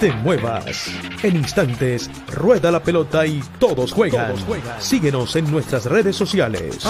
Te muevas. En instantes, rueda la pelota y todos juegan. Síguenos en nuestras redes sociales.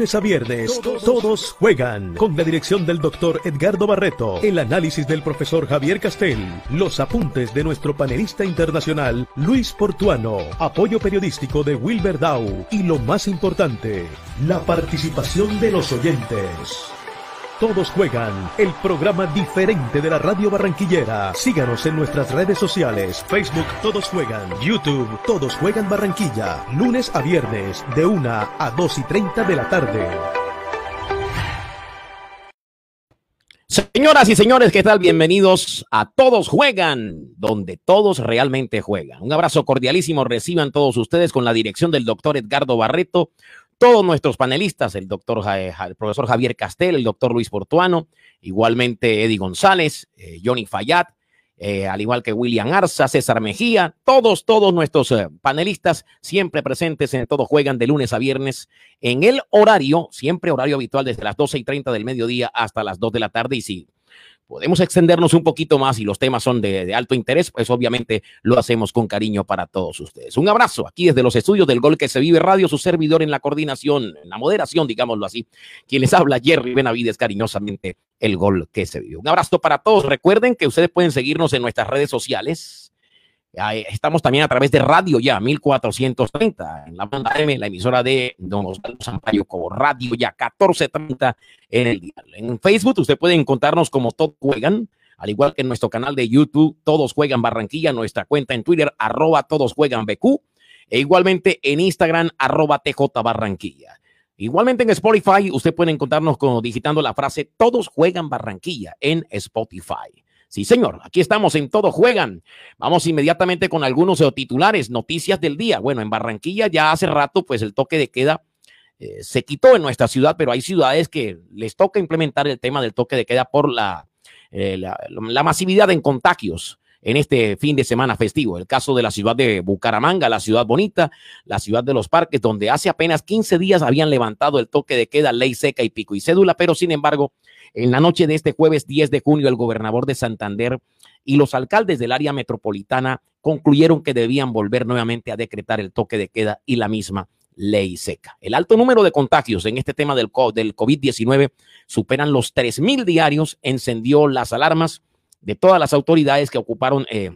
Lunes a viernes, todos, juegan. Con la dirección del doctor Edgardo Barreto, el análisis del profesor Javier Castel, los apuntes de nuestro panelista internacional Luis Portuano, apoyo periodístico de Wilber y lo más importante, la participación de los oyentes. Todos juegan, el programa diferente de la radio barranquillera. Síganos en nuestras redes sociales, Facebook Todos Juegan, YouTube Todos Juegan Barranquilla, lunes a viernes, de 1 a 2 y 30 de la tarde. Señoras y señores, ¿qué tal? Bienvenidos a Todos Juegan, donde todos realmente juegan. Un abrazo cordialísimo reciban todos ustedes con la dirección del doctor Edgardo Barreto, todos nuestros panelistas, el doctor, el profesor Javier Castel, el doctor Luis Portuano, igualmente Eddie González, eh, Johnny Fayad, eh, al igual que William Arza, César Mejía, todos, todos nuestros eh, panelistas siempre presentes en Todos Juegan de lunes a viernes en el horario, siempre horario habitual desde las 12 y 30 del mediodía hasta las 2 de la tarde. Y si podemos extendernos un poquito más y los temas son de, alto interés, pues obviamente lo hacemos con cariño para todos ustedes. Un abrazo aquí desde los estudios del Gol que se vive radio, su servidor en la coordinación, en la moderación, digámoslo así, quien les habla, Jerry Benavides, cariñosamente, el Gol que se vive. Un abrazo para todos. Recuerden que ustedes pueden seguirnos en nuestras redes sociales Estamos también a través de radio ya, 1430, en la banda M, la emisora de Don Osvaldo Sampaio, como radio ya, 1430 en el día. En Facebook usted puede encontrarnos como Todos Juegan, al igual que en nuestro canal de YouTube, Todos Juegan Barranquilla, nuestra cuenta en Twitter, arroba Todos Juegan BQ, e igualmente en Instagram, arroba TJ Barranquilla. Igualmente en Spotify, usted puede encontrarnos como digitando la frase Todos Juegan Barranquilla en Spotify. Sí, señor, aquí estamos en Todo Juegan. Vamos inmediatamente con algunos titulares, noticias del día. Bueno, en Barranquilla ya hace rato, pues el toque de queda eh, se quitó en nuestra ciudad, pero hay ciudades que les toca implementar el tema del toque de queda por la, eh, la, masividad en contagios en este fin de semana festivo. El caso de la ciudad de Bucaramanga, la ciudad bonita, la ciudad de los parques, donde hace apenas 15 días habían levantado el toque de queda, ley seca y pico y cédula, pero sin embargo en la noche de este jueves 10 de junio, el gobernador de Santander y los alcaldes del área metropolitana concluyeron que debían volver nuevamente a decretar el toque de queda y la misma ley seca. El alto número de contagios en este tema del, del COVID-19 superan los 3.000 diarios, encendió las alarmas de todas las autoridades que ocuparon eh,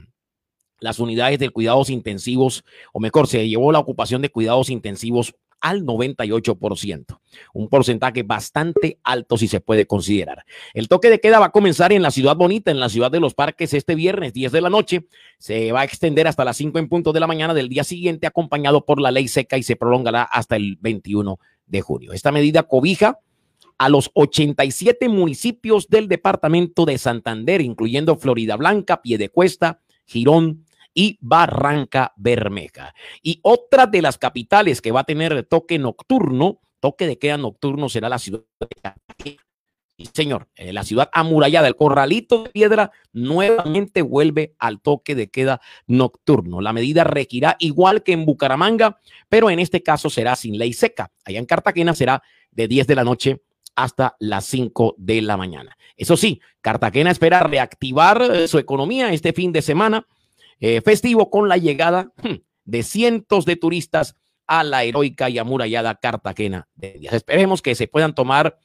las unidades de cuidados intensivos, o mejor, se llevó la ocupación de cuidados intensivos al 98%, un porcentaje bastante alto si se puede considerar. El toque de queda va a comenzar en la ciudad bonita, en la ciudad de los parques, este viernes 10 de la noche. Se va a extender hasta las 5 en punto de la mañana del día siguiente, acompañado por la ley seca y se prolongará hasta el 21 de junio. Esta medida cobija a los 87 municipios del departamento de Santander, incluyendo Florida Blanca, Piedecuesta, Girón, y Barranca Bermeja. Y otra de las capitales que va a tener toque nocturno, toque de queda nocturno, será la ciudad de Cartagena. Sí, señor, eh, la ciudad amurallada, el corralito de piedra, nuevamente vuelve al toque de queda nocturno. La medida regirá igual que en Bucaramanga, pero en este caso será sin ley seca. Allá en Cartagena será de 10 de la noche hasta las 5 de la mañana. Eso sí, Cartagena espera reactivar eh, su economía este fin de semana eh, festivo con la llegada hmm, de cientos de turistas a la heroica y amurallada Cartagena de Esperemos que se puedan tomar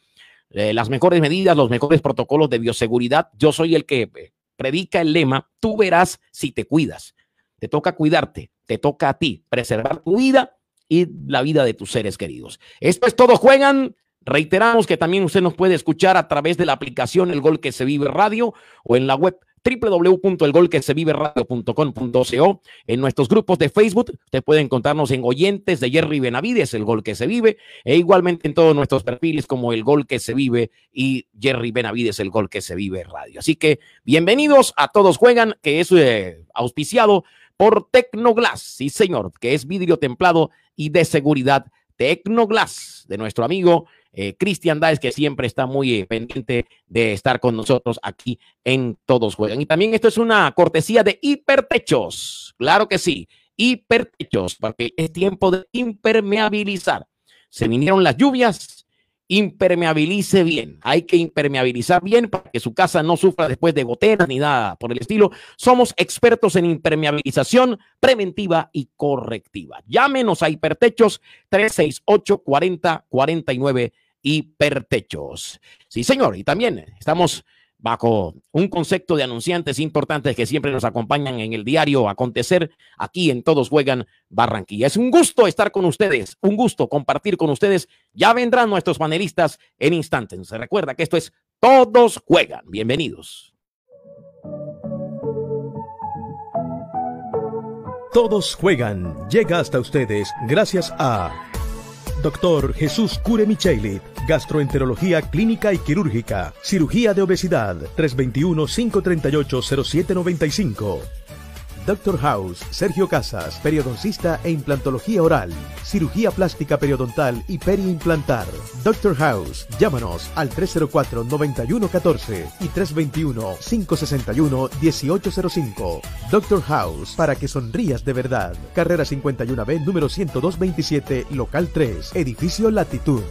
eh, las mejores medidas, los mejores protocolos de bioseguridad. Yo soy el que predica el lema, tú verás si te cuidas. Te toca cuidarte, te toca a ti preservar tu vida y la vida de tus seres queridos. Esto es todo, juegan. Reiteramos que también usted nos puede escuchar a través de la aplicación El Gol que se vive radio o en la web www.elgolqueseviveradio.com.co. En nuestros grupos de Facebook, usted puede encontrarnos en Oyentes de Jerry Benavides, El Gol que se vive, e igualmente en todos nuestros perfiles como El Gol que se vive y Jerry Benavides, El Gol que se vive radio. Así que bienvenidos a todos juegan, que es eh, auspiciado por Tecnoglass, sí señor, que es vidrio templado y de seguridad. Tecnoglass, de nuestro amigo eh, Cristian Daes, que siempre está muy eh, pendiente de estar con nosotros aquí en Todos Juegan. Y también esto es una cortesía de Hipertechos. Claro que sí, Hipertechos, porque es tiempo de impermeabilizar. Se vinieron las lluvias, impermeabilice bien. Hay que impermeabilizar bien para que su casa no sufra después de goteras ni nada por el estilo. Somos expertos en impermeabilización preventiva y correctiva. Llámenos a Hipertechos 368 40 49 Hipertechos. Sí, señor. Y también estamos bajo un concepto de anunciantes importantes que siempre nos acompañan en el diario Acontecer aquí en Todos Juegan Barranquilla. Es un gusto estar con ustedes, un gusto compartir con ustedes. Ya vendrán nuestros panelistas en instantes. Se recuerda que esto es Todos Juegan. Bienvenidos. Todos Juegan llega hasta ustedes gracias a Doctor Jesús Cure Micheli, gastroenterología clínica y quirúrgica, cirugía de obesidad, 321-538-0795. Doctor House, Sergio Casas, periodoncista e implantología oral, cirugía plástica periodontal y periimplantar. Doctor House, llámanos al 304-9114 y 321-561-1805. Doctor House, para que sonrías de verdad. Carrera 51B, número 10227, local 3, edificio Latitud.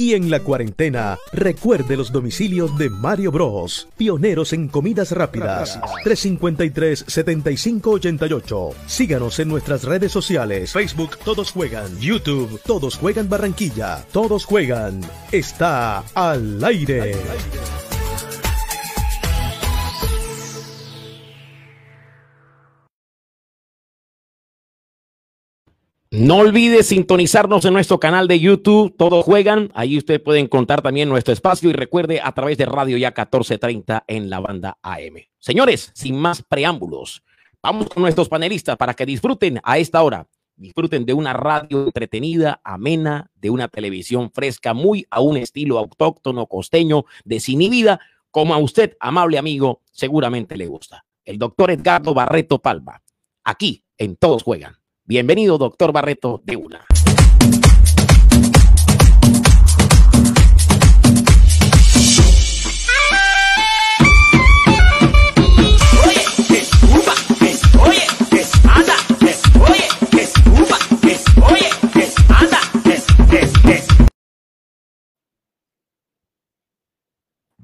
Y en la cuarentena, recuerde los domicilios de Mario Bros, pioneros en comidas rápidas. 353-7588. Síganos en nuestras redes sociales, Facebook Todos Juegan, YouTube Todos Juegan Barranquilla, Todos Juegan. Está al aire. No olvide sintonizarnos en nuestro canal de YouTube, Todos Juegan. Ahí usted puede encontrar también nuestro espacio y recuerde a través de Radio Ya 1430 en la banda AM. Señores, sin más preámbulos, vamos con nuestros panelistas para que disfruten a esta hora. Disfruten de una radio entretenida, amena, de una televisión fresca, muy a un estilo autóctono, costeño, desinhibida, como a usted, amable amigo, seguramente le gusta. El doctor Edgardo Barreto Palma, aquí en Todos Juegan. Bienvenido, doctor Barreto, de una.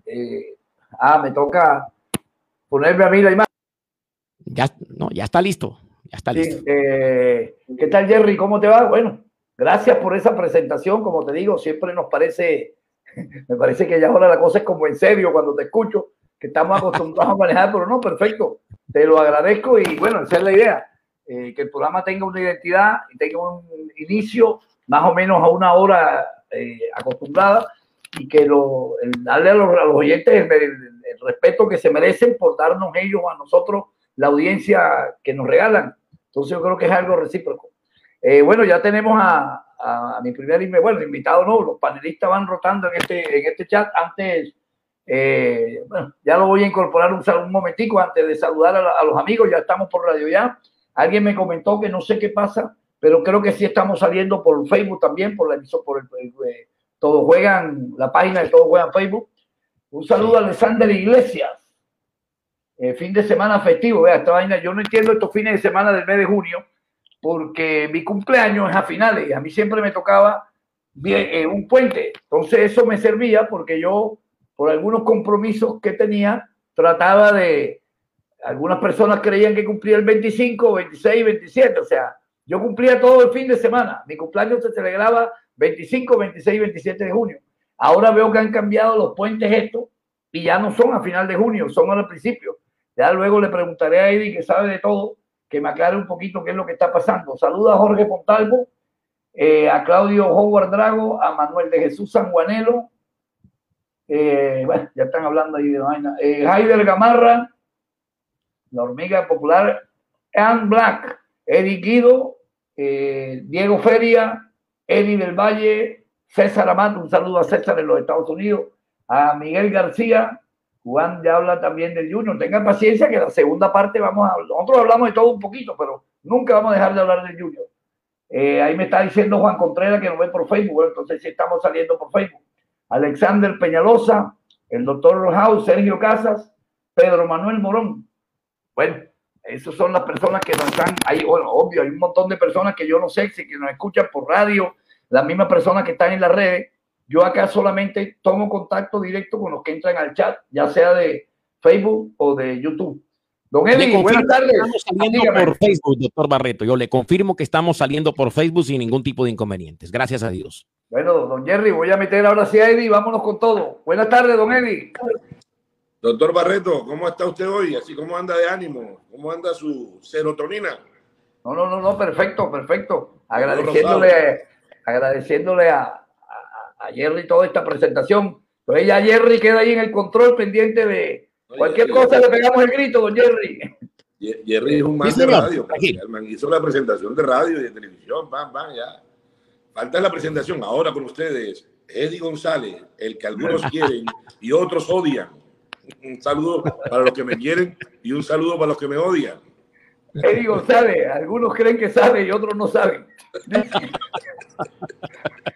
Eh, ah, me toca ponerme a mí la imagen. Ya, no, ya está listo. Ya está listo. Eh, ¿Qué tal, Jerry? ¿Cómo te va? Bueno, gracias por esa presentación. Como te digo, siempre nos parece, me parece que ya ahora la cosa es como en serio cuando te escucho, que estamos acostumbrados a manejar, pero no, perfecto. Te lo agradezco y bueno, esa es la idea. Eh, que el programa tenga una identidad y tenga un inicio más o menos a una hora eh, acostumbrada y que lo, darle a los, oyentes el, el, respeto que se merecen por darnos ellos a nosotros la audiencia que nos regalan. Entonces yo creo que es algo recíproco. Eh, bueno, ya tenemos a, a, mi primer bueno, invitado no, los panelistas van rotando en este, en este chat. Antes, eh, bueno, ya lo voy a incorporar un, un momentico antes de saludar a, los amigos, ya estamos por radio ya. Alguien me comentó que no sé qué pasa, pero creo que sí estamos saliendo por Facebook también, por la por el, eh, Todos Juegan, la página de Todos Juegan Facebook. Un saludo a Alexander Iglesias. Eh, fin de semana festivo, vea, esta vaina, yo no entiendo estos fines de semana del mes de junio, porque mi cumpleaños es a finales y a mí siempre me tocaba eh, un puente. Entonces eso me servía porque yo, por algunos compromisos que tenía, trataba de, algunas personas creían que cumplía el 25, 26, 27, o sea, yo cumplía todo el fin de semana. Mi cumpleaños se celebraba 25, 26, 27 de junio. Ahora veo que han cambiado los puentes estos y ya no son a final de junio, son al principio. Ya luego le preguntaré a Eddie, que sabe de todo, que me aclare un poquito qué es lo que está pasando. Saluda a Jorge Pontalvo, eh, a Claudio Howard Drago, a Manuel de Jesús Sanguanelo. Eh, bueno, ya están hablando ahí de vaina. Eh, Gamarra, la hormiga popular, Ann Black, Eddie Guido, eh, Diego Feria, Eddie del Valle, César Amando, un saludo a César en los Estados Unidos, a Miguel García, Juan ya habla también del Junior. Tengan paciencia que la segunda parte vamos a nosotros hablamos de todo un poquito, pero nunca vamos a dejar de hablar del Junior. Eh, ahí me está diciendo Juan Contreras que nos ve por Facebook, entonces sí estamos saliendo por Facebook. Alexander Peñalosa, el doctor House, Sergio Casas, Pedro Manuel Morón. Bueno, esas son las personas que nos están ahí. Bueno, obvio, hay un montón de personas que yo no sé si que nos escuchan por radio, las mismas personas que están en las redes. Yo acá solamente tomo contacto directo con los que entran al chat, ya sea de Facebook o de YouTube. Don Eddie, buenas tardes. Estamos saliendo por Facebook, doctor Barreto. Yo le confirmo que estamos saliendo por Facebook sin ningún tipo de inconvenientes. Gracias a Dios. Bueno, don Jerry, voy a meter ahora sí a Eddie. Vámonos con todo. Buenas tardes, don Eddie. Doctor Barreto, ¿cómo está usted hoy? Así cómo anda de ánimo, cómo anda su serotonina. No, no, no, no, perfecto, perfecto. Agradeciéndole, agradeciéndole a, a, Jerry toda esta presentación. Entonces ya Jerry queda ahí en el control pendiente de cualquier cosa, le pegamos el grito, don Jerry. Jerry es un man de radio, hizo la presentación de radio y de televisión, van, van, ya. Falta la presentación ahora con ustedes. Eddie González, el que algunos quieren y otros odian un saludo para los que me quieren y un saludo para los que me odian. Eddie González, algunos creen que sabe y otros no saben.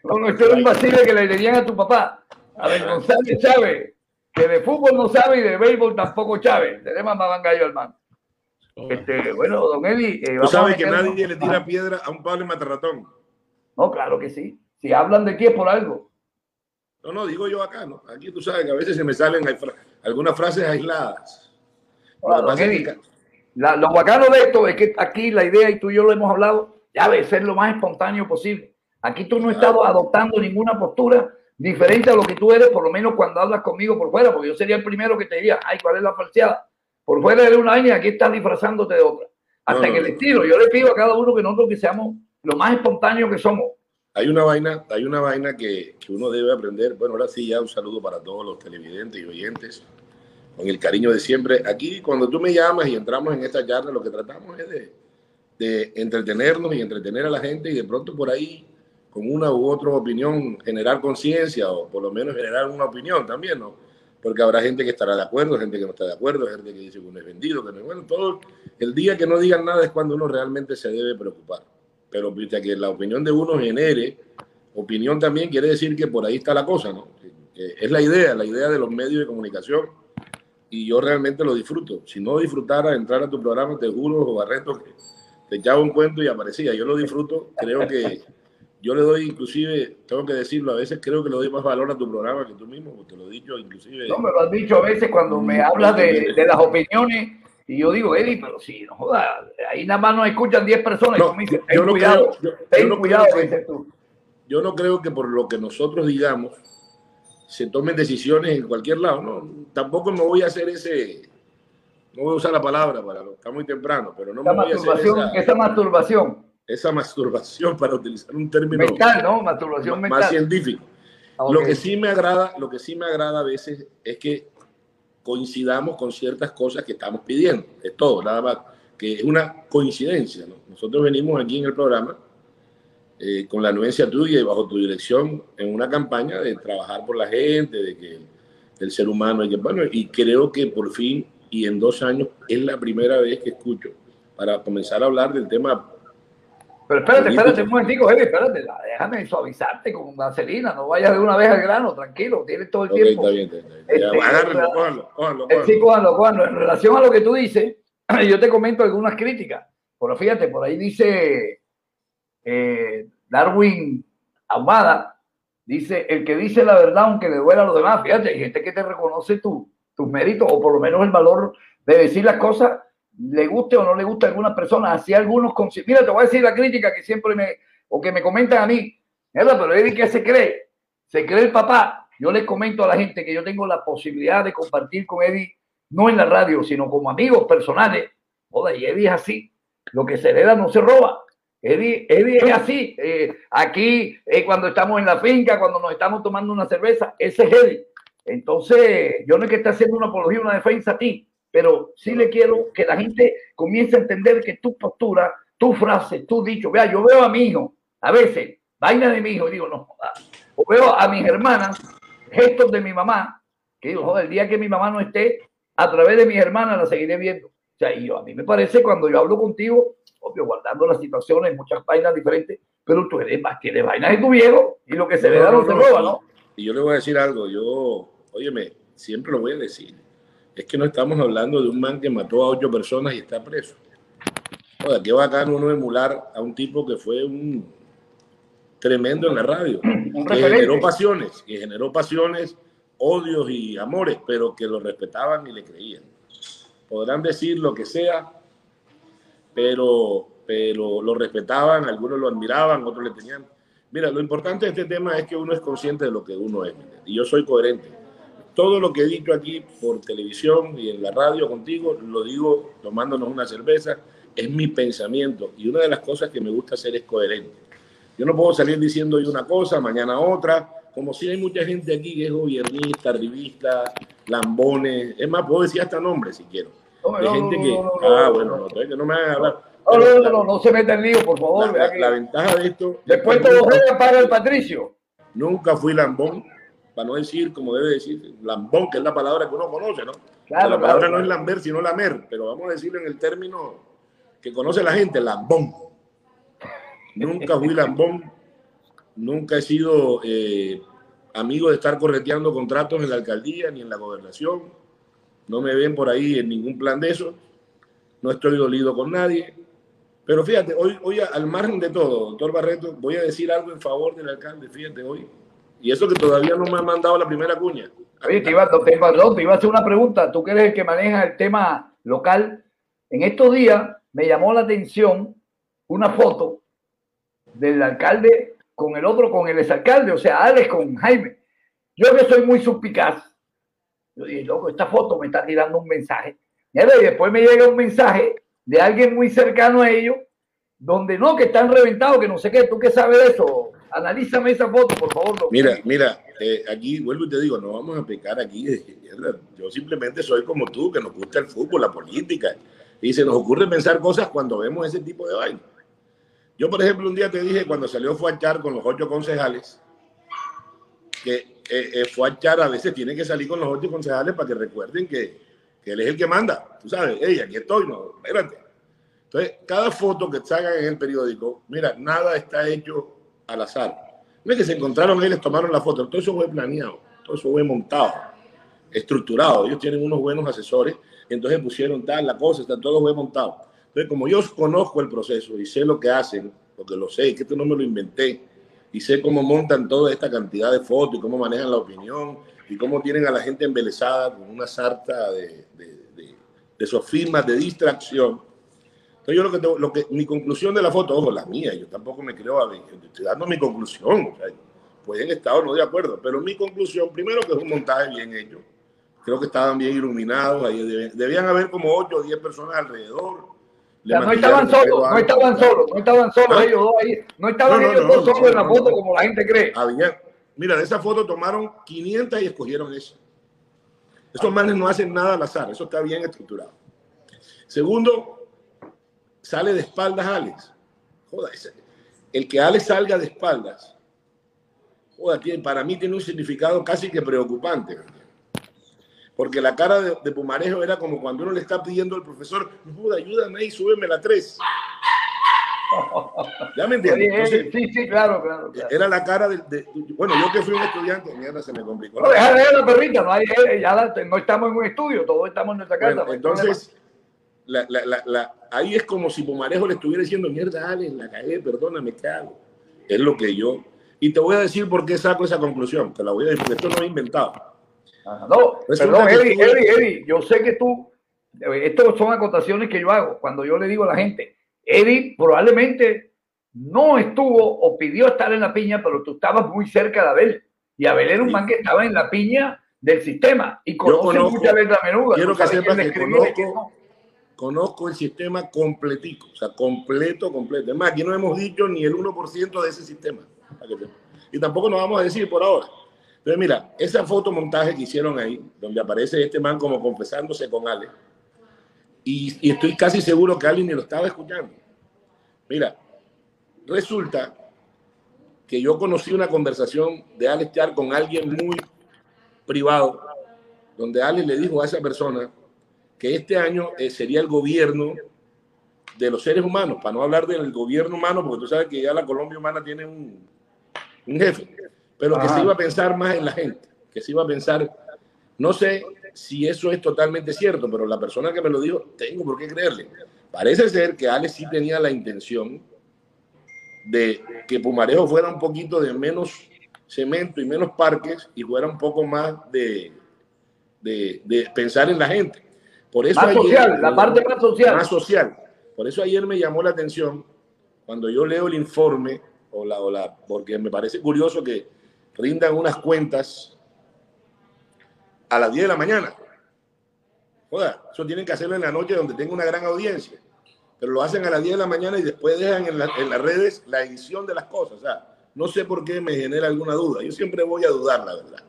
no, esto era un vacío que le dirían a tu papá. A ver, González sabe que de fútbol no sabe y de béisbol tampoco sabe. Tenemos más gallo hermano. Este, bueno, don Eddie. Eh, Tú sabes que nadie le tira piedra a un Pablo Matarratón. No, claro que sí. Si hablan de ti es por algo. No, no, digo yo acá, ¿no? Aquí tú sabes que a veces se me salen algunas frases aisladas. la, lo bacano de esto es que aquí la idea, y tú y yo lo hemos hablado, ya de ser lo más espontáneo posible. Aquí tú no has estado adoptando ninguna postura diferente a lo que tú eres, por lo menos cuando hablas conmigo por fuera, porque yo sería el primero que te diría, ay, ¿cuál es la falseada? Por fuera eres una y aquí estás disfrazándote de otra. Hasta en el estilo, yo le pido a cada uno que nosotros que seamos lo más espontáneos que somos hay una vaina, hay una vaina que, que, uno debe aprender. Bueno, ahora sí, ya un saludo para todos los televidentes y oyentes, con el cariño de siempre. Aquí, cuando tú me llamas y entramos en esta charla, lo que tratamos es de, de entretenernos y entretener a la gente y de pronto por ahí, con una u otra opinión, generar conciencia o por lo menos generar una opinión también, ¿no? Porque habrá gente que estará de acuerdo, gente que no está de acuerdo, gente que dice que uno es vendido, que no es bueno. Todo el día que no digan nada es cuando uno realmente se debe preocupar pero que la opinión de uno genere opinión también quiere decir que por ahí está la cosa, ¿no? es la idea, la idea de los medios de comunicación y yo realmente lo disfruto. Si no disfrutara entrar a tu programa, te juro, Barreto, que te echaba un cuento y aparecía. Yo lo disfruto, creo que yo le doy inclusive, tengo que decirlo, a veces creo que le doy más valor a tu programa que tú mismo, te lo he dicho inclusive. No, me lo has dicho a veces cuando me hablas de, de las opiniones y yo digo, Eddie, pero si no joda, ahí nada más nos escuchan 10 personas. No, yo, no cuidado, creo, yo, no creo que, yo no creo que por lo que nosotros digamos se tomen decisiones en cualquier lado. No, tampoco me voy a hacer ese, no voy a usar la palabra para está muy temprano, pero no esa me voy a hacer esa, esa masturbación. Esa masturbación para utilizar un término mental, ¿no? Masturbación más, mental. científico. Okay. Lo que sí me agrada, lo que sí me agrada a veces es que coincidamos con ciertas cosas que estamos pidiendo. Es todo, nada más, que es una coincidencia. ¿no? Nosotros venimos aquí en el programa eh, con la anuencia tuya y bajo tu dirección en una campaña de trabajar por la gente, de que el ser humano, y, que, bueno, y creo que por fin y en dos años es la primera vez que escucho para comenzar a hablar del tema pero espérate, espérate un momentico, espérate, déjame suavizarte con vaselina, no vayas de una vez al grano, tranquilo, tienes todo el tiempo. Está bien, está bien. Este, agárrenlo, cójanlo, cójanlo, Sí, cójanlo, cójanlo. En relación a lo que tú dices, yo te comento algunas críticas. Pero fíjate, por ahí dice eh, Darwin Ahumada, dice, el que dice la verdad aunque le duela a los demás, fíjate, hay gente que te reconoce tu, tus méritos o por lo menos el valor de decir las cosas le guste o no le guste a algunas personas, así algunos... Mira, te voy a decir la crítica que siempre me, o que me comentan a mí, Pero Eddie, ¿qué se cree? Se cree el papá. Yo les comento a la gente que yo tengo la posibilidad de compartir con Eddie, no en la radio, sino como amigos personales. Joder, y Eddie es así. Lo que se hereda no se roba. Eddie, Eddie es así. Eh, aquí, eh, cuando estamos en la finca, cuando nos estamos tomando una cerveza, ese es Eddie. Entonces, yo no es que esté haciendo una apología, una defensa a ti, pero sí le quiero que la gente comience a entender que tu postura, tu frase, tu dicho, vea, yo veo a mi hijo, a veces, vaina de mi hijo, digo, no, o veo a mis hermanas, gestos de mi mamá, que digo, joder, el día que mi mamá no esté, a través de mis hermanas la seguiré viendo. O sea, y yo, a mí me parece cuando yo hablo contigo, obvio, guardando las situaciones, muchas vainas diferentes, pero tú eres más que de vainas de tu viejo y lo que se le da no, se roba, ¿no? Y yo le voy a decir algo, yo, óyeme, siempre lo voy a decir es que no estamos hablando de un man que mató a ocho personas y está preso. Joder, qué bacán uno emular a un tipo que fue un tremendo en la radio, que generó pasiones, que generó pasiones, odios y amores, pero que lo respetaban y le creían. Podrán decir lo que sea, pero, pero lo respetaban, algunos lo admiraban, otros le tenían. Mira, lo importante de este tema es que uno es consciente de lo que uno es, y yo soy coherente todo lo que he dicho aquí por televisión y en la radio contigo, lo digo tomándonos una cerveza, es mi pensamiento. Y una de las cosas que me gusta hacer es coherente. Yo no puedo salir diciendo hoy una cosa, mañana otra, como si hay mucha gente aquí que es gobiernista, revista, lambones. Es más, puedo decir hasta nombres si quiero. de gente que. ah, bueno, no, que no me hagan hablar. No, no, no, no, se meta en lío, por favor. La, ventaja de esto. Después todo para el Patricio. Nunca fui lambón para no decir, como debe decir, lambón, que es la palabra que uno conoce, ¿no? Claro, la palabra no es lamber, sino lamer, pero vamos a decirlo en el término que conoce la gente, lambón. Nunca fui lambón, nunca he sido eh, amigo de estar correteando contratos en la alcaldía ni en la gobernación. No me ven por ahí en ningún plan de eso. No estoy dolido con nadie. Pero fíjate, hoy, hoy al margen de todo, doctor Barreto, voy a decir algo en favor del alcalde. Fíjate, hoy y eso que todavía no me han mandado la primera cuña. Oye, te iba, te, iba a hacer una pregunta. Tú que eres el que maneja el tema local. En estos días me llamó la atención una foto del alcalde con el otro, con el exalcalde, o sea, Alex con Jaime. Yo que soy muy suspicaz. Yo dije, loco, esta foto me está tirando un mensaje. Y después me llega un mensaje de alguien muy cercano a ellos, donde no, que están reventados, que no sé qué. ¿Tú qué sabes de eso, Analízame esa foto, por favor. Mira, mira, eh, aquí vuelvo y te digo, no vamos a pecar aquí. Yo simplemente soy como tú, que nos gusta el fútbol, la política. Y se nos ocurre pensar cosas cuando vemos ese tipo de vaina. Yo, por ejemplo, un día te dije, cuando salió Fuachar con los ocho concejales, que eh, eh, Fuachar a veces tiene que salir con los ocho concejales para que recuerden que, él es el que manda. Tú sabes, hey, aquí estoy, no, espérate. Entonces, cada foto que salgan en el periódico, mira, nada está hecho al azar. No es que se encontraron ahí les tomaron la foto, todo eso fue planeado, todo eso fue montado, estructurado. Ellos tienen unos buenos asesores, entonces pusieron tal, la cosa, está todo fue montado. Entonces, como yo conozco el proceso y sé lo que hacen, porque lo sé, que esto no me lo inventé, y sé cómo montan toda esta cantidad de fotos y cómo manejan la opinión y cómo tienen a la gente embelesada con una sarta de, de, de, de sofismas, de distracción entonces yo lo que, lo que, mi conclusión de la foto, ojo, la mía, yo tampoco me creo, a estoy dando mi conclusión, o sea, pueden estar o no de acuerdo, pero mi conclusión, primero que es un montaje bien hecho, creo que estaban bien iluminados, ahí debían, haber como 8 o 10 personas alrededor. no estaban solos, no estaban solos, no estaban solos ellos dos ahí, no estaban ellos dos solos en la foto como la gente cree. mira, de esa foto tomaron 500 y escogieron esa. Esos manes no hacen nada al azar, eso está bien estructurado. Segundo, sale de espaldas Alex. Joda, el que Alex salga de espaldas, joda, para mí tiene un significado casi que preocupante. Porque la cara de, Pumarejo era como cuando uno le está pidiendo al profesor, joda, ayúdame ahí, súbeme la 3. ¿Ya me entiendes? sí, sí, claro, claro, Era la cara de, Bueno, yo que fui un estudiante, mierda, se me complicó. No, deja de la perrita, no, hay, ya no estamos en un estudio, todos estamos en nuestra casa. Pues, entonces, la, la, la, ahí es como si Pomarejo le estuviera diciendo, mierda, Ale, la cagué, perdóname, ¿qué hago? Es lo que yo... Y te voy a decir por qué saco esa conclusión, te la voy a decir, esto no lo he inventado. no, perdón, Eddie, Eddie, Eddie, yo sé que tú, estas son acotaciones que yo hago cuando yo le digo a la gente, Eddie probablemente no estuvo o pidió estar en la piña, pero tú estabas muy cerca de Abel. Y Abel era un man que estaba en la piña del sistema y conoce conozco, mucha letra menuda. Quiero Tú que sepas conozco. Conozco el sistema completico, o sea, completo, completo. Es más, aquí no hemos dicho ni el 1% de ese sistema. Y tampoco nos vamos a decir por ahora. Entonces, mira, esa fotomontaje que hicieron ahí, donde aparece este man como confesándose con Ale, y, y estoy casi seguro que alguien ni lo estaba escuchando. Mira, resulta que yo conocí una conversación de Alex Char con alguien muy privado, donde Alex le dijo a esa persona que este año eh, sería el gobierno de los seres humanos, para no hablar del gobierno humano, porque tú sabes que ya la Colombia humana tiene un, un jefe, pero que se iba a pensar más en la gente, que se iba a pensar, no sé si eso es totalmente cierto, pero la persona que me lo dijo, tengo por qué creerle. Parece ser que Alex sí tenía la intención de que Pumarejo fuera un poquito de menos cemento y menos parques y fuera un poco más de, de, de pensar en la gente. Por eso Más ayer- social, la parte más social. más social. Por eso ayer me llamó la atención cuando yo leo el informe, o la, o la, porque me parece curioso que rindan unas cuentas a las 10 de la mañana. Joda, eso tienen que hacerlo en la noche donde tenga una gran audiencia. Pero lo hacen a las 10 de la mañana y después dejan en, la- en las redes la edición de las cosas. O sea, no sé por qué me genera alguna duda. Yo siempre voy a dudar, la verdad.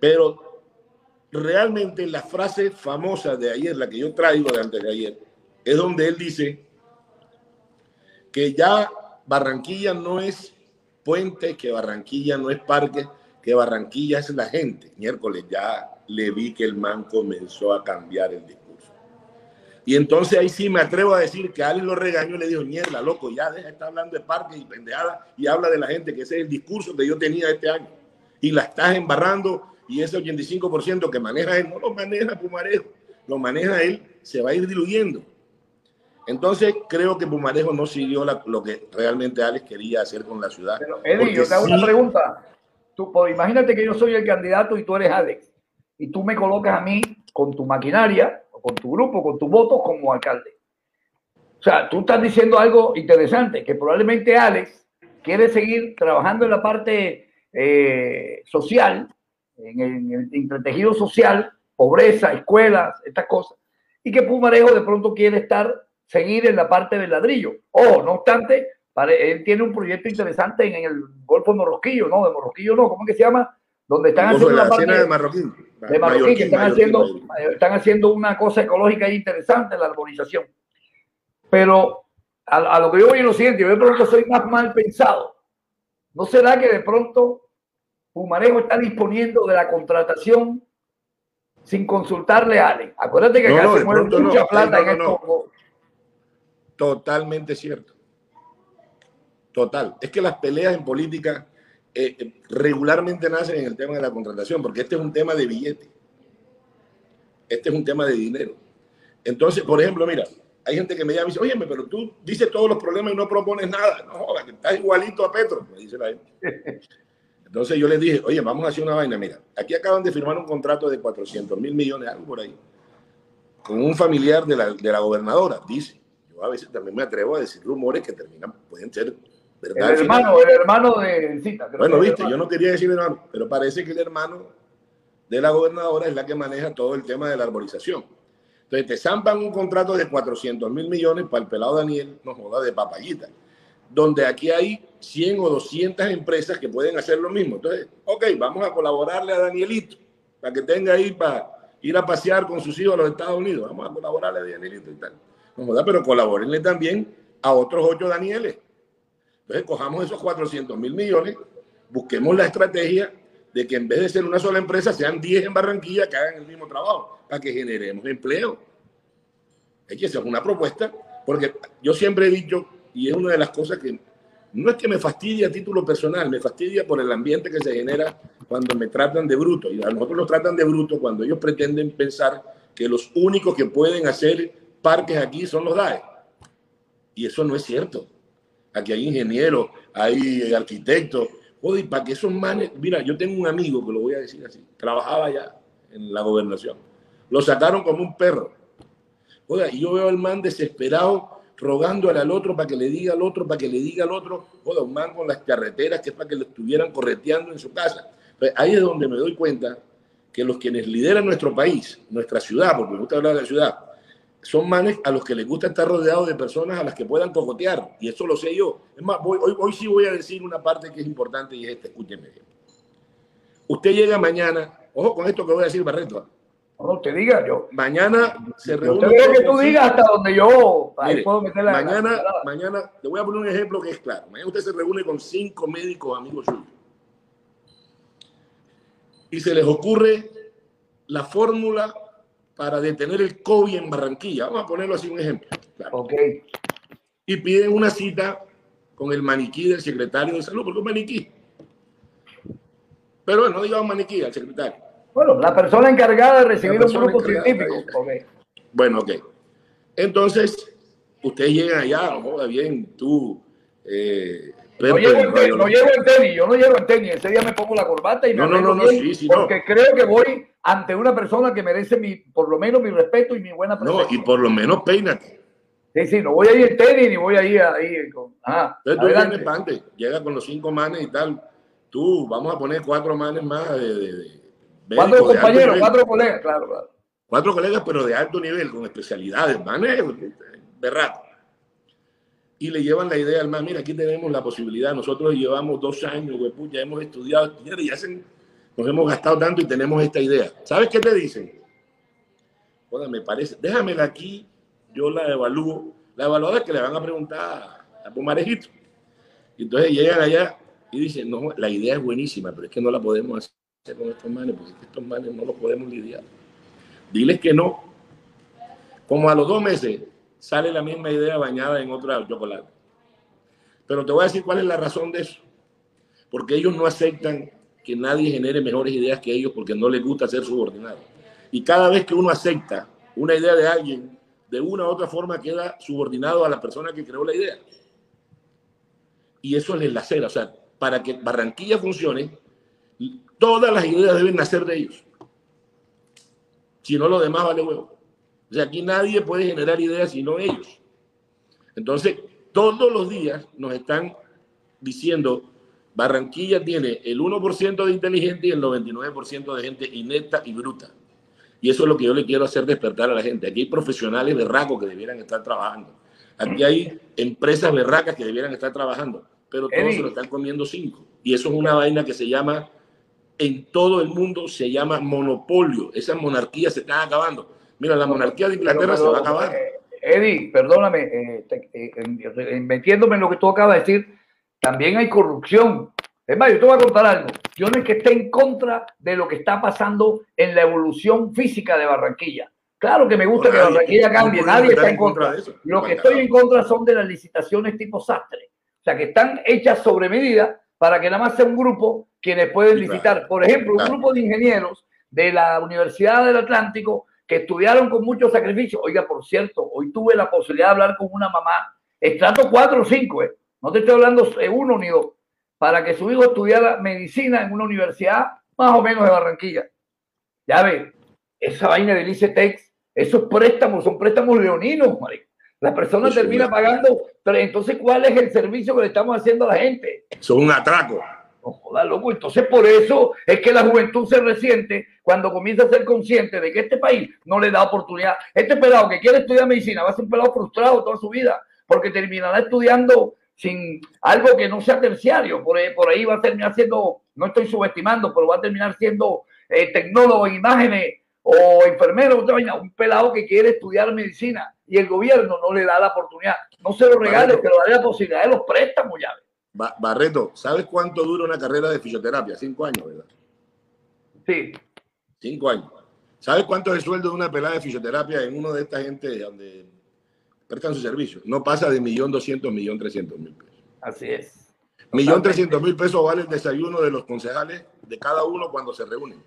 Pero realmente la frase famosa de ayer, la que yo traigo de antes de ayer, es donde él dice que ya Barranquilla no es puente, que Barranquilla no es parque, que Barranquilla es la gente. Miércoles ya le vi que el man comenzó a cambiar el discurso. Y entonces ahí sí me atrevo a decir que alguien lo regañó y le dijo, mierda, loco, ya deja de estar hablando de parques y pendejada y habla de la gente, que ese es el discurso que yo tenía este año. Y la estás embarrando y ese 85% que maneja él, no lo maneja Pumarejo, lo maneja él, se va a ir diluyendo. Entonces creo que Pumarejo no siguió la- lo que realmente Alex quería hacer con la ciudad. Pero, Eddie, yo te hago sí- una pregunta. Tú, pues, imagínate que yo soy el candidato y tú eres Alex. Y tú me colocas a mí con tu maquinaria, o con tu grupo, con tus votos como alcalde. O sea, tú estás diciendo algo interesante, que probablemente Alex quiere seguir trabajando en la parte eh, social, en el, en el entretejido social, pobreza, escuelas, estas cosas, y que Pumarejo de pronto quiere estar, seguir en la parte del ladrillo. O, no obstante, él tiene un proyecto interesante en, en el Golfo de Morrosquillo, no, de Morrosquillo no, ¿cómo que se llama? Donde están haciendo de la la cena de parte Marroquín. de Marroquín, que están Mallorquín, haciendo, Mallorquín. eh, están haciendo una cosa ecológica interesante, la arborización. Pero a, a lo que yo voy es lo siguiente, yo de pronto soy más mal pensado. ¿No será que de pronto Pumarejo está disponiendo de la contratación sin consultarle a Ale? Acuérdate que No, acá no, se mueve no. mucha plata No, no, en no. esto. Totalmente cierto. Total. Es que las peleas en política eh, eh, regularmente nacen en el tema de la contratación, porque este es un tema de billete. Este es un tema de dinero. Entonces, por ejemplo, mira, hay gente que me llama y dice, oye, pero tú dices todos los problemas y no propones nada. No, jodas, que estás igualito a Petro, me dice la gente. Entonces yo les dije, oye, vamos a hacer una vaina. Mira, aquí acaban de firmar un contrato de 400 mil millones, algo por ahí, con un familiar de la, de la gobernadora, dice. Yo a veces también me atrevo a decir rumores que terminan, pueden ser El verdad. final. hermano, el hermano de Cita. creo Bueno, el viste, yo no quería decir hermano, pero parece que el hermano de la gobernadora es la que maneja todo el tema de la arborización. Entonces te zampan un contrato de 400 mil millones para el pelado Daniel, no joda, de papayita, donde aquí hay 100 o 200 empresas que pueden hacer lo mismo. Entonces, ok, vamos a colaborarle a Danielito para que tenga ahí para ir a pasear con sus hijos a los Estados Unidos. Vamos a colaborarle a Danielito y tal. Pero colaborenle también a otros ocho Danieles. Entonces, cojamos esos 400 mil millones, busquemos la estrategia de que en vez de ser una sola empresa, sean 10 en Barranquilla que hagan el mismo trabajo, para que generemos empleo. Es que esa es una propuesta, porque yo siempre he dicho, y es una de las cosas que no es que me fastidie a título personal, me fastidia por el ambiente que se genera cuando me tratan de bruto. Y a nosotros nos tratan de bruto cuando ellos pretenden pensar que los únicos que pueden hacer parques aquí son los DAE. Y eso no es cierto. Aquí hay ingenieros, hay arquitectos. Joder, para que esos manes. Mira, yo tengo un amigo que lo voy a decir así, trabajaba allá en la gobernación. Lo sacaron como un perro. Joder, y yo veo al man desesperado rogándole al otro para que le diga al otro, para que le diga al otro, joda, un man con las carreteras que es para que lo estuvieran correteando en su casa. ahí es donde me doy cuenta que los quienes lideran nuestro país, nuestra ciudad, porque me gusta hablar de la ciudad, son manes a los que les gusta estar rodeados de personas a las que puedan cocotear. Y eso lo sé yo. Es más, hoy, hoy sí voy a decir una parte que es importante y es esta, escúcheme Usted llega mañana, ojo con esto que voy a decir, Barreto. No te diga yo. Mañana se reúne. Yo que tú digas hasta donde yo puedo meter la Mañana, mañana, te voy a poner un ejemplo que es claro. Mañana usted se reúne con cinco médicos amigos suyos. Y se les ocurre la fórmula para detener el COVID en Barranquilla. Vamos a ponerlo así un ejemplo. Ok. Y piden una cita con el maniquí del secretario de salud, porque es maniquí. Pero no digamos maniquí al secretario. Bueno, la persona encargada de recibir un grupo científico. Bueno, ok. Entonces, ustedes llegan allá, joda bien, tú. Eh, no, llevo en tenis, no en tenis, yo no llevo en tenis. Ese día me pongo la corbata y me no, no, no, no, sí, sí, porque creo que voy ante una persona que merece mi, por lo menos mi respeto y mi buena presencia. No, y por lo menos peínate. Sí, sí, no voy a ir en tenis ni voy a ir ahí con. Ah, Entonces tú vienes pante, llega con los cinco manes y tal. Tú, vamos a poner cuatro manes más de Cuatro compañeros, cuatro colegas, claro, claro. Cuatro colegas, pero de alto nivel, con especialidades, manejo, rato. Y le llevan la idea al man, mira, aquí tenemos la posibilidad, nosotros llevamos dos años, ya hemos estudiado, y hacen, nos hemos gastado tanto y tenemos esta idea. ¿Sabes qué te dicen? Bueno, me parece, déjamela aquí, yo la evalúo. La evaluada es que le van a preguntar a Pumarejito. Y entonces llegan allá y dicen, no, la idea es buenísima, pero es que no la podemos hacer con estos manes, porque estos manes no los podemos lidiar. Diles que no. Como a los dos meses sale la misma idea bañada en otra chocolate. Pero te voy a decir cuál es la razón de eso. Porque ellos no aceptan que nadie genere mejores ideas que ellos porque no les gusta ser subordinado. Y cada vez que uno acepta una idea de alguien, de una u otra forma queda subordinado a la persona que creó la idea. Y eso es la cera. O sea, para que Barranquilla funcione, Todas las ideas deben nacer de ellos. Si no, lo demás vale huevo. O sea, aquí nadie puede generar ideas sino ellos. Entonces, todos los días nos están diciendo, Barranquilla tiene el 1% de inteligente y el 99% de gente inepta y bruta. Y eso es lo que yo le quiero hacer despertar a la gente. Aquí hay profesionales berracos que debieran estar trabajando. Aquí hay empresas berracas que debieran estar trabajando. Pero todos se lo están comiendo cinco. Y eso es una vaina que se llama en todo el mundo se llama monopolio. Esas monarquías se están acabando. Mira, la monarquía de Inglaterra se va a acabar. Eh, Eddie, perdóname, eh, eh, metiéndome en lo que tú acabas de decir, también hay corrupción. Es más, yo te voy a contar algo. Yo no es que esté en contra de lo que está pasando en la evolución física de Barranquilla. Claro que me gusta que Barranquilla cambie, nadie está en contra. de eso. Lo que estoy en contra son de las licitaciones tipo sastre. O sea, que están hechas sobre medida para que nada más sea un grupo quienes pueden licitar. Por ejemplo, un grupo de ingenieros de la Universidad del Atlántico que estudiaron con mucho sacrificio. Oiga, por cierto, hoy tuve la posibilidad de hablar con una mamá, estrato 4 o 5, ¿eh? no te estoy hablando de uno ni dos, para que su hijo estudiara medicina en una universidad más o menos de Barranquilla. Ya ve, esa vaina del ICETEX, esos préstamos son préstamos leoninos, marico. La persona termina pagando, pero entonces, ¿cuál es el servicio que le estamos haciendo a la gente? Son un atraco. No joda, loco. Entonces, por eso es que la juventud se resiente cuando comienza a ser consciente de que este país no le da oportunidad. Este pelado que quiere estudiar medicina va a ser un pelado frustrado toda su vida porque terminará estudiando sin algo que no sea terciario. Por ahí, por ahí va a terminar siendo, no estoy subestimando, pero va a terminar siendo eh, tecnólogo en imágenes o enfermero, un pelado que quiere estudiar medicina y el gobierno no le da la oportunidad. No se lo regale, pero da la posibilidad de los préstamos, ya. Barreto, ¿sabes cuánto dura una carrera de fisioterapia? Cinco años, ¿verdad? Sí. Cinco años. ¿Sabes cuánto es el sueldo de una pelada de fisioterapia en uno de esta gente donde prestan su servicio? No pasa de millón doscientos, millón trescientos mil pesos. Así es. Millón trescientos mil pesos vale el desayuno de los concejales de cada uno cuando se reúnen.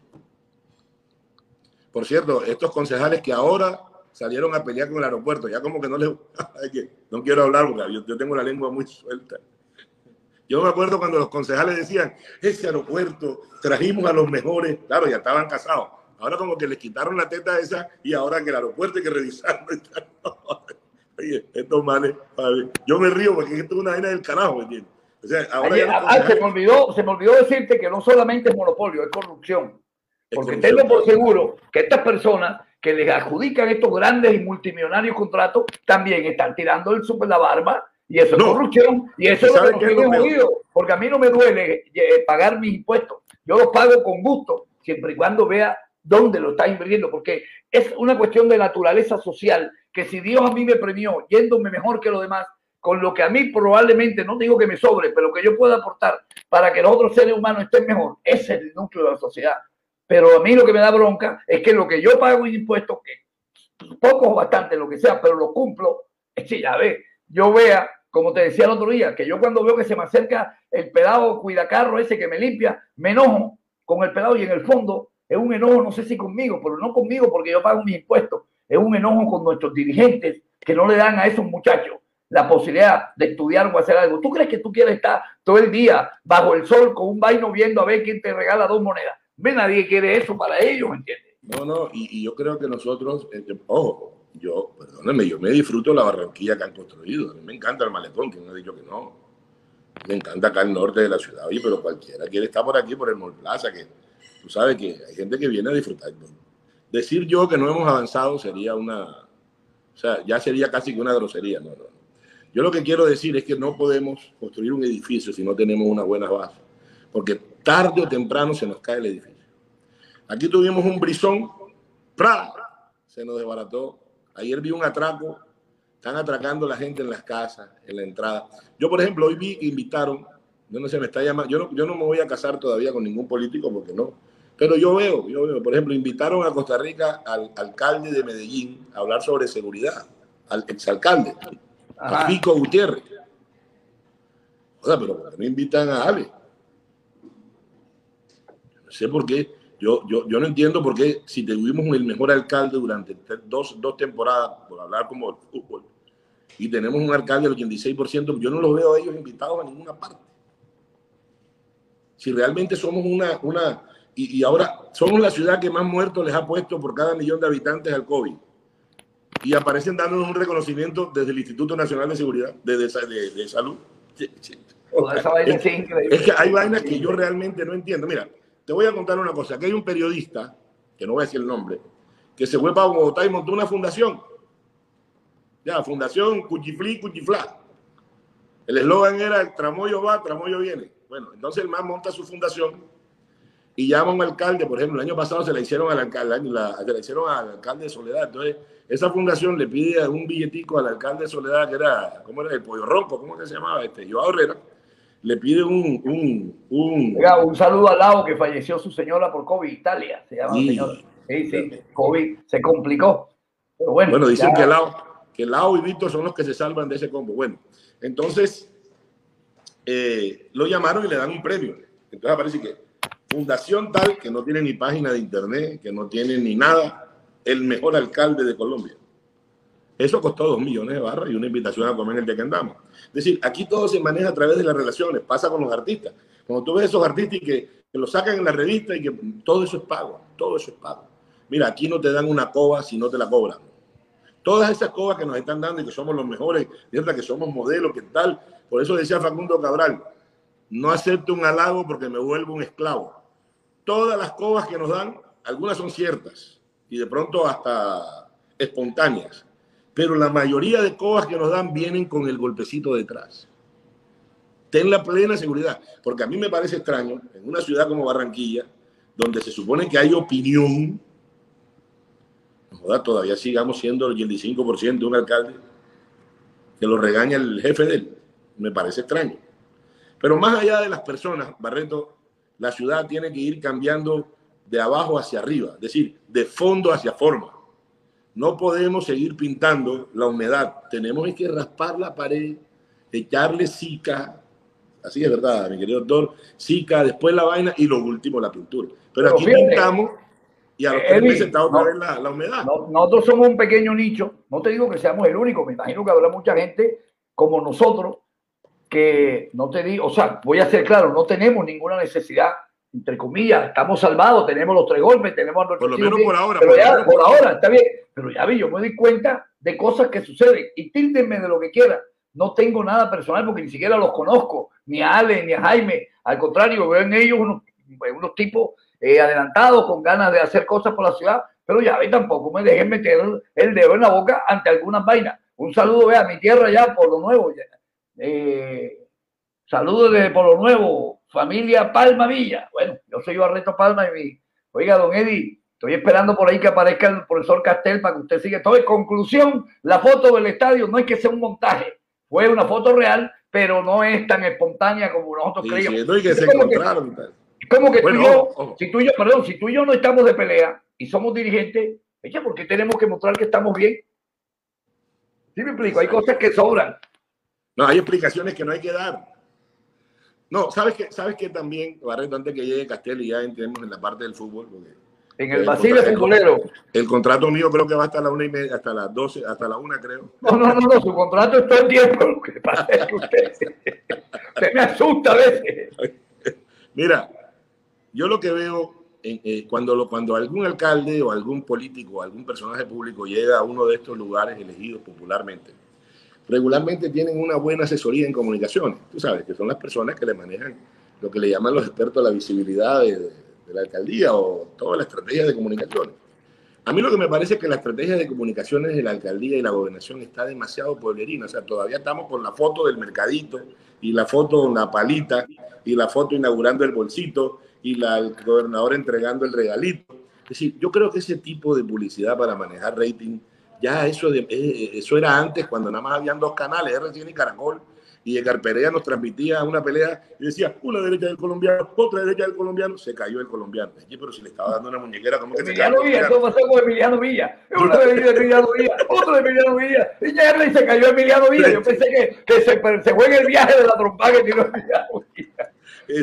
Por cierto, estos concejales que ahora salieron a pelear con el aeropuerto. Ya como que no les... no quiero hablar porque yo, tengo la lengua muy suelta. Yo me acuerdo cuando los concejales decían, ese aeropuerto, trajimos a los mejores. Claro, ya estaban casados. Ahora como que les quitaron la teta esa y ahora que el aeropuerto hay que revisarlo. Oye, estos manes, yo me río porque esto es una vaina del carajo, ¿me entiendes? O sea, ahora ah, se, me olvidó, se me olvidó decirte que no solamente es monopolio, es corrupción. Porque tengo por seguro que estas personas que les adjudican estos grandes y multimillonarios contratos también están tirando el super la barba y eso es corrupción y eso es lo que nos jodido. Porque a mí no me duele eh, pagar mis impuestos. Yo los pago con gusto, siempre y cuando vea dónde lo está invirtiendo, porque es una cuestión de naturaleza social que si Dios a mí me premió yéndome mejor que los demás, con lo que a mí probablemente, no digo que me sobre, pero que yo pueda aportar para que los otros seres humanos estén mejor, ese es el núcleo de la sociedad. Pero a mí lo que me da bronca es que lo que yo pago en impuestos, que poco o bastante, lo que sea, pero lo cumplo, es que ya ve, yo vea, como te decía el otro día, que yo cuando veo que se me acerca el pedado cuidacarro ese que me limpia, me enojo con el pedado y en el fondo es un enojo, no sé si conmigo, pero no conmigo porque yo pago mis impuestos, es un enojo con nuestros dirigentes que no le dan a esos muchachos la posibilidad de estudiar o hacer algo. ¿Tú crees que tú quieres estar todo el día bajo el sol con un vaino viendo a ver quién te regala dos monedas? Ve, nadie quiere eso para ellos. No, no, y, yo creo que nosotros, eh, ojo, yo, perdóneme, yo me disfruto la Barranquilla que han construido. A mí me encanta el malecón, que no ha dicho que no. Me encanta acá el norte de la ciudad, oye, pero cualquiera quiere estar por aquí, por el Mall Plaza, que tú sabes que hay gente que viene a disfrutar. Decir yo que no hemos avanzado sería una, o sea, ya sería casi que una grosería, no, no. Yo lo que quiero decir es que no podemos construir un edificio si no tenemos una buena base, porque tarde o temprano se nos cae el edificio. Aquí tuvimos un brisón, ¡pra! se nos desbarató. Ayer vi un atraco, están atracando a la gente en las casas, en la entrada. Yo, por ejemplo, hoy vi que invitaron, yo no sé, me está llamando, yo no, yo no me voy a casar todavía con ningún político porque no, pero yo veo, yo veo, por ejemplo, invitaron a Costa Rica al alcalde de Medellín a hablar sobre seguridad, al exalcalde. A Pico Gutiérrez. O sea, pero no invitan a Ale? Sé por qué. Yo, yo, yo no entiendo por qué si tuvimos el mejor alcalde durante dos, dos temporadas, por hablar como el fútbol, y tenemos un alcalde del 86%, yo no los veo a ellos invitados a ninguna parte. Si realmente somos una, una y, y ahora somos la ciudad que más muertos les ha puesto por cada millón de habitantes al COVID y aparecen dándonos un reconocimiento desde el Instituto Nacional de Seguridad, de, de, de, Salud. Es, que hay vainas que yo realmente no entiendo. Mira, te voy a contar una cosa. Aquí hay un periodista, que no voy a decir el nombre, que se fue para Bogotá y montó una fundación. Ya, Fundación Cuchiflí, Cuchiflá. El eslogan era tramoyo va, tramoyo viene. Bueno, entonces el man monta su fundación y llama a un alcalde, por ejemplo, el año pasado se la hicieron al alcalde, se la hicieron al alcalde de Soledad. Entonces, esa fundación le pide un billetico al alcalde de Soledad, que era, ¿cómo era? El Pollo Ronco, ¿cómo que se llamaba? Este, Joao Herrera. Le pide un... Un, un, un saludo al lado que falleció su señora por COVID, Italia, se llama sí, Sí, sí, COVID se complicó. Pero bueno, bueno dicen que Lao, que Lao y Víctor son los que se salvan de ese combo. Bueno, entonces eh, lo llamaron y le dan un premio. Entonces aparece que fundación tal que no tiene ni página de internet, que no tiene ni nada, el mejor alcalde de Colombia. Eso costó dos millones de barras y una invitación a comer el día que andamos. Es decir, aquí todo se maneja a través de las relaciones, pasa con los artistas. Cuando tú ves esos artistas que, que lo sacan en la revista y que todo eso es pago, todo eso es pago. Mira, aquí no te dan una coba si no te la cobran. Todas esas cobas que nos están dando y que somos los mejores, ¿cierto? que somos modelos, que tal. Por eso decía Facundo Cabral, no acepto un halago porque me vuelvo un esclavo. Todas las cobas que nos dan, algunas son ciertas, y de pronto hasta espontáneas. Pero la mayoría de cosas que nos dan vienen con el golpecito detrás. Ten la plena seguridad, porque a mí me parece extraño, en una ciudad como Barranquilla, donde se supone que hay opinión, todavía sigamos siendo el 85% de un alcalde que lo regaña el jefe de él. Me parece extraño. Pero más allá de las personas, Barreto, la ciudad tiene que ir cambiando de abajo hacia arriba, es decir, de fondo hacia forma. No podemos seguir pintando la humedad, tenemos que raspar la pared, echarle zika, así es verdad, mi querido doctor, zika, después la vaina y lo último la pintura. Pero, aquí pintamos y a los tres meses está otra vez la, humedad. nosotros somos un pequeño nicho, no te digo que seamos el único, me imagino que habrá mucha gente como nosotros que no te digo, o sea, voy a ser claro, no tenemos ninguna necesidad entre comillas, estamos salvados, tenemos los tres golpes, tenemos a Por lo menos por ahora. Pero por ya, ahora. por ahora, está bien. Pero ya vi, yo me doy cuenta de cosas que suceden y tíldenme de lo que quieran. No tengo nada personal porque ni siquiera los conozco, ni a Ale, ni a Jaime. Al contrario, veo en ellos unos, unos tipos eh, adelantados con ganas de hacer cosas por la ciudad, pero ya ve, tampoco me dejen meter el dedo en la boca ante algunas vainas. Un saludo, vea, a mi tierra ya, por lo nuevo. ya. Eh, saludos de Polo Nuevo, familia Palma Villa. Bueno, yo soy Barreto Palma y mi, oiga, don Eddie, estoy esperando por ahí que aparezca el profesor Castel para que usted siga. Todo en conclusión, la foto del estadio no es que sea un montaje, fue una foto real, pero no es tan espontánea como nosotros Sí, creíamos. sí, no, y que Es se que- como que Bueno, tú y yo, ojo, si tú y yo, perdón, si tú y yo no estamos de pelea y somos dirigentes, echa, porque tenemos que mostrar que estamos bien. ¿Sí me explico? Hay cosas que sobran. No, hay explicaciones que no hay que dar. No, ¿sabes que ¿Sabes que también, Barreto, antes que llegue Castel y ya entremos en la parte del fútbol? Porque En el Eh, Basile futbolero. el contrato mío creo que va hasta la una y media, hasta las 12, hasta la una creo. No, no, no, no, su contrato es todo el tiempo. Lo que pasa es que usted, usted me asusta a veces. Mira, yo lo que veo en- eh, cuando, lo, cuando algún alcalde o algún político o algún personaje público llega a uno de estos lugares elegidos popularmente, regularmente tienen una buena asesoría en comunicaciones. Tú sabes que son las personas que le manejan lo que le llaman los expertos la visibilidad de, la alcaldía o toda la estrategia de comunicaciones. A mí lo que me parece es que la estrategia de comunicaciones de la alcaldía y la gobernación está demasiado pueblerina. O sea, todavía estamos con la foto del mercadito y la foto de una palita y la foto inaugurando el bolsito y la, el gobernador entregando el regalito. Es decir, yo creo que ese tipo de publicidad para manejar rating, ya eso, de- eh, eso era antes cuando nada más habían dos canales, RCN y Caracol, y Edgar Perea nos transmitía una pelea y decía, una derecha del colombiano, otra derecha del colombiano, se cayó el colombiano. Oye, pero si le estaba dando una muñequera, ¿cómo que se cayó? Emiliano Villa, eso pasó con Emiliano Villa. Uno de Emiliano Villa, otro de Emiliano Villa. Y ya y se cayó Emiliano Villa. Yo pensé que, que se, se fue en el viaje de la trompa que tiró Emiliano Villa.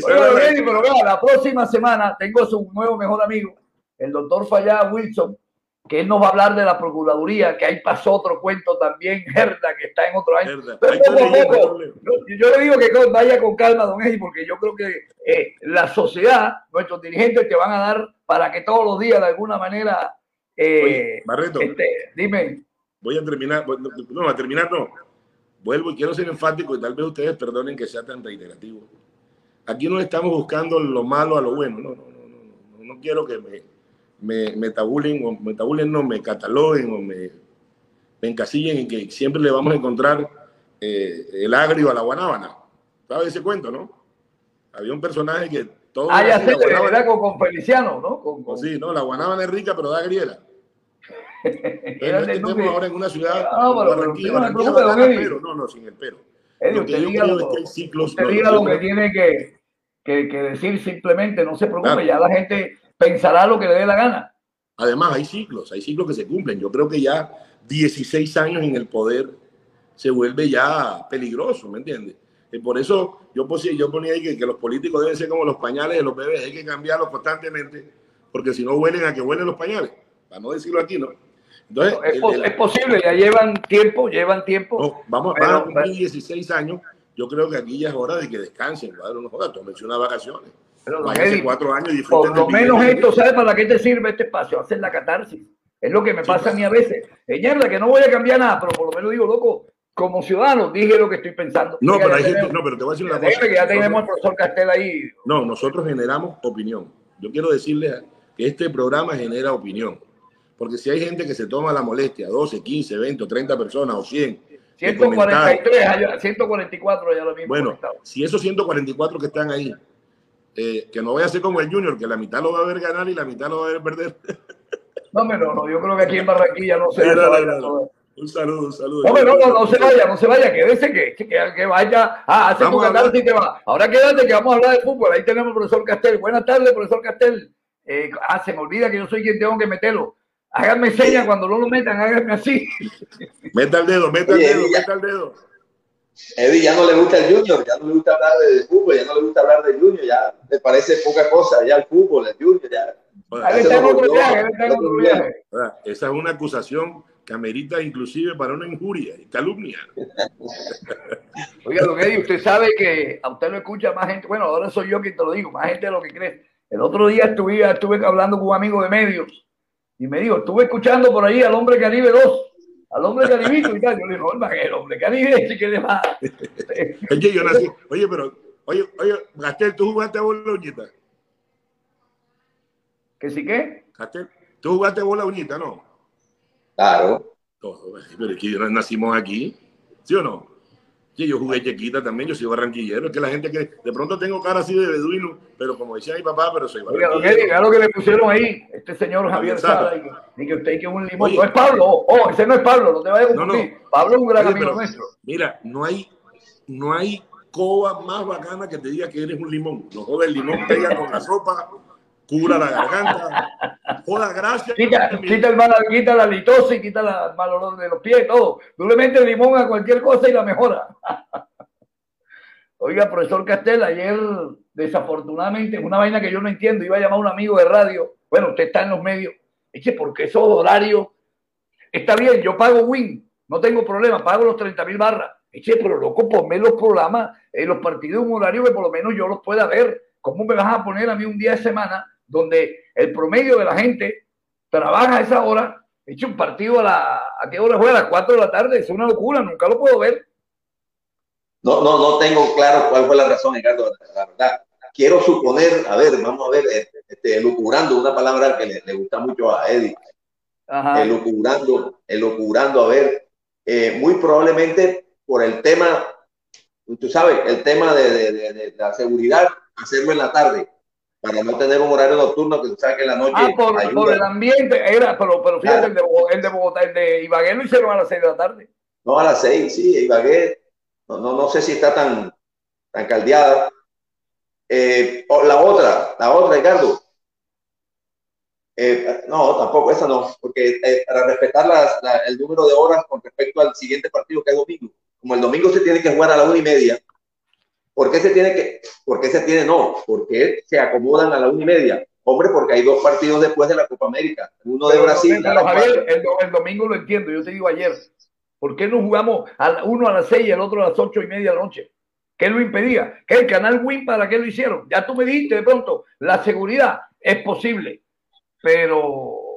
La- pero vea, la próxima semana tengo a su nuevo mejor amigo, el doctor Fallá Wilson, que él nos va a hablar de la Procuraduría, que ahí pasó otro cuento también, Gerda, que está en otro año. Pero poco a poco, yo, yo le digo que vaya con calma, don Eddie, porque yo creo que eh, la sociedad, nuestros dirigentes te van a dar para que todos los días, de alguna manera, eh, Oye, Barreto, este, dime, voy a terminar, no, no, a terminar no. Vuelvo y quiero ser enfático y tal vez ustedes perdonen que sea tan reiterativo. Aquí no estamos buscando lo malo a lo bueno, no, no, no, no, no, no quiero que me, me, me tabulen, o me tabulen, no, me cataloguen o me, me encasillen en que siempre le vamos a encontrar eh, el agrio a la guanábana. ¿Sabes ese cuento, no? Había un personaje que todo... ah, ya sé, era con, con Feliciano, ¿no? Con, con- Sí, no, la guanábana es rica, pero da el Entonces, no Núñez. ahora en una ciudad Ah, pero- pero Barranquilla, no se Barranquilla Eddie. pero no, no, sin el pero. Eddie, Lo que usted diga lo- es que hay ciclos. usted no, diga lo que tiene que, que, que decir simplemente, no se preocupe, Claro. ya la gente pensará lo que le dé la gana. Además, hay ciclos, hay ciclos que se cumplen. Yo creo que ya 16 años en el poder se vuelve ya peligroso, ¿me entiendes? Y por eso yo, yo ponía ahí que, que los políticos deben ser como los pañales de los bebés, hay que cambiarlos constantemente, porque si no huelen a que huelen los pañales, para no decirlo aquí, ¿no? Entonces, Es, el- pos- el- es posible, ya llevan tiempo, llevan tiempo. No, vamos, Pero- van a cumplir 16 años. Yo creo que aquí ya es hora de que descansen, padre, no joda, tómense unas vacaciones. Pero, Váyanse Eddie, cuatro años y por lo menos esto, ¿sabes para qué te sirve este espacio? Hacer la catarsis. Es lo que me Sí, pasa a pues. mí a veces. Es mierda, que no voy a cambiar nada, pero por lo menos digo, loco, como ciudadano dije lo que estoy pensando. No, pero hay gente, no, pero te voy a decir una cosa. que ya tenemos al profesor Castel ahí. no, nosotros generamos opinión. Yo quiero decirles que este programa genera opinión. Porque si hay gente que se toma la molestia, 12, 15, 20 o 30 personas o 100, de comentar, 143, allá- 144 ya lo mismo. bueno, conectado. si esos 144 que están ahí, eh, que no vaya a ser como el Junior, que la mitad lo va a ver ganar y la mitad lo va a ver perder. No, no, no, yo creo que aquí en Barranquilla no se toda. Un saludo, un saludo. No, hombre, no, no, no se vaya, no se vaya, quédese que, que, que vaya. Ah, hace tu canal y te va. Ahora quédate que vamos a hablar de fútbol. Ahí tenemos al profesor Castel. Buenas tardes, profesor Castel. Eh, ah, se me olvida que yo soy quien tengo que meterlo. Háganme señas cuando no lo metan, háganme así. Meta el dedo, meta el dedo, meta el dedo. Eddie ya no le gusta el Junior, ya no le gusta hablar de, fútbol, ya no le gusta hablar de Junior, ya le parece poca cosa, ya el fútbol, el Junior, ya. Esa es una acusación que amerita inclusive para una injuria y calumnia. Oiga, don Eddie, usted sabe que a usted lo escucha más gente. Bueno, ahora soy yo quien te lo digo, más gente de lo que cree. El otro día estuve, estuve hablando con un amigo de medios y me dijo, estuve escuchando por ahí al hombre Caribe 2, al hombre Caribito y tal. Yo le digo, el hombre Caribe, ¿qué le va? oye, yo nací, oye, pero, oye, oye, Gastel, ¿tú jugaste a bola uñita? ¿Que sí qué? Gastel, ¿tú jugaste a bola uñita, no? Claro. pero es que nacimos aquí, ¿sí o no? Sí, yo jugué chiquita también, yo soy barranquillero. Es que la gente que de pronto tengo cara así de beduino, pero como decía mi papá, pero soy barranquillero. Oiga, lo que le pusieron ahí, este señor Javier Sala, y que, usted que es un limón. no es Pablo, oh, ese no es Pablo, no te vayas a confundir. Pablo es un gran amigo nuestro. Mira, no hay, no hay coba más bacana que te diga que eres un limón. Los el limón pega con la sopa, cura la garganta. Joda, gracias. Quita, quita, el mal, quita la litosis, quita el mal olor de los pies, todo. Tú le metes limón a cualquier cosa y la mejora. Oiga, profesor Castel, ayer desafortunadamente, una vaina que yo no entiendo, iba a llamar a un amigo de radio. Bueno, usted está en los medios. Eche, porque esos horarios. Está bien, yo pago Win, no tengo problema, pago los 30 mil barras. Eche, pero loco, ponme los programas, en los partidos, un horario que por lo menos yo los pueda ver. ¿Cómo me vas a poner a mí un día de semana donde el promedio de la gente trabaja a esa hora, hecho un partido a, la, ¿a qué hora juega? A las 4 de la tarde, es una locura, nunca lo puedo ver. No, no, no tengo claro cuál fue la razón, Ricardo, la verdad. Quiero suponer, a ver, vamos a ver, este, una palabra que le, gusta mucho a Eddie. Ajá. Elucubrando, a ver, eh, muy probablemente por el tema, tú sabes, el tema de, de, de, de la seguridad, hacerlo en la tarde para no tener un horario nocturno que tú sabes que en la noche. Ah, por, el ambiente, era, pero, pero fíjate, el, de, el, de, Bogotá, el de Ibagué lo hicieron a las 6 de la tarde. No, a las 6, sí, Ibagué, no, no, no sé si está tan, tan caldeada. Eh, la otra, la otra, Ricardo. Eh, no, tampoco, esa no, porque eh, para respetar las, la, el número de horas con respecto al siguiente partido que es domingo, como el domingo se tiene que jugar a la una y media, ¿Por qué se tiene que, por qué se tiene no? Porque se acomodan a la una y media. Hombre, porque hay dos partidos después de la Copa América. Uno de Brasil. Javier, el, domingo lo entiendo, yo te digo ayer. ¿Por qué no jugamos uno a las seis y el otro a las ocho y media de la noche? ¿Qué lo impedía? ¿Que el canal Win para qué lo hicieron? Ya tú me dijiste de pronto, la seguridad es posible. Pero,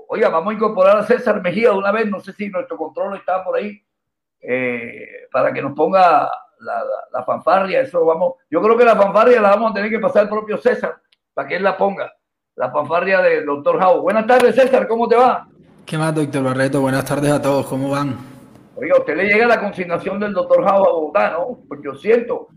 oiga, vamos a incorporar a César Mejía de una vez. No sé si nuestro control está por ahí eh, para que nos ponga la, la, fanfarria, eso vamos, yo creo que la fanfarria la vamos a tener que pasar al propio César para que él la ponga, la fanfarria del doctor Jau. Buenas tardes, César, ¿cómo te va? ¿Qué más, doctor Barreto? Buenas tardes a todos, ¿cómo van? Oiga, usted le llega la consignación del doctor Jau a Bogotá, ¿no? Porque yo siento.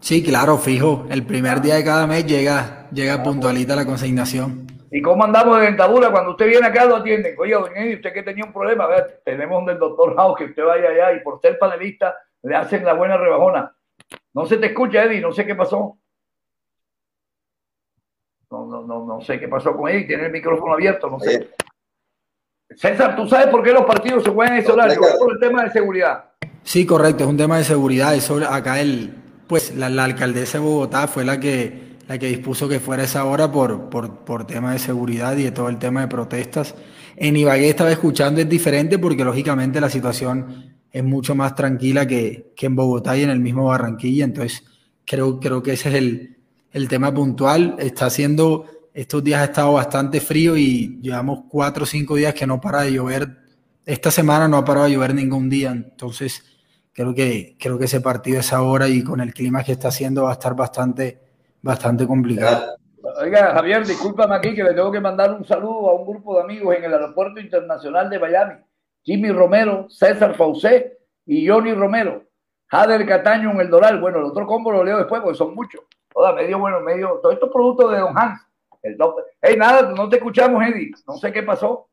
Sí, claro, fijo. El primer día de cada mes llega, llega puntualita la consignación. ¿Y cómo andamos de dentadura? Cuando usted viene acá lo atienden. Oye, doña usted que tenía un problema, ver, tenemos del doctor House que usted vaya allá y por ser panelista le hacen la buena rebajona. No se te escucha, Eddie, no sé qué pasó. No, no, no, no sé qué pasó con Eddie, tiene el micrófono abierto, no sé. César, ¿tú sabes por qué los partidos se juegan en ese horario? por el tema de seguridad. Sí, correcto, es un tema de seguridad. Eso acá el, pues la, alcaldesa de Bogotá fue la que, la que dispuso que fuera esa hora por, por, por tema de seguridad y de todo el tema de protestas. En Ibagué estaba escuchando es diferente porque lógicamente la situación es mucho más tranquila que, que, en Bogotá y en el mismo Barranquilla. Entonces, creo, creo que ese es el, el tema puntual. Está haciendo, estos días ha estado bastante frío y llevamos cuatro o cinco días que no para de llover. Esta semana no ha parado de llover ningún día. Entonces, creo que, creo que ese partido es ahora y con el clima que está haciendo va a estar bastante, bastante complicado. Oiga, Javier, discúlpame aquí que le tengo que mandar un saludo a un grupo de amigos en el Aeropuerto Internacional de Miami Jimmy Romero, César Faucé y Johnny Romero. Jader Cataño en el Doral. Bueno, el otro combo lo leo después porque son muchos. Toda medio, bueno, medio. Todos estos productos de Don Hans. El Hey, nada, no te escuchamos, Eddie. No sé qué pasó.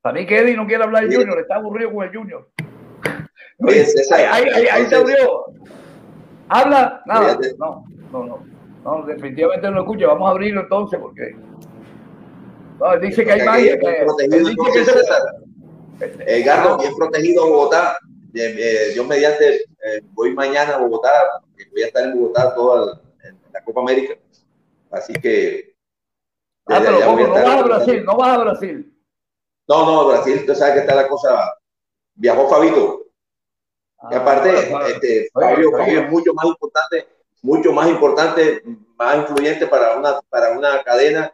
Para mí que Eddie no quiere hablar del Junior, está aburrido con el Junior. ahí, ahí, ahí, se abrió. Habla, nada. No, no, no. No, definitivamente no lo escucha. Vamos a abrirlo entonces porque. No, dice que hay magia. Que, dice que Edgardo, bien protegido Bogotá. yo mediante eh, voy mañana a Bogotá, voy a estar en Bogotá toda la Copa América. Así que. Ah, pero ¿cómo? No vas a Brasil, no vas a Brasil. No, no, Brasil, usted sabe que está la cosa. Viajó Fabito. y aparte, ah, este, Fabio, Fabio, es mucho más importante. mucho más importante, más influyente para una, para una cadena,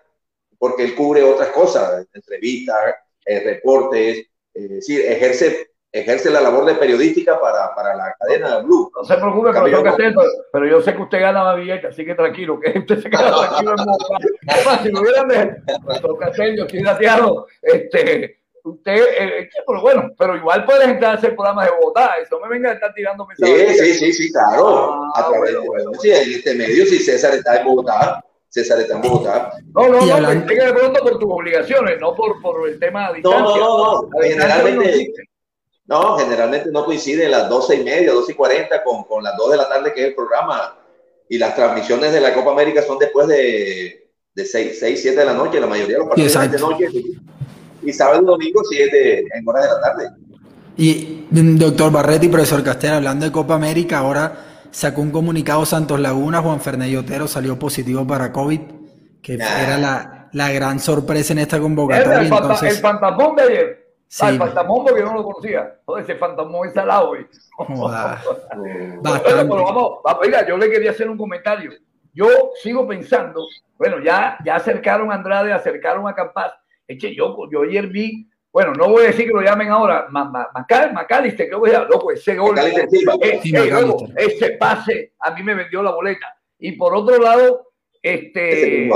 porque él cubre otras cosas, entrevistas, eh, reportes, es decir, ejerce ejerce la labor de periodística para, para la cadena de Blue. No se preocupe, pero, pero, yo sé que usted gana más billete, así que tranquilo, que usted se queda tranquilo en Bogotá. si lo hubieran dejado, Castel, yo estoy dateado, este, usted, eh, pero bueno, pero igual puede entrar a hacer programas de Bogotá, eso me venga a estar tirando mensajes. Sí, sí, sí, sí, claro. Ah, a través de, bueno, sí, en este medio, si César está en Bogotá, César está en Bogotá. No, no, no, de pronto por tus obligaciones, no por, por el tema de distancia. No, no, no, generalmente... No, generalmente no coincide las 12 y media, 12 y 40 con, con las 2 de la tarde que es el programa. Y las transmisiones de la Copa América son después de, de 6, 6, 7 de la noche, la mayoría de los partidos de noche. Y sábado y domingo sí es de, en horas de la tarde. Y doctor Barretti, profesor Castel, hablando de Copa América, ahora sacó un comunicado Santos Laguna, Juan Fernández Otero salió positivo para COVID, que era la, la, gran sorpresa en esta convocatoria. El, entonces... el fantasmón de ayer. Sí. Ah, el fantasmón porque yo no lo conocía. Todo ese fantasmón está al lado, güey. bueno, pero vamos, oiga, yo le quería hacer un comentario. Yo sigo pensando, bueno, ya, ya acercaron a Andrade, acercaron a Campas. Eche, yo, yo ayer vi, bueno, no voy a decir que lo llamen ahora, Macalister, creo que ya, loco, ese gol, ese, ese pase, a mí me vendió la boleta. Y por otro lado, este,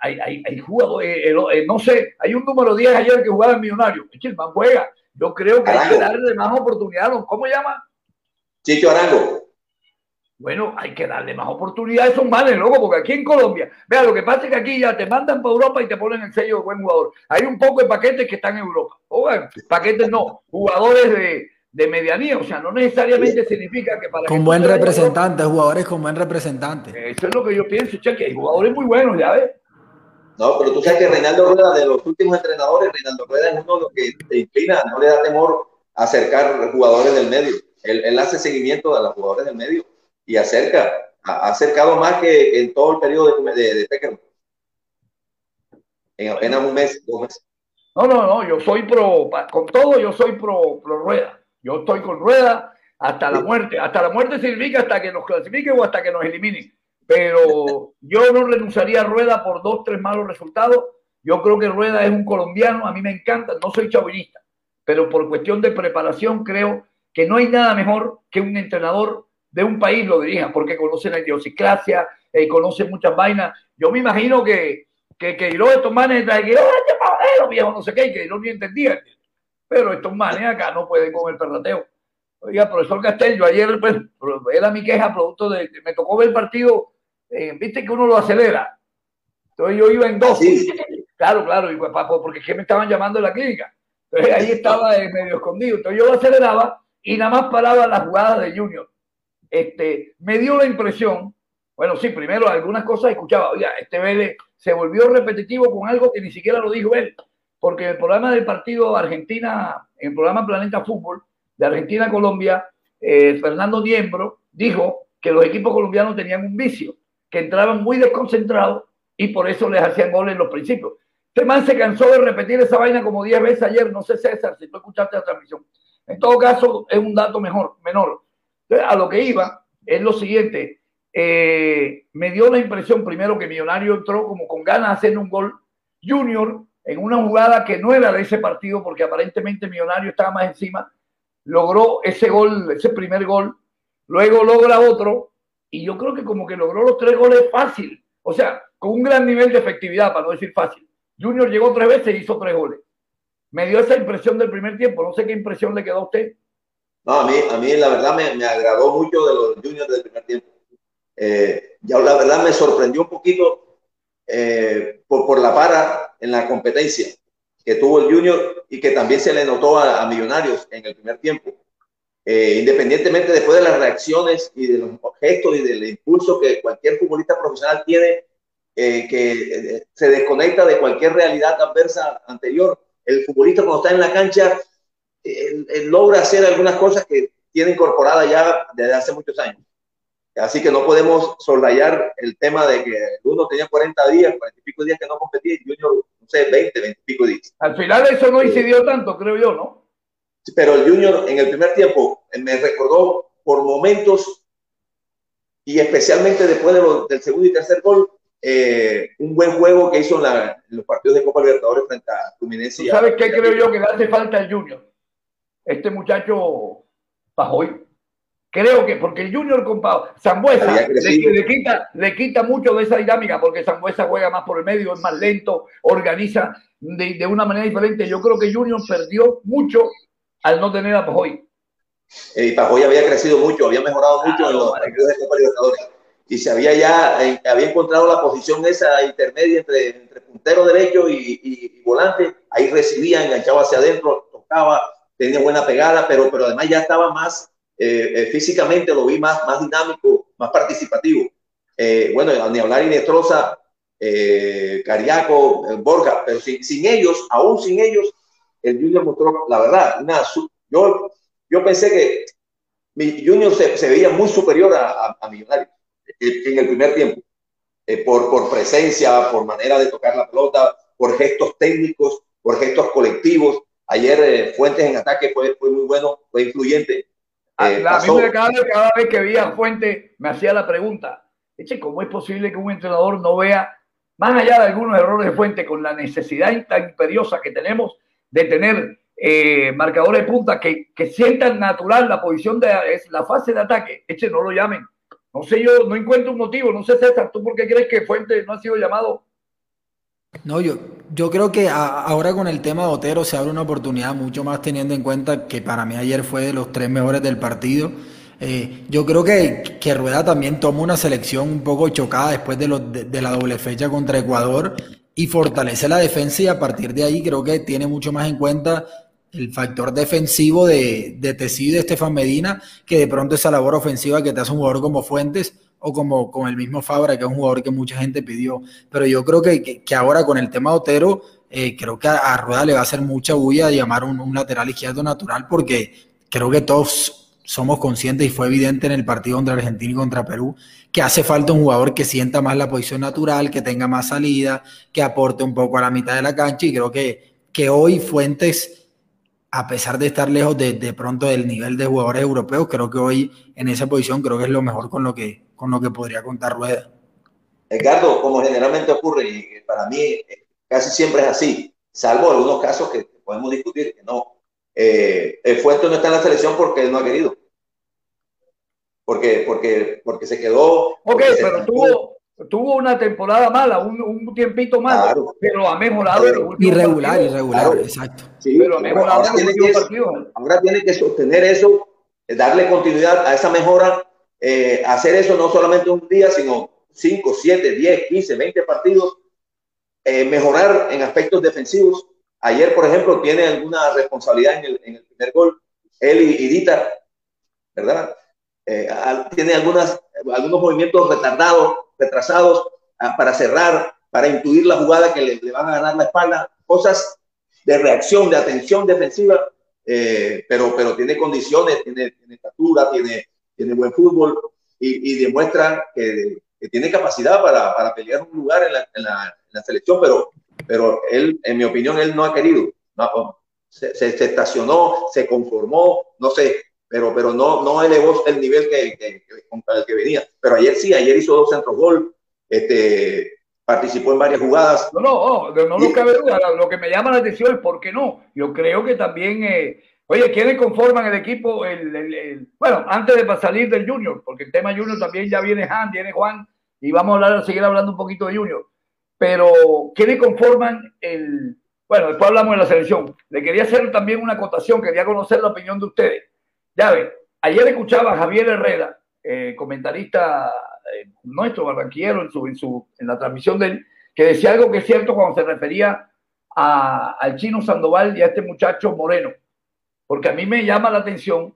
hay, hay, hay jugadores, eh, eh, no sé, hay un número 10 ayer que jugaba en Millonario. El man juega. Yo creo que hay que darle más oportunidades. ¿Cómo llama? Chicho Arango. Bueno, hay que darle más oportunidades a esos manes, loco, porque aquí en Colombia, vea, lo que pasa es que aquí ya te mandan para Europa y te ponen el sello de buen jugador. Hay un poco de paquetes que están en Europa. Oigan, paquetes no, jugadores de, de medianía, o sea, no necesariamente significa que para... Con buen representante, jugadores con buen representante. Eso es lo que yo pienso, che, que hay jugadores muy buenos, ya ves. No, pero tú sabes que Reinaldo Rueda, de los últimos entrenadores, Reinaldo Rueda es uno de los que te inclina, no le da temor acercar jugadores del medio. Él, hace seguimiento a los jugadores del medio y acerca, ha acercado más que en todo el periodo de, de, de En apenas un mes, dos meses. No, no, no, yo soy pro, con todo yo soy pro, pro Rueda. Yo estoy con Rueda hasta la muerte. Hasta la muerte significa hasta que nos clasifiquen o hasta que nos eliminen pero yo no renunciaría a Rueda por dos, tres malos resultados. Yo creo que Rueda es un colombiano, a mí me encanta, no soy chauvinista, pero por cuestión de preparación creo que no hay nada mejor que un entrenador de un país lo dirija, porque conoce la idiosincrasia, eh, conoce muchas vainas. Yo me imagino que, que, que estos manes, que, oh, viejo, no sé qué, que no ni entendía. Pero estos manes acá no pueden con el perrateo. Oiga, profesor Castel, yo ayer, pues, era mi queja, producto de, me tocó ver el partido eh, viste que uno lo acelera. Entonces yo iba en dos. Claro, claro, y pues, porque es que me estaban llamando en la clínica. Entonces ahí estaba medio escondido. Entonces yo lo aceleraba y nada más paraba las jugadas de Junior. Este, me dio la impresión, bueno, sí, primero algunas cosas escuchaba, oiga, este Vélez se volvió repetitivo con algo que ni siquiera lo dijo él, porque el programa del partido Argentina, en el programa Planeta Fútbol de Argentina-Colombia, eh, Fernando Niembro dijo que los equipos colombianos tenían un vicio que entraban muy desconcentrados y por eso les hacían goles en los principios. Este man se cansó de repetir esa vaina como 10 veces ayer, no sé César, si tú escuchaste la transmisión. En todo caso, es un dato mejor, menor. A lo que iba es lo siguiente. Eh, me dio la impresión primero que Millonario entró como con ganas de hacer un gol. Junior, en una jugada que no era de ese partido, porque aparentemente Millonario estaba más encima, logró ese gol, ese primer gol. Luego logra otro y yo creo que como que logró los tres goles fácil, o sea, con un gran nivel de efectividad, para no decir fácil. Junior llegó tres veces y hizo tres goles. Me dio esa impresión del primer tiempo, no sé qué impresión le quedó a usted. No, a mí, a mí la verdad me, me agradó mucho de los Juniors del primer tiempo. Eh, ya la verdad me sorprendió un poquito eh, por, por la para en la competencia que tuvo el Junior y que también se le notó a, a Millonarios en el primer tiempo. Eh, independientemente después de las reacciones y de los gestos y del impulso que cualquier futbolista profesional tiene, eh, que se desconecta de cualquier realidad adversa anterior. El futbolista cuando está en la cancha logra hacer algunas cosas que tiene incorporada ya desde hace muchos años. Así que no podemos soslayar el tema de que uno tenía 40 días, 40 y pico días que no competía y Junior, no sé, 20, 20 y pico días. Al final eso no incidió tanto, creo yo, ¿no? pero el Junior en el primer tiempo me recordó por momentos y especialmente después del segundo y tercer gol, eh, un buen juego que hizo en, los partidos de Copa Libertadores frente a Fluminense. ¿Sabes qué creo yo que le hace falta al Junior? Este muchacho Pajoy. Creo que porque el Junior con Zambuesa le, quita, le quita mucho de esa dinámica porque Zambuesa juega más por el medio, es más lento, organiza de, una manera diferente. Yo creo que Junior perdió mucho al no tener a Pajoy. Y Pajoy había crecido mucho, había mejorado mucho en los partidos de Copa Libertadores y se había ya eh, había encontrado la posición esa intermedia entre, entre puntero derecho y, volante. Ahí recibía, enganchaba hacia adentro, tocaba, tenía buena pegada, pero, pero además ya estaba más eh, eh, físicamente, lo vi más, más dinámico, más participativo. bueno, ni hablar Inestrosa, Cariaco, Borja, pero sin, sin, ellos, aún sin ellos, el Junior mostró, la verdad, una, yo, yo pensé que mi Junior se, se veía muy superior a, a, a Millonarios en el primer tiempo, eh, por, por presencia, por manera de tocar la pelota, por gestos técnicos, por gestos colectivos. Ayer eh, Fuentes en ataque fue, fue muy bueno, fue influyente. Ah, eh, a mí cada, vez, cada vez que veía a Fuentes me hacía la pregunta, Eche, ¿cómo es posible que un entrenador no vea, más allá de algunos errores de Fuentes, con la necesidad tan imperiosa que tenemos de tener marcadores de punta que, que sientan natural la posición de la fase de ataque? Eche, no lo llamen no sé, yo no encuentro un motivo. No sé, César, ¿tú por qué crees que Fuente no ha sido llamado? No, yo, yo creo que ahora con el tema de Otero se abre una oportunidad mucho más teniendo en cuenta que para mí ayer fue de los tres mejores del partido. Eh, yo creo que, que, Rueda también toma una selección un poco chocada después de, de, la doble fecha contra Ecuador y fortalece la defensa y a partir de ahí creo que tiene mucho más en cuenta el factor defensivo de, de Tecido de Estefan Medina, que de pronto esa labor ofensiva que te hace un jugador como Fuentes o como con el mismo Fabra, que es un jugador que mucha gente pidió. Pero yo creo que, que, ahora con el tema de Otero, eh, creo que a, Rueda le va a hacer mucha bulla llamar un, lateral izquierdo natural, porque creo que todos somos conscientes y fue evidente en el partido contra Argentina y contra Perú que hace falta un jugador que sienta más la posición natural, que tenga más salida, que aporte un poco a la mitad de la cancha y creo que, que hoy Fuentes a pesar de estar lejos de, pronto del nivel de jugadores europeos, creo que hoy en esa posición creo que es lo mejor con lo que, con lo que podría contar Rueda. Edgardo, como generalmente ocurre, y para mí eh, casi siempre es así, salvo algunos casos que podemos discutir, que no. Eh, el Fuente no está en la selección porque él no ha querido. Porque, porque, porque se quedó. Ok, pero tuvo, tuvo una temporada mala, un, un tiempito malo, pero ha mejorado. irregular, irregular, exacto. Sí, pero ha mejorado ahora, tiene que, ahora tiene que sostener eso, eh, darle continuidad a esa mejora, eh, hacer eso no solamente un día, sino 5, 7, 10, 15, 20 partidos, eh, mejorar en aspectos defensivos. Ayer, por ejemplo, tiene alguna responsabilidad en el, primer gol, él y, Dita, ¿verdad? tiene algunas, algunos movimientos retardados retrasados ah, para cerrar, para intuir la jugada que le, van a ganar la espalda, cosas de reacción, de atención defensiva, eh, pero, pero tiene condiciones, tiene estatura, tiene, tiene buen fútbol y, demuestra que, tiene capacidad para, para, pelear un lugar en la, en la, selección, pero, pero él, en mi opinión, él no ha querido. se, se, estacionó, se conformó, no sé, pero, pero no, no elevó el nivel que, que, contra el que venía. Pero ayer sí, ayer hizo dos centros gol, este, participó en varias jugadas. No, no, no, no, cabe duda. Lo que me llama la atención es por qué no. Yo creo que también, eh, oye, ¿quiénes conforman el equipo? El, bueno, antes de salir del Junior, porque el tema Junior también ya viene Han, viene Juan, y vamos a, hablar, a seguir hablando un poquito de Junior. Pero, ¿quiénes conforman el... Bueno, después hablamos de la selección. Le quería hacer también una acotación, quería conocer la opinión de ustedes. Ya ve, ayer escuchaba a Javier Herrera, eh, comentarista eh, nuestro barranquillero en, su, en, su, en la transmisión de él, que decía algo que es cierto cuando se refería a, al chino Sandoval y a este muchacho Moreno, porque a mí me llama la atención,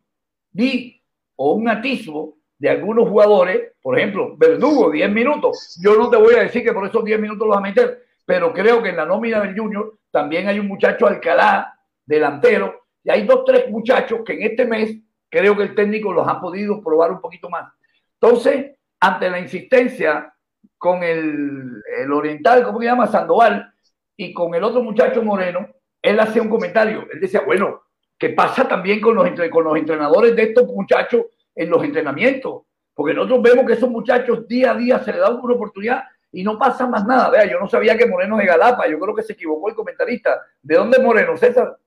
vi o un atisbo de algunos jugadores, por ejemplo, Verdugo, 10 minutos. Yo no te voy a decir que por esos 10 minutos los va a meter, pero creo que en la nómina del Junior también hay un muchacho Alcalá, delantero, y hay dos, tres muchachos que en este mes creo que el técnico los ha podido probar un poquito más. Entonces, ante la insistencia con el, el oriental, ¿cómo se llama? Sandoval, y con el otro muchacho moreno, él hacía un comentario. Él decía, bueno, ¿qué pasa también con los, con los entrenadores de estos muchachos en los entrenamientos? porque nosotros vemos que esos muchachos día a día se les da una oportunidad y no pasa más nada. Vea, yo no sabía que Moreno es de Galapa, yo creo que se equivocó el comentarista. ¿De dónde es Moreno, César?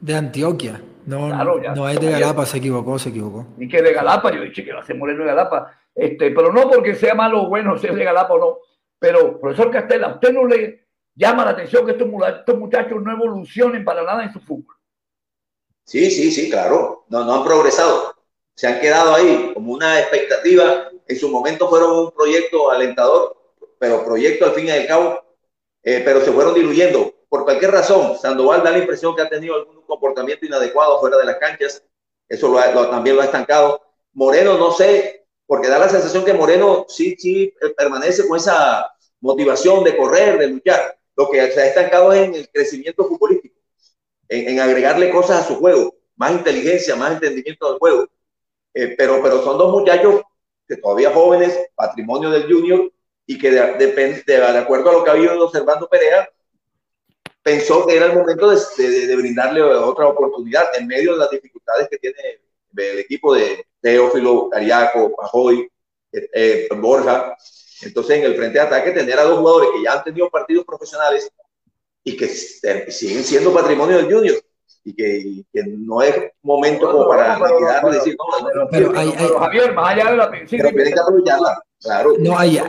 De Antioquia. No, no es de Galapa, se equivocó, se equivocó. Y que de Galapa, yo dije que va a ser Moreno de Galapa. Este, pero no porque sea malo o bueno, si es de Galapa o no. Pero, profesor Castela, ¿a usted no le llama la atención que estos, muchachos no evolucionen para nada en su fútbol? Sí, sí, sí, claro. No, no han progresado. Se han quedado ahí como una expectativa. En su momento fueron un proyecto alentador, pero proyecto al fin y al cabo, eh, pero se fueron diluyendo. Por cualquier razón, Sandoval da la impresión que ha tenido algún comportamiento inadecuado fuera de las canchas. Eso lo, también lo ha estancado. Moreno, no sé, porque da la sensación que Moreno sí, sí eh, permanece con esa motivación de correr, de luchar. Lo que se ha estancado es en el crecimiento futbolístico, en, agregarle cosas a su juego, más inteligencia, más entendimiento del juego. Eh, pero, pero son dos muchachos que todavía jóvenes, patrimonio del junior, y que de, de, acuerdo a lo que ha habido observando Perea, pensó que era el momento de, de, brindarle otra oportunidad en medio de las dificultades que tiene el equipo de Teófilo, Cariaco, Pajoy, eh, eh, Borja. Entonces, en el frente de ataque, tener a dos jugadores que ya han tenido partidos profesionales y que siguen siendo patrimonio del Junior y que, que no es momento como para liquidarlo y decir, no, pero, hay, Javier, más allá de la pero tienen que aprovecharla. Claro, no, hay,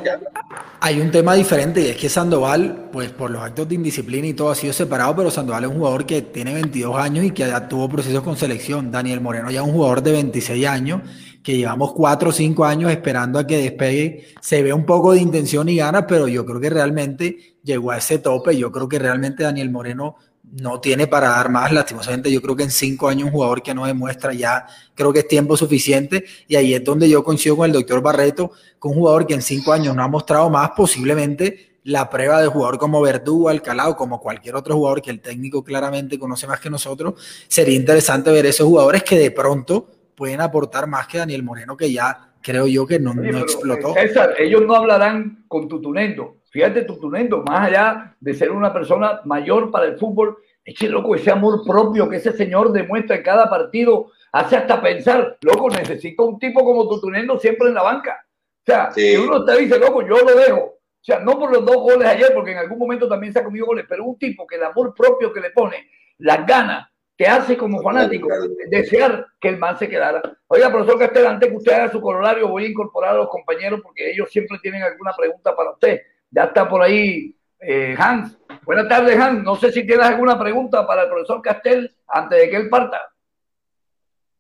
hay un tema diferente y es que Sandoval, pues por los actos de indisciplina y todo ha sido separado, pero Sandoval es un jugador que tiene 22 años y que ya tuvo procesos con selección. Daniel Moreno ya es un jugador de 26 años que llevamos 4 o 5 años esperando a que despegue. Se ve un poco de intención y ganas, pero yo creo que realmente llegó a ese tope. Yo creo que realmente Daniel Moreno no tiene para dar más, lastimosamente. Yo creo que en cinco años un jugador que no demuestra ya, creo que es tiempo suficiente. Y ahí es donde yo coincido con el doctor Barreto, con un jugador que en cinco años no ha mostrado más, posiblemente la prueba de jugador como Verdugo, Alcalá o como cualquier otro jugador que el técnico claramente conoce más que nosotros. Sería interesante ver esos jugadores que de pronto pueden aportar más que Daniel Moreno, que ya creo yo que no, no explotó. César, ellos no hablarán con Tutunendo Fíjate, Tutunendo, más allá de ser una persona mayor para el fútbol, eche loco ese amor propio que ese señor demuestra en cada partido, hace hasta pensar, loco, necesito un tipo como Tutunendo siempre en la banca. O sea, si uno te dice, loco, yo lo dejo. O sea, no por los dos goles ayer, porque en algún momento también se ha comido goles, pero un tipo que el amor propio que le pone, las ganas, te hace como fanático desear que el man se quedara. Oiga, profesor Castel, antes que usted haga su corolario, voy a incorporar a los compañeros porque ellos siempre tienen alguna pregunta para usted. Ya está por ahí eh, Hans. Buenas tardes, Hans. No sé si tienes alguna pregunta para el profesor Castel antes de que él parta.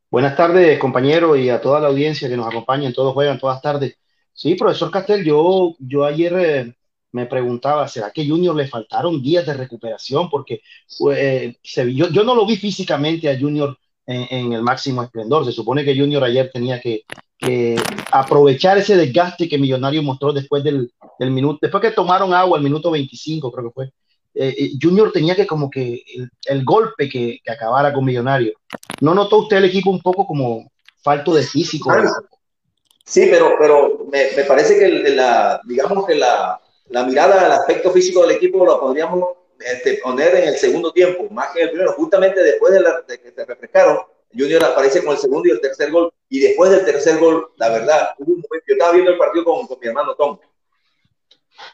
Buenas tardes, compañero, y a toda la audiencia que nos acompaña en Todos Juegan, todas tardes. Sí, profesor Castel, yo, yo ayer eh, me preguntaba, ¿será que Junior le faltaron días de recuperación? Porque pues, yo, yo, no lo vi físicamente a Junior en, el máximo esplendor. Se supone que Junior ayer tenía que, aprovechar ese desgaste que Millonario mostró después del, minuto, después que tomaron agua el minuto 25, creo que fue. Eh, eh, Junior tenía que como que el, golpe que, acabara con Millonario. ¿No notó usted el equipo un poco como falto de físico? Sí, pero, pero me, parece que la, digamos que la, la mirada al aspecto físico del equipo lo podríamos este, poner en el segundo tiempo, más que en el primero, justamente después de, que se refrescaron, Junior aparece con el segundo y el tercer gol, y después del tercer gol, la verdad, yo estaba viendo el partido con, mi hermano Tom,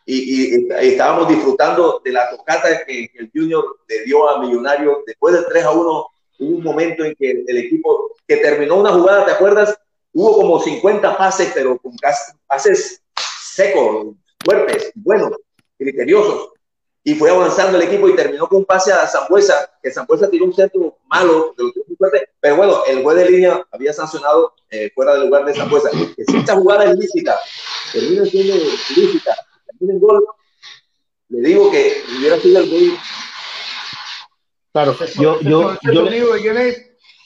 y, estábamos disfrutando de la tocata que, el Junior le dio a Millonario, después del 3 a 1, hubo un momento en que el, equipo, que terminó una jugada, ¿te acuerdas? Hubo como 50 pases, pero con pases secos, fuertes, buenos, criteriosos y fue avanzando el equipo y terminó con un pase a Zambuesa, que Zambuesa tiró un centro malo, de muy fuerte, pero bueno, el juez de línea había sancionado eh, fuera del lugar de Zambuesa. Que si esta jugada es lícita, termina siendo lícita, termina en gol, le digo que hubiera sido el gol. Claro, yo, yo, yo, sonido de quién es?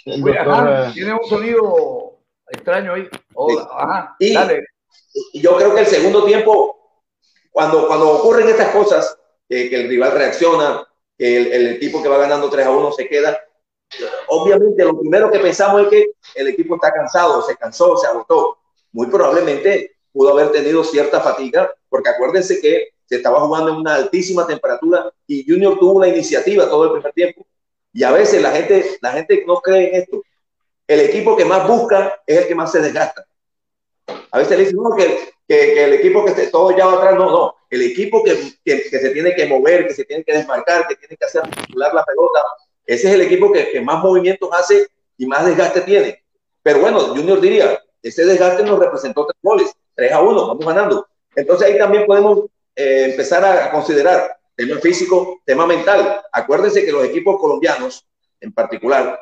Eh, tiene un sonido extraño ahí. ajá, y, dale. y yo creo que el segundo tiempo, cuando, cuando ocurren estas cosas, que, el rival reacciona, que el, equipo que va ganando 3 a 1 se queda. Obviamente, lo primero que pensamos es que el equipo está cansado, se cansó, se agotó. Muy probablemente pudo haber tenido cierta fatiga, porque acuérdense que se estaba jugando en una altísima temperatura y Junior tuvo una iniciativa todo el primer tiempo. Y a veces la gente, la gente no cree en esto. El equipo que más busca es el que más se desgasta. A veces le dicen, no, que, que, el equipo que esté todo ya atrás, no, no. El equipo que, que, se tiene que mover, que se tiene que desmarcar, que tiene que hacer circular la pelota, ese es el equipo que, más movimientos hace y más desgaste tiene. Pero bueno, Junior diría, ese desgaste nos representó tres goles, 3 a 1, vamos ganando. Entonces ahí también podemos eh, empezar a considerar tema físico, tema mental. Acuérdense que los equipos colombianos, en particular,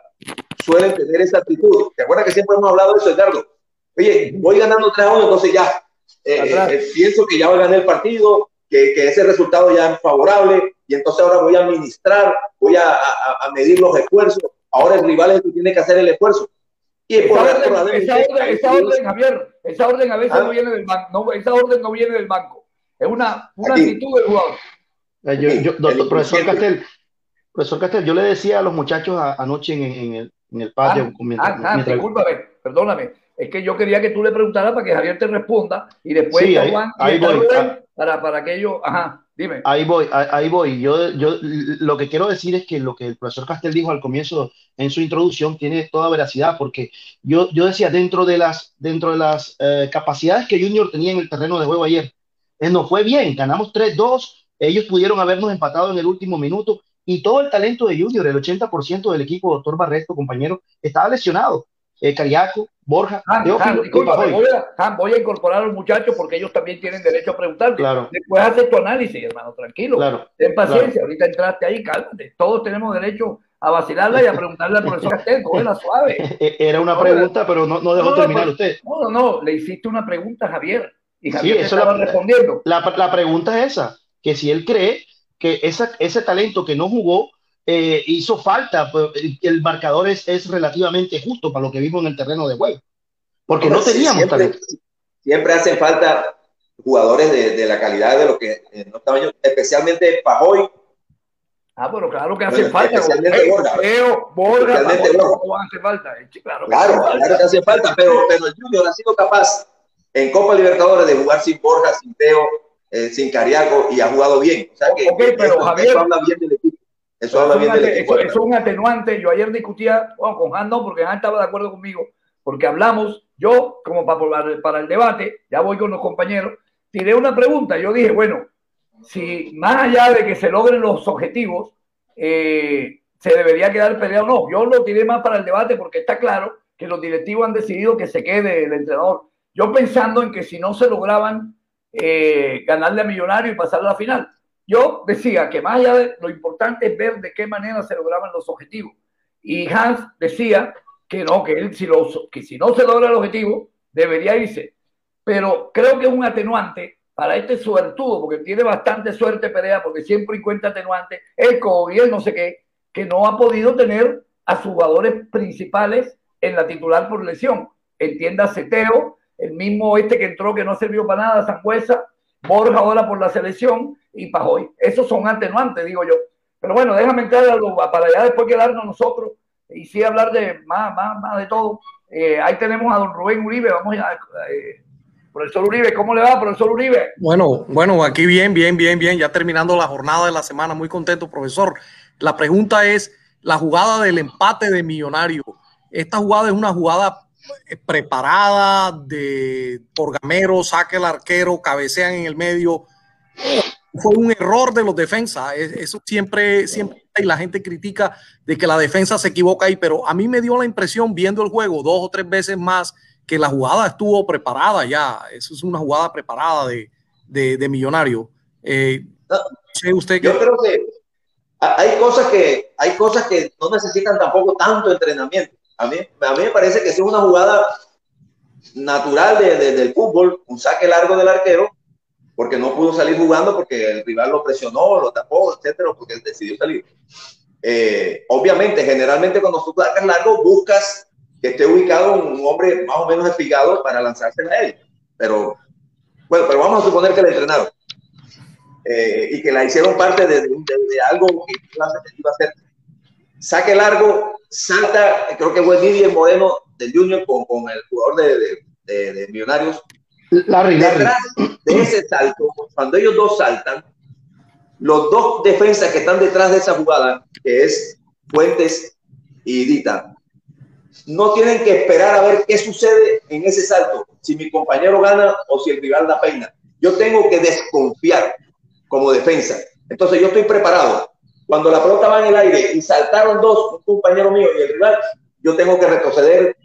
suelen tener esa actitud. ¿Te acuerdas que siempre hemos hablado de eso, Edgardo? Oye, voy ganando 3 a 1, entonces ya, eh, eh, pienso que ya voy a ganar el partido, que, que, ese resultado ya es favorable, y entonces ahora voy a administrar, voy a, a, medir los esfuerzos. Ahora el rival es el que tiene que hacer el esfuerzo. Y esa, orden, esa, orden, Javier, esa orden a veces ¿Ah? no viene del banco, no, esa orden no viene del banco, es una, una actitud del jugador. Eh, yo, yo, doctor, profesor Castel, profesor Castel, yo le decía a los muchachos anoche en, en, el, en el patio. Ah, ah, ah discúlpame, perdóname. Es que yo quería que tú le preguntaras para que Javier te responda y después sí, ahí, ahí voy. para, para que ellos. Ajá, dime. Ahí voy, ahí voy. Yo, yo lo que quiero decir es que lo que el profesor Castel dijo al comienzo en su introducción tiene toda veracidad, porque yo, yo decía, dentro de las, dentro de las eh, capacidades que Junior tenía en el terreno de juego ayer, eh, no fue bien, ganamos 3-2 ellos pudieron habernos empatado en el último minuto y todo el talento de Junior, el 80% del equipo, doctor Barreto, compañero, estaba lesionado. Eh, Cariaco, Borja, voy, a, incorporar a los muchachos porque ellos también tienen derecho a preguntar. Claro. Después hace tu análisis, hermano, tranquilo. Claro. Ten paciencia, ahorita entraste ahí, cálmate. Todos tenemos derecho a vacilarla y a preguntarle al profesor Castel, la suave. E-, era una pregunta, pero no, no dejó terminar pues, usted. No, no, no, le hiciste una pregunta Javier. Y Javier sí, estaba respondiendo. La, la pregunta es esa que si él cree que esa, ese talento que no jugó eh, hizo falta, pues, el marcador es, es, relativamente justo para lo que vimos en el terreno de juego. Porque no teníamos siempre, talento. Siempre hacen falta jugadores de, de la calidad de lo que eh, no estaba yo, especialmente Pajoy. Ah, pero claro que hace falta. Especialmente Borja. Borja, especialmente Borja. hace falta. Claro, claro, claro que hace falta, pero, pero el Junior ha sido capaz en Copa Libertadores de jugar sin Borja, sin Teo, eh, sin Cariaco y ha jugado bien. O sea que pero Javier, habla bien del equipo. Eso, habla bien del equipo. Eso, es un atenuante. Yo ayer discutía con Han, no, porque Han estaba de acuerdo conmigo, porque hablamos, yo, como para, para el debate, ya voy con los compañeros, tiré una pregunta. Yo dije, bueno, si más allá de que se logren los objetivos, eh, se debería quedar peleado o no. Yo lo tiré más para el debate porque está claro que los directivos han decidido que se quede el entrenador. Yo pensando en que si no se lograban eh, ganarle a Millonario y pasar a la final. Yo decía que más allá de lo importante es ver de qué manera se lograban los objetivos. Y Hans decía que no, que él si, no se logra el objetivo, debería irse. Pero creo que es un atenuante para este suertudo, porque tiene bastante suerte Perea, porque siempre encuentra atenuante, el y el no sé qué, que no ha podido tener a sus jugadores principales en la titular por lesión. Entienda Ceteo, el mismo este que entró que no sirvió para nada, Sangüesa, Borja ahora por la selección y Pajoy. Esos son atenuantes, digo yo. Pero bueno, déjame entrar a para allá después quedarnos nosotros y sí hablar de más, más, más de todo. Eh, ahí tenemos a don Rubén Uribe, vamos a... Eh, profesor Uribe, ¿cómo le va, profesor Uribe? Bueno, bueno, aquí bien, bien, bien, bien, ya terminando la jornada de la semana, muy contento, profesor. La pregunta es, la jugada del empate de Millonario, esta jugada es una jugada preparada de por Gamero, saque el arquero, cabecean en el medio. Fue un error de los defensas. Eso siempre, siempre, y la gente critica de que la defensa se equivoca ahí, pero a mí me dio la impresión viendo el juego dos o tres veces más que la jugada estuvo preparada ya. Eso es una jugada preparada de, de, millonario. Eh, usted Yo creo que hay cosas que hay cosas que no necesitan tampoco tanto entrenamiento. A mí, a mí me parece que es una jugada natural de, del fútbol, un saque largo del arquero, porque no pudo salir jugando porque el rival lo presionó, lo tapó, etcétera, porque decidió salir. Eh, obviamente, generalmente cuando tú sacas largo, buscas que esté ubicado un hombre más o menos espigado para lanzarse a él. Pero, bueno, pero vamos a suponer que le entrenaron eh, y que la hicieron parte de, algo que iba a ser saque largo, salta, creo que fue Didier Moreno del Junior con, con el jugador de, de, de, Millonarios. Larry, Detrás de ese salto, cuando ellos dos saltan, los dos defensas que están detrás de esa jugada, que es Fuentes y Dita, no tienen que esperar a ver qué sucede en ese salto. si mi compañero gana o si el rival da pena. Yo tengo que desconfiar como defensa. Entonces yo estoy preparado. Cuando la pelota va en el aire y saltaron dos, un compañero mío y el rival, yo tengo que retroceder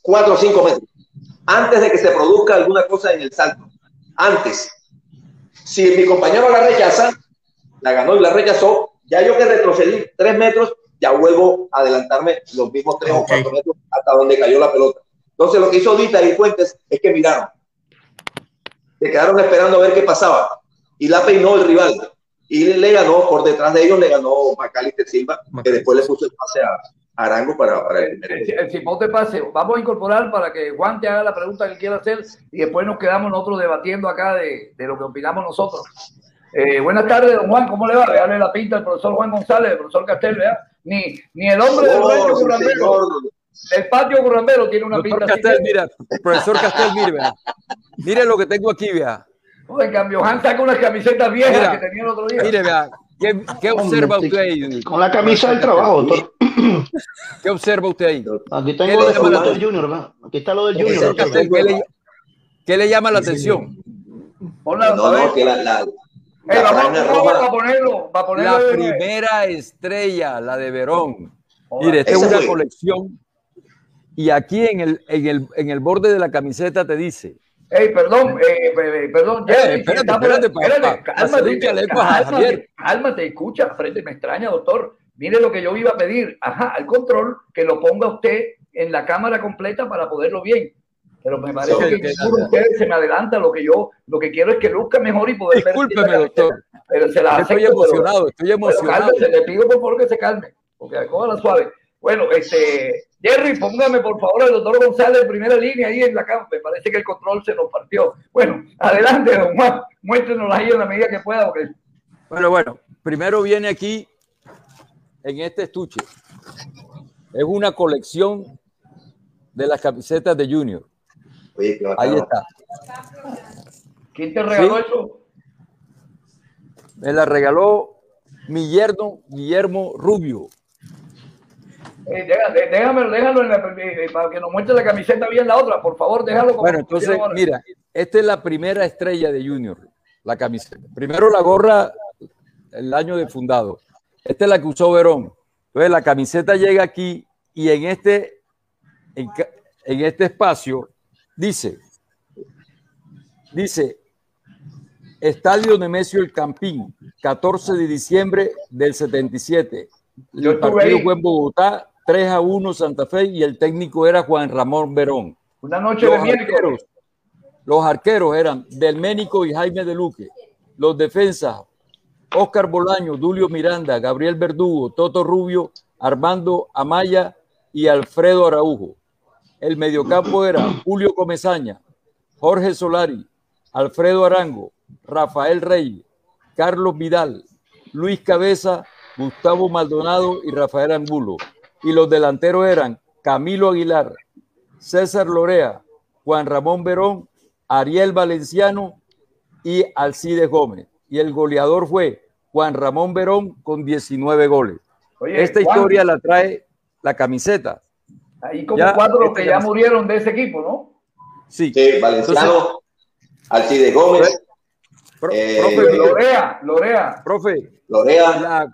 cuatro o cinco metros antes de que se produzca alguna cosa en el salto. Antes. Si mi compañero la rechaza, la ganó y la rechazó, ya yo que retrocedí tres metros, ya vuelvo a adelantarme los mismos tres o cuatro metros hasta donde cayó la pelota. Entonces lo que hizo Dita y Fuentes es que miraron. Se quedaron esperando a ver qué pasaba. Y la peinó el rival. Y le ganó, por detrás de ellos le ganó Macalister Silva, que después le puso el pase a, Arango para, para el, el, Simón te pase. Vamos a incorporar para que Juan te haga la pregunta que quiera hacer y después nos quedamos nosotros debatiendo acá de, de lo que opinamos nosotros. Eh, buenas tardes, don Juan, ¿cómo le va? Veale la pinta al profesor Juan González, el profesor Castel, vea. Ni, ni el hombre del patio currambero, del patio currambero tiene una pinta Castel, mira, profesor Castel, mire. Mire lo que tengo aquí, vea. En cambio, Juan saca unas camisetas viejas que tenía el otro día. Mire, vea, ¿qué, qué observa usted ahí? Con la camisa del trabajo, doctor. ¿Qué observa usted ahí? Aquí tengo lo del Junior, ¿verdad? Aquí está lo del Junior. ¿Qué le, ¿Qué le llama la atención? Hola, no, no, que la, la, la, ponerlo, la primera estrella, la de Verón. Mire, esta es una colección. Y aquí en el, en, el, en el borde de la camiseta te dice. Ey, perdón, eh, perdón. Eh, espérate, espérate, espérate, cálmate, cálmate, escucha, frente, me extraña, doctor. Mire lo que yo iba a pedir, ajá, al control, que lo ponga usted en la cámara completa para poderlo bien. Pero me parece que, usted se me adelanta lo que yo, lo que quiero es que luzca mejor y poder Discúlpeme, doctor. Pero se la estoy emocionado, estoy emocionado. le pido por favor que se calme, porque la suave. Bueno, este, Jerry, póngame por favor al doctor González en primera línea ahí en la cámara. Me parece que el control se nos partió. Bueno, adelante, don Juan, muéstrenos ahí en la medida que pueda. Bueno, bueno, primero viene aquí en este estuche. Es una colección de las camisetas de Junior. Ahí está. ¿Quién te regaló eso? Me la regaló mi yerno Guillermo Rubio. Eh, déjame, déjalo eh, para que nos muestre la camiseta bien la otra, por favor, déjalo. bueno, entonces, mira, esta es la primera estrella de Junior, la camiseta. Primero la gorra, el año de fundado. Esta es la que usó Verón. Entonces la camiseta llega aquí y en este, en, este espacio dice, dice, Estadio Nemesio El Campín, 14 de diciembre del 77. el partido fue en Bogotá, 3 a 1 Santa Fe y el técnico era Juan Ramón Verón. Una noche los de arqueros, Los arqueros eran Delménico y Jaime de Luque. Los defensas, Oscar Bolaño, Dulio Miranda, Gabriel Verdugo, Toto Rubio, Armando Amaya y Alfredo Araujo. El mediocampo era Julio Comezaña, Jorge Solari, Alfredo Arango, Rafael Rey, Carlos Vidal, Luis Cabeza, Gustavo Maldonado y Rafael Angulo. Y los delanteros eran Camilo Aguilar, César Lorea, Juan Ramón Verón, Ariel Valenciano y Alcides Gómez y el goleador fue Juan Ramón Verón con 19 goles. Esta historia la trae la camiseta. Hay como cuatro que ya murieron de ese equipo, ¿no? Sí. sí Valenciano, Alcides Gómez. Eh, profe, Lorea, Lorea. Profe, Lorea. La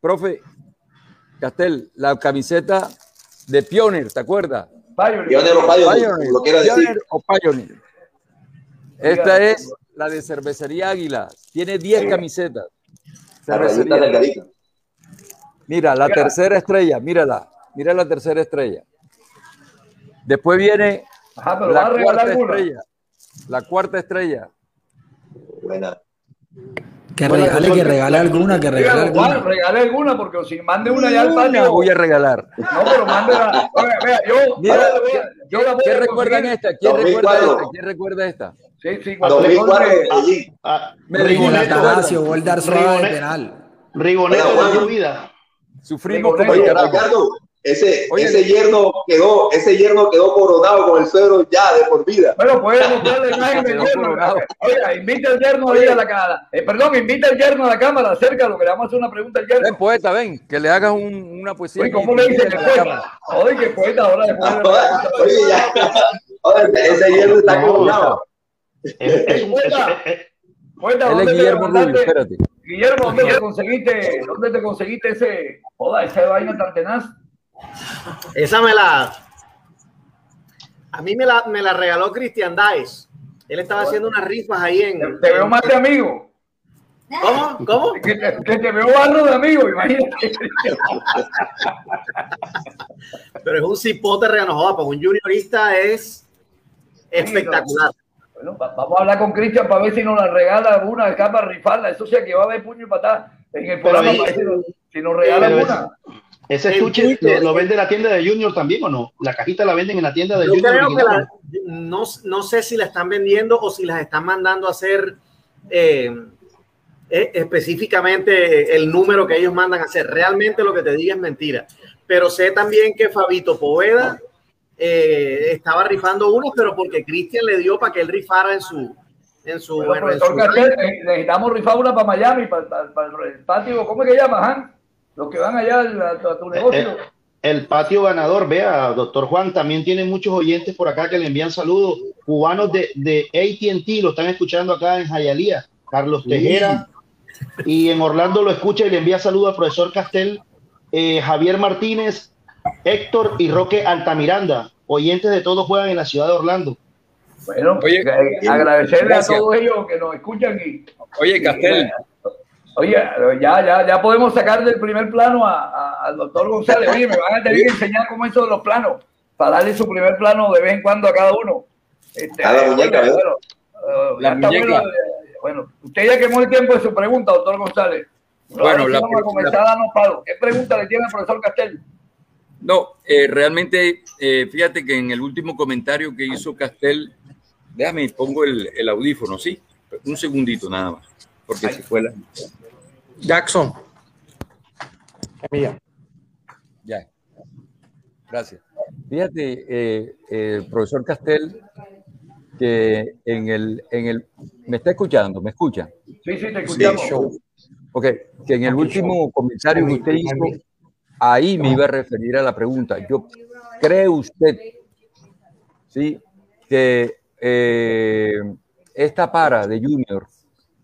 profe, Castel, la camiseta de Pioneer, ¿te acuerdas? Pioneer o Pioneer, lo quiero decir. o Pioneer. Esta es la de Cervecería Águila. Tiene 10 camisetas. Mira, la tercera estrella, mírala. Mira la tercera estrella. Después viene la cuarta estrella. La cuarta estrella. Buena. Que regale, que regale alguna, que regale alguna. regale alguna, porque si mande una ya al patio. voy a regalar. No, pero mande la. Vea, yo, Mira, yo la ¿Quién recuerda esta? ¿Quién recuerda esta? ¿Quién recuerda esta? Sí, sí, cuando 2004 allí. Me Rigoneto, gol de penal. Rigoneto de vida. Sufrimos como ese, ese yerno quedó, ese yerno quedó coronado con el suegro ya de por vida. Bueno, puede mostrar la imagen del yerno. Oiga, invita al yerno ahí a la cámara. Eh, perdón, invita al yerno a la cámara, acércalo, que le vamos a hacer una pregunta al yerno. Ven, poeta, ven, que le hagas un, una poesía. Oye, ¿cómo le dice que poeta? Oye, que poeta ahora después. Oye, ya. Oye, ese yerno está coronado. Poeta. Poeta, es Guillermo Rubio, espérate. Guillermo, ¿dónde te conseguiste, dónde te conseguiste ese, joda, esa vaina tan tenaz? Esa me la. A mí me la, me la regaló Cristian Daes. Él estaba haciendo unas rifas ahí en. Te veo más de amigo. ¿Cómo? ¿Cómo? Que te, que te veo barro de amigo, imagínate. Pero es un cipote reanojado, pues un juniorista es espectacular. Bueno, vamos a hablar con Cristian para ver si nos la regala una acá para rifarla. Eso sea que va a haber puño y patada en el programa. Ahí, si, nos, regalan una. ¿Ese estuche lo, lo, vende la tienda de Junior también o no? ¿La cajita la venden en la tienda de Yo Junior? Creo que la, no, no sé si la están vendiendo o si las están mandando a hacer eh, eh, específicamente el número que ellos mandan a hacer. Realmente lo que te diga es mentira. Pero sé también que Fabito Poveda eh, estaba rifando uno, pero porque Cristian le dio para que él rifara en su. En su, bueno, en su... Cartel, necesitamos rifar una para Miami, para, para, para, el patio. ¿Cómo es que llama, Han? Los que van allá a, a tu negocio. El, el, patio ganador, vea, doctor Juan, también tiene muchos oyentes por acá que le envían saludos. Cubanos de, de ATT lo están escuchando acá en Jayalía. Carlos Tejera. Y en Orlando lo escucha y le envía saludos al profesor Castel, eh, Javier Martínez, Héctor y Roque Altamiranda, oyentes de todos juegan en la ciudad de Orlando. Bueno, Oye, eh, agradecerle gracias. a todos ellos que nos escuchan y. Oye, Castel. Oye, ya, ya, ya podemos sacar del primer plano al doctor González. Oye, me van a tener que enseñar cómo eso de los planos, para darle su primer plano de vez en cuando a cada uno. Este, a la muñeca, bueno, uh, la muñeca. Bueno, bueno, usted ya quemó el tiempo de su pregunta, doctor González. Bueno, la, vamos a comenzar la... a darnos palos. ¿Qué pregunta le tiene el profesor Castel? No, eh, realmente, eh, fíjate que en el último comentario que hizo Castel, déjame, pongo el, el audífono, ¿sí? Un segundito nada más, porque si fue la... Jackson. Mía. Ya. Gracias. Fíjate, eh, el profesor Castel, que en el, en el... ¿Me está escuchando? ¿Me escucha? Sí, sí, te escuchamos. Sí, ok, que en el último comentario que usted hizo, ahí me iba a referir a la pregunta. Yo, ¿cree usted, sí, que eh, esta para de Junior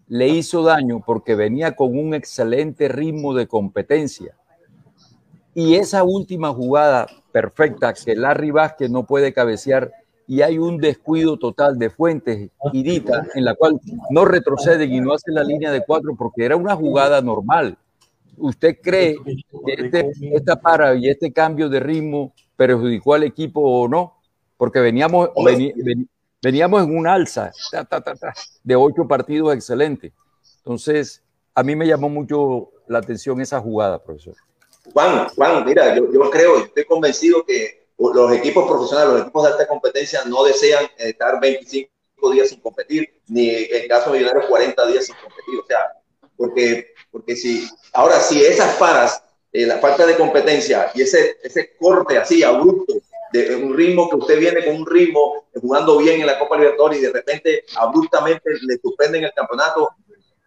le hizo daño porque venía con un excelente ritmo de competencia. Y esa última jugada perfecta que Larry Vázquez no puede cabecear y hay un descuido total de Fuentes y Dita en la cual no retroceden y no hacen la línea de cuatro porque era una jugada normal. ¿Usted cree que este, esta para y este cambio de ritmo perjudicó al equipo o no? Porque veníamos, vení, vení, veníamos en un alza ta, ta, ta, de ocho partidos excelentes. Entonces, a mí me llamó mucho la atención esa jugada, profesor. Juan, Juan, mira, yo, yo creo, estoy convencido que los equipos profesionales, los equipos de alta competencia no desean estar 25 días sin competir, ni en el caso de Millonarios 40 días sin competir. O sea, porque, porque si, ahora, si esas paras, eh, la falta de competencia y ese, ese corte así abrupto de un ritmo que usted viene con un ritmo jugando bien en la Copa Libertadores y de repente abruptamente le suspenden el campeonato.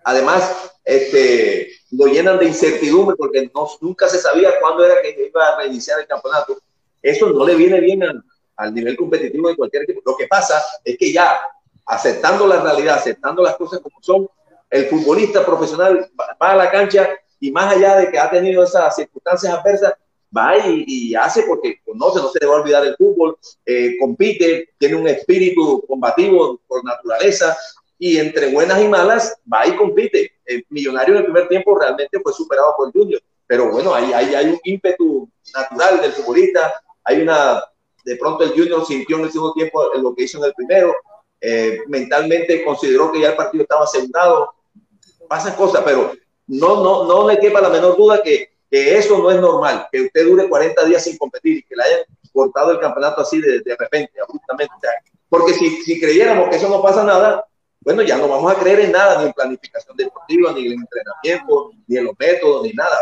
Además, este, lo llenan de incertidumbre porque no, nunca se sabía cuándo era que iba a reiniciar el campeonato. Eso no le viene bien al, al nivel competitivo de cualquier equipo. Lo que pasa es que ya aceptando la realidad, aceptando las cosas como son, el futbolista profesional va a la cancha y más allá de que ha tenido esas circunstancias adversas, va y, y, hace porque conoce, no se le va a olvidar el fútbol, eh, compite, tiene un espíritu combativo por naturaleza y entre buenas y malas va y compite. El millonario en el primer tiempo realmente fue superado por Junior, pero bueno, hay, hay, hay un ímpetu natural del futbolista, hay una, de pronto el Junior sintió en el segundo tiempo lo que hizo en el primero, eh, mentalmente consideró que ya el partido estaba asegurado, pasan cosas, pero no, no, no le quepa la menor duda que que eso no es normal, que usted dure 40 días sin competir y que le hayan cortado el campeonato así de, de repente, abruptamente. Porque si, si creyéramos que eso no pasa nada, bueno, ya no vamos a creer en nada, ni en planificación deportiva, ni en entrenamiento, ni en los métodos, ni nada.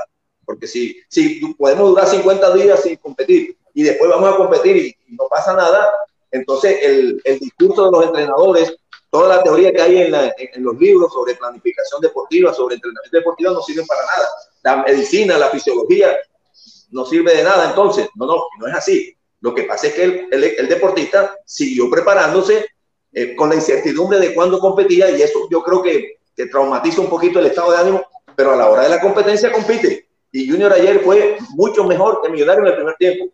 porque si, si podemos durar 50 días sin competir y después vamos a competir y, no pasa nada, entonces el, el, discurso de los entrenadores, toda la teoría que hay en, en, los libros sobre planificación deportiva, sobre entrenamiento deportivo, no sirven para nada. La medicina, la fisiología, no sirve de nada. Entonces, no, no, no es así. Lo que pasa es que el, el, el deportista siguió preparándose eh, con la incertidumbre de cuándo competía y eso yo creo que, que traumatiza un poquito el estado de ánimo, pero a la hora de la competencia compite. Y Junior ayer fue mucho mejor que Millonario en el primer tiempo.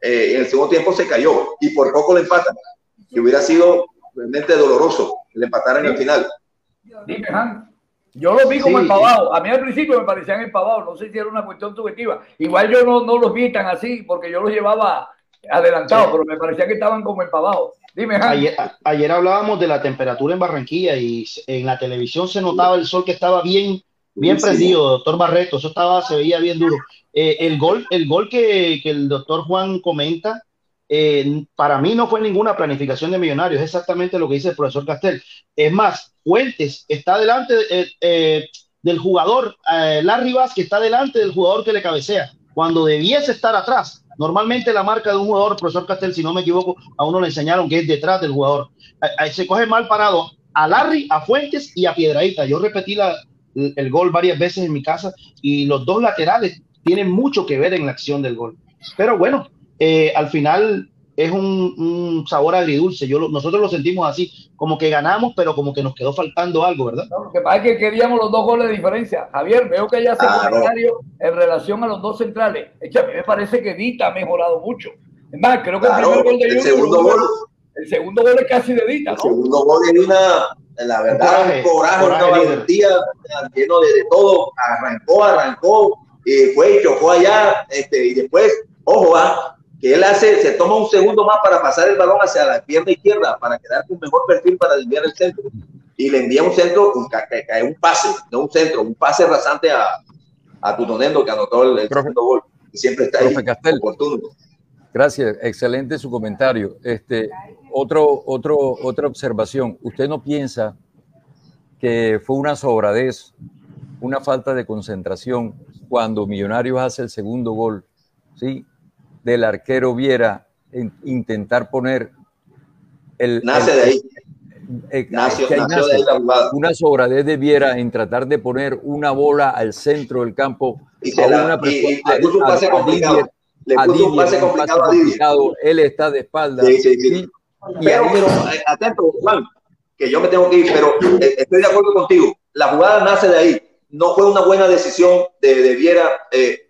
Eh, en el segundo tiempo se cayó y por poco le empatan. Que hubiera sido realmente doloroso que le empataran en el final. Dime, Han. Yo los vi como empavados. A mí al principio me parecían empavados. No sé si era una cuestión subjetiva. Igual yo no, no los vi tan así porque yo los llevaba adelantados, pero me parecía que estaban como empavados. Dime, ayer, ayer, hablábamos de la temperatura en Barranquilla y en la televisión se notaba el sol que estaba bien, bien prendido, doctor Barreto. Eso estaba, se veía bien duro. Eh, el gol, el gol que, que, el doctor Juan comenta, eh, para mí no fue ninguna planificación de millonarios, es exactamente lo que dice el profesor Castel. Es más, Fuentes está delante eh, del jugador, Larry Vázquez está delante del jugador que le cabecea, cuando debiese estar atrás. Normalmente la marca de un jugador, profesor Castel, si no me equivoco, a uno le enseñaron que es detrás del jugador. Se coge mal parado a Larry, a Fuentes y a Piedradita. Yo repetí el gol varias veces en mi casa y los dos laterales tienen mucho que ver en la acción del gol. Pero bueno, eh, al final es un, sabor agridulce. Yo, nosotros lo sentimos así, como que ganamos, pero como que nos quedó faltando algo, ¿verdad? lo que pasa es que queríamos los dos goles de diferencia. Javier, veo que ya hace ah, comentario en relación a los dos centrales. Es que a mí me parece que Dita ha mejorado mucho. Es más, creo que el primer gol de el segundo gol, el segundo gol es casi de Dita. El segundo gol es una, la verdad, un coraje, una valentía, lleno de, todo. Arrancó, arrancó, eh, fue y chocó allá, este, y después, ojo, ¿ah? Que él hace, se toma un segundo más para pasar el balón hacia la pierna izquierda, para quedar con mejor perfil para desviar el centro. Y le envía un centro, un, un pase, no un centro, un pase rasante a, a Tutonendo que anotó el, segundo gol. Y siempre está ahí, oportuno. Gracias, excelente su comentario. Este, otro, otro, otra observación. ¿Usted no piensa que fue una sobradez, una falta de concentración cuando Millonarios hace el segundo gol? ¿sí? Del arquero Viera en intentar poner el... Nace de ahí. Eh, nació, de ahí la jugada. Una sobradez de Viera en tratar de poner una bola al centro del campo. Y, se la, una y, le puso un pase complicado. Le puso un pase complicado a complicado. Él está de espalda. Sí, sí, sí. Y pero, pero, eh, atento, Juan, que yo me tengo que ir, pero eh, estoy de acuerdo contigo. La jugada nace de ahí. No fue una buena decisión de, de Viera eh,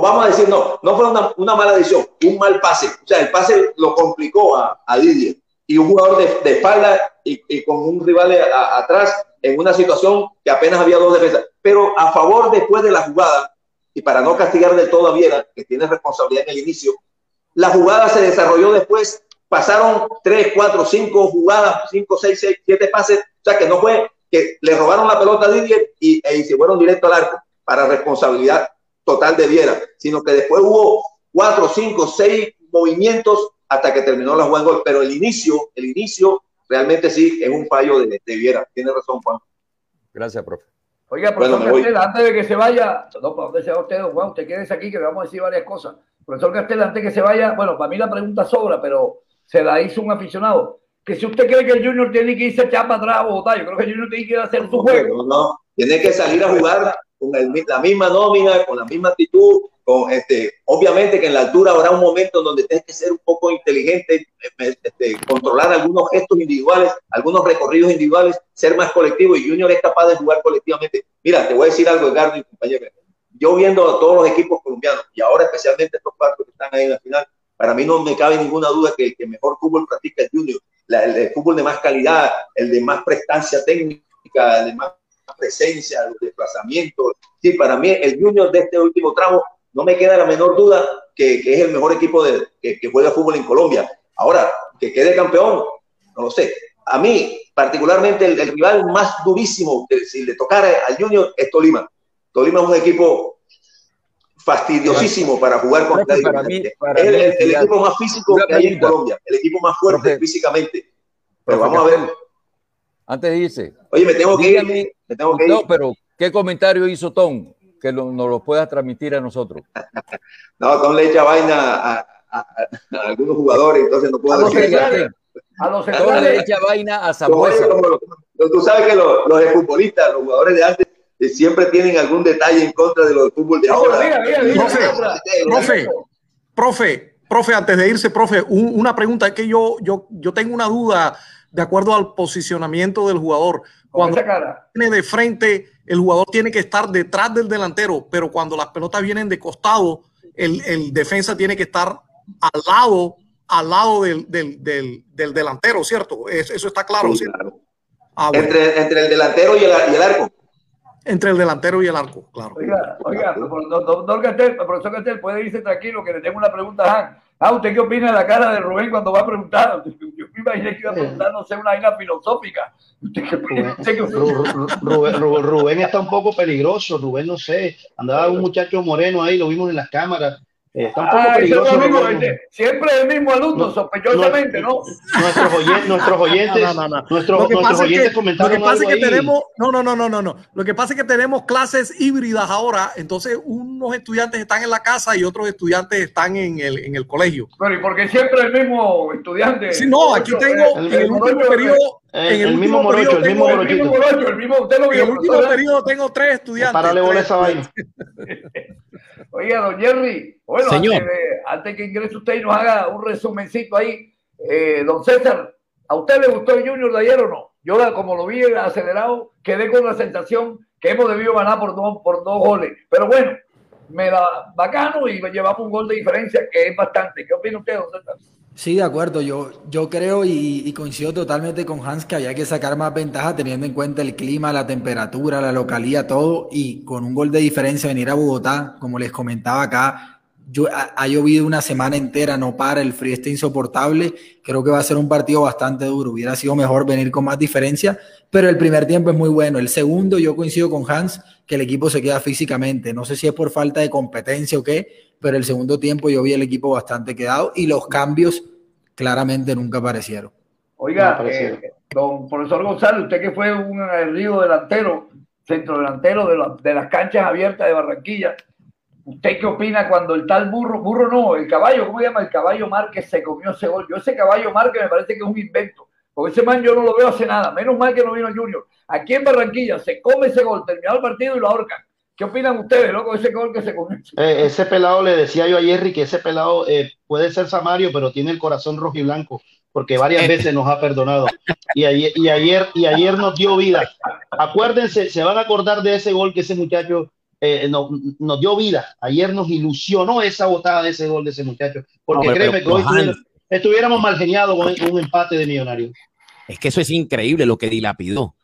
vamos a decir, no, no fue una, una, mala decisión, un mal pase. O sea, el pase lo complicó a, a Didier. Y un jugador de, de espalda y, y, con un rival atrás en una situación que apenas había dos defensas. Pero a favor después de la jugada, y para no castigar del todo a Viera, que tiene responsabilidad en el inicio, la jugada se desarrolló después, pasaron tres, cuatro, cinco jugadas, cinco, seis, seis, siete pases, o sea que no fue que le robaron la pelota a Didier y, y se fueron directo al arco para responsabilidad total de Viera, sino que después hubo cuatro, cinco, seis movimientos hasta que terminó la jugada gol. Pero el inicio, el inicio realmente sí es un fallo de, de Viera. Tiene razón, Juan. Gracias, profe. Oiga, profesor Castel, antes de que se vaya, no, ¿para dónde se va usted, Juan? Usted quédese aquí que le vamos a decir varias cosas. Profesor Castel, antes de que se vaya, bueno, para mí la pregunta sobra, pero se la hizo un aficionado. Que si usted cree que el Junior tiene que irse a echar para atrás o yo creo que el Junior tiene que ir a hacer su juego. No, no, tiene que salir a jugar con la misma nómina, con la misma actitud, con este, obviamente que en la altura habrá un momento donde tienes que ser un poco inteligente, este, controlar algunos gestos individuales, algunos recorridos individuales, ser más colectivo y Junior es capaz de jugar colectivamente. Mira, te voy a decir algo, Edgardo y compañero. Yo viendo a todos los equipos colombianos y ahora especialmente estos cuatro que están ahí en la final, para mí no me cabe ninguna duda que el que mejor fútbol practica es Junior, el, fútbol de más calidad, el de más prestancia técnica, el de más presencia, los desplazamientos. Sí, para mí el Junior de este último tramo no me queda la menor duda que, que es el mejor equipo de, que, que, juega fútbol en Colombia. Ahora, que quede campeón, no lo sé. A mí, particularmente, el, rival más durísimo, que si le tocara al Junior, es Tolima. Tolima es un equipo fastidiosísimo para jugar para mí, para es el, equipo más físico que hay en Colombia, el equipo más fuerte físicamente. Pero vamos a ver. Antes dice. Oye, me tengo que ir. No, pero ¿qué comentario hizo Tom? que nos lo pueda transmitir a nosotros. no, Tom le echa vaina a, algunos jugadores, entonces no puedo decir. A los Tom le echa vaina a Samuel. Tú sabes que los, los futbolistas, los jugadores de antes, eh, siempre tienen algún detalle en contra de los fútbol de ahora. profe, profe, profe, antes de irse, profe, una pregunta es que yo, yo, yo tengo una duda de acuerdo al posicionamiento del jugador. Cuando viene de frente, el jugador tiene que estar detrás del delantero, pero cuando las pelotas vienen de costado, el, el defensa tiene que estar al lado, al lado del, del, del, del delantero, ¿cierto? Eso está claro, ¿cierto? Ah, entre, entre el delantero y el, y el, arco. Entre el delantero y el arco, claro. Oiga, oiga, doctor Castel, profesor Castel, puede irse tranquilo que le tengo una pregunta a Han. Ah, ¿usted qué opina de la cara de Rubén cuando va a preguntar? Yo me imaginé que iba a preguntar, no sé, una vaina filosófica. Rubén, Rubén, está un poco peligroso, Rubén, no sé, andaba un muchacho moreno ahí, lo vimos en las cámaras, eh, ah, siempre el mismo alumno, sospechosamente, ¿no? Nuestros oyentes, nuestros oyentes, Nuestros, lo que pasa es que, lo que, pasa es que tenemos, no, no, no, no, no, no. Lo que pasa es que tenemos clases híbridas ahora, entonces unos estudiantes están en la casa y otros estudiantes están en el, en el colegio. Pero ¿y por qué siempre el mismo estudiante? Sí, no, aquí tengo el, en el, último periodo. En el, último morocho, el mismo morocho, el mismo, usted lo vio, en el último periodo tengo tres estudiantes. Para bola esa vaina. Oiga, don Jerry, bueno, Antes, que ingrese usted y nos haga un resumencito ahí, eh, don César, ¿a usted le gustó el Junior de ayer o no? Yo, como lo vi acelerado, quedé con la sensación que hemos debido ganar por dos, por dos goles. Pero bueno, me da bacano y llevamos un gol de diferencia que es bastante. ¿Qué opina usted, don César? Sí, de acuerdo. Yo, yo creo y, coincido totalmente con Hans que había que sacar más ventaja teniendo en cuenta el clima, la temperatura, la localía, todo. Y con un gol de diferencia venir a Bogotá, como les comentaba acá, yo, ha, llovido una semana entera, no para, el frío está insoportable. Creo que va a ser un partido bastante duro. Hubiera sido mejor venir con más diferencia, pero el primer tiempo es muy bueno. El segundo, yo coincido con Hans que el equipo se queda físicamente. No sé si es por falta de competencia o qué, pero el segundo tiempo yo vi el equipo bastante quedado y los cambios claramente nunca aparecieron. Oiga, eh, don profesor González, usted que fue un río delantero, centro delantero de, de, las canchas abiertas de Barranquilla, ¿usted qué opina cuando el tal burro, burro no, el caballo, ¿cómo se llama? El caballo Márquez se comió ese gol. Yo ese caballo Márquez me parece que es un invento, porque ese man yo no lo veo hace nada, menos mal que no vino Junior. Aquí en Barranquilla se come ese gol, terminado el partido y lo ahorcan. ¿Qué opinan ustedes, loco, ese gol que se comió? Eh, ese pelado le decía yo a Jerry que ese pelado eh, puede ser Samario, pero tiene el corazón rojo y blanco, porque varias veces nos ha perdonado. Y ayer, y ayer, y ayer nos dio vida. Acuérdense, se van a acordar de ese gol que ese muchacho eh, nos, dio vida. Ayer nos ilusionó esa botada de ese gol de ese muchacho, porque créeme que hoy estuviéramos mal geniados con un empate de millonario. Es que eso es increíble lo que dilapidó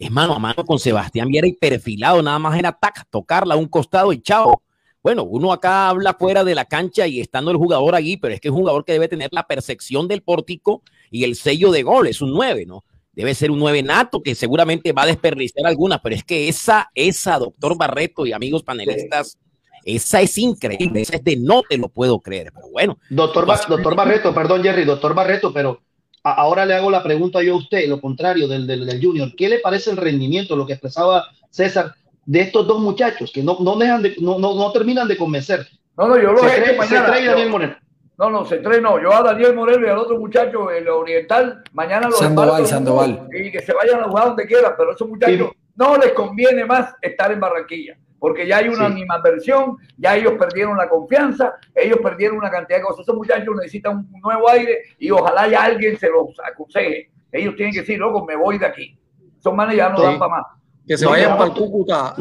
es mano a mano con Sebastián Viera y perfilado, nada más era tac, tocarla a un costado y chao. Bueno, uno acá habla fuera de la cancha y estando el jugador allí, pero es que es un jugador que debe tener la percepción del pórtico y el sello de gol, es un 9, ¿no? Debe ser un 9 nato que seguramente va a desperdiciar algunas, pero es que esa, esa, doctor Barreto y amigos panelistas, esa es increíble, esa es de no te lo puedo creer, pero bueno. Doctor, doctor Barreto, perdón Jerry, doctor Barreto, pero ahora le hago la pregunta yo a usted, lo contrario del, del, Junior. ¿Qué le parece el rendimiento, lo que expresaba César, de estos dos muchachos que no, no, dejan de, no, no, terminan de convencer? No, no, yo lo se, cree, se trae Daniel Moreno. No, no, se no. Yo a Daniel Moreno y al otro muchacho, el oriental, mañana lo Sandoval, Sandoval. Y que se vayan a jugar donde quieran, pero a esos muchachos no les conviene más estar en Barranquilla porque ya hay una sí. animadversión, ya ellos perdieron la confianza, ellos perdieron una cantidad de cosas. Esos muchachos necesitan un nuevo aire y ojalá ya alguien se los aconseje. Ellos tienen que decir, loco, me voy de aquí. Son manes ya no dan para más. Que se vayan para el Cúcuta.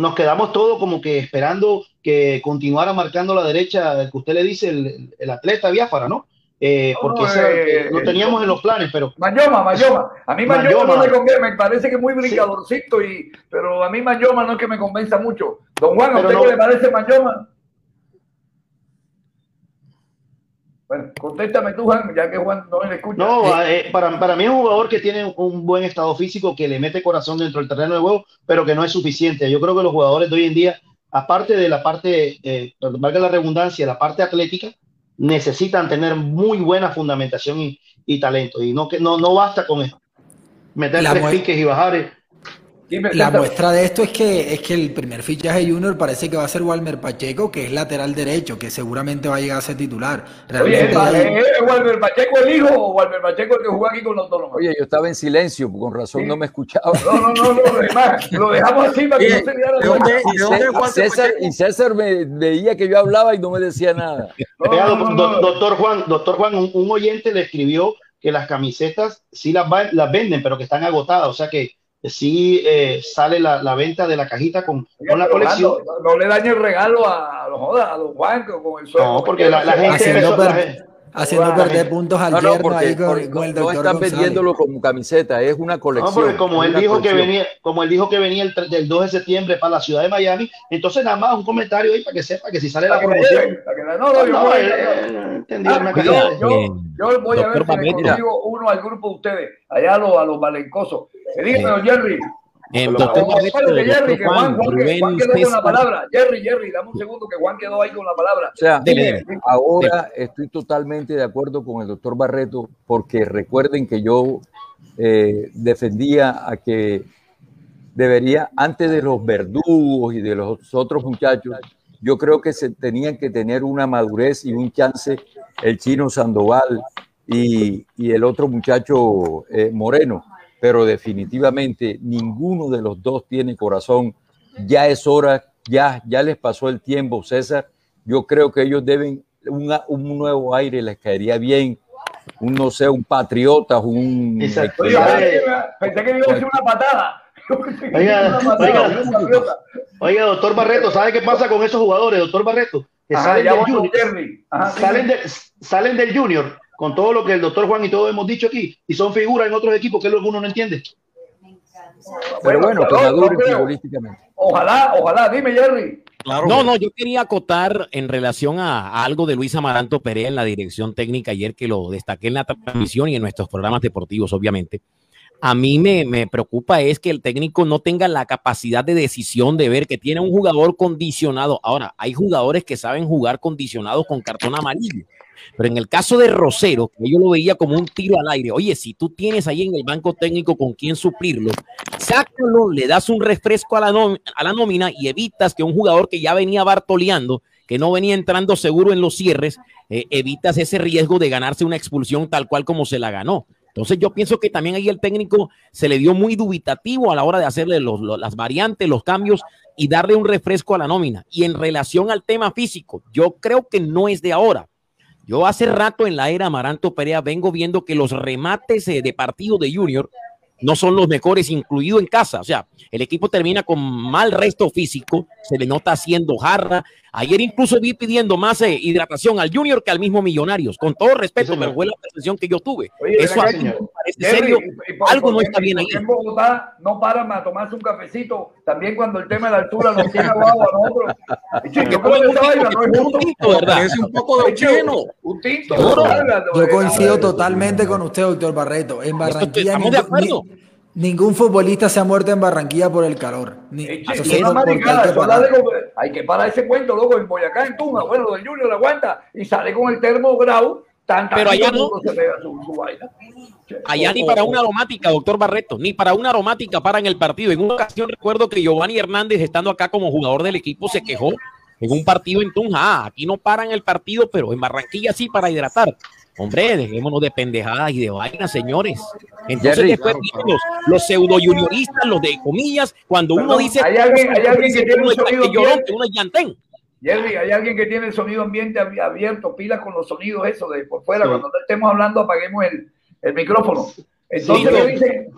Nos, quedamos todos como que esperando que continuara marcando la derecha, que usted le dice, el, el atleta Biafara, ¿no? Eh, porque eh, lo teníamos en los planes, pero. Mayoma, Mayoma. A mí Mayoma, no me convence, me parece que es muy brincadorcito, y, pero a mí Mayoma no es que me convenza mucho. Don Juan, ¿a usted qué le parece Mayoma? Bueno, contéstame tú, Juan, ya que Juan no le escucha. No, eh, para, para mí es un jugador que tiene un buen estado físico, que le mete corazón dentro del terreno de juego, pero que no es suficiente. Yo creo que los jugadores de hoy en día, aparte de la parte, eh, valga la redundancia, la parte atlética, necesitan tener muy buena fundamentación y, y talento. Y no, que, no, no basta con meter tres piques y bajar. La muestra de esto es que es que el primer fichaje Junior parece que va a ser Walmer Pacheco, que es lateral derecho, que seguramente va a llegar a ser titular. Realmente Oye, ¿es, Walmer Pacheco el hijo o Walmer Pacheco el que jugó aquí con los dos? Oye, yo estaba en silencio, con razón no me escuchaba. No, no, no, no, lo dejamos así para que no se diera la y, César, y César me veía que yo hablaba y no me decía nada. doctor Juan, doctor Juan, un, oyente le escribió que las camisetas sí las, las venden, pero que están agotadas, o sea que sí eh, sale la, la, venta de la cajita con, con la colección. No, le dañe el regalo a, los a los bancos con el suelo. No, porque la, la gente... Haciendo, haciendo perder puntos al no, no, ahí con, con, el doctor No están vendiéndolo como camiseta, es una colección. No, porque como él dijo que venía, como él dijo que venía el, del 2 de septiembre para la ciudad de Miami, entonces nada más un comentario ahí para que sepa que si sale la promoción. No, no, yo voy, yo voy a ver si consigo uno al grupo de ustedes, allá a los, a los valencosos. Dígame, Jerry. El doctor Jerry, que Juan, Juan, quedó con la palabra. Jerry, Jerry, dame un segundo que Juan quedó ahí con la palabra. O sea, ahora estoy totalmente de acuerdo con el doctor Barreto, porque recuerden que yo eh, defendía a que debería, antes de los verdugos y de los otros muchachos, yo creo que se tenían que tener una madurez y un chance el chino Sandoval y, y el otro muchacho eh, Moreno pero definitivamente ninguno de los dos tiene corazón. Ya es hora, ya, ya les pasó el tiempo, César. Yo creo que ellos deben un nuevo aire, les caería bien. Un, no sé, un patriota, un. Pensé que iba a decir una patada. Oiga, doctor Barreto, ¿sabe qué pasa con esos jugadores, doctor Barreto? Que salen, del junior, salen, salen del Junior con todo lo que el doctor Juan y todos hemos dicho aquí, y son figuras en otros equipos, que es lo que uno no entiende. Pero bueno, que maduren futbolísticamente. Ojalá, ojalá, dime Jerry. no, no, yo quería acotar en relación a, algo de Luis Amaranto Perea en la dirección técnica ayer que lo destaqué en la transmisión y en nuestros programas deportivos, obviamente. A mí me, me, preocupa es que el técnico no tenga la capacidad de decisión de ver que tiene un jugador condicionado. Ahora, hay jugadores que saben jugar condicionados con cartón amarillo. Pero en el caso de Rosero, que yo lo veía como un tiro al aire, oye, si tú tienes ahí en el banco técnico con quién suplirlo, sácalo, le das un refresco a la, a la nómina y evitas que un jugador que ya venía bartoleando, que no venía entrando seguro en los cierres, eh, evitas ese riesgo de ganarse una expulsión tal cual como se la ganó. Entonces yo pienso que también ahí el técnico se le dio muy dubitativo a la hora de hacerle las variantes, los cambios y darle un refresco a la nómina. Y en relación al tema físico, yo creo que no es de ahora. Yo hace rato en la era Amaranto Perea vengo viendo que los remates eh, de partido de Junior no son los mejores, incluido en casa. O sea, el equipo termina con mal resto físico, se le nota haciendo jarra. Ayer incluso vi pidiendo más eh, hidratación al Junior que al mismo Millonarios. Con todo respeto, pero fue la percepción que yo tuve. Eso a me parece serio. Algo no está bien ahí. En Bogotá no paran a tomarse un cafecito. También cuando el tema de la altura nos tiene abajo a nosotros. Es un poco de oxígeno. Un tinto. Yo coincido totalmente con usted, doctor Barreto. En Barranquilla. Estamos de acuerdo. Ningún futbolista se ha muerto en Barranquilla por el calor. Ni, hay, que parar. ese cuento, loco, en Boyacá, en Tunja, bueno, lo del Junior aguanta y sale con el termo grau. Pero allá no. allá ni para una aromática, doctor Barreto, ni para una aromática para en el partido. En una ocasión recuerdo que Giovanni Hernández, estando acá como jugador del equipo, se quejó en un partido en Tunja. Ah, aquí no paran el partido, pero en Barranquilla sí para hidratar. Hombre, dejémonos de pendejadas y de vainas, señores. Entonces después los, los pseudo junioristas, los de comillas, cuando uno dice hay alguien, hay alguien que tiene un sonido ambiente, uno llantén. Jerry, hay alguien que tiene el sonido ambiente abierto, pila con los sonidos eso de por fuera. Cuando no estemos hablando, apaguemos el, el micrófono. Entonces dicen.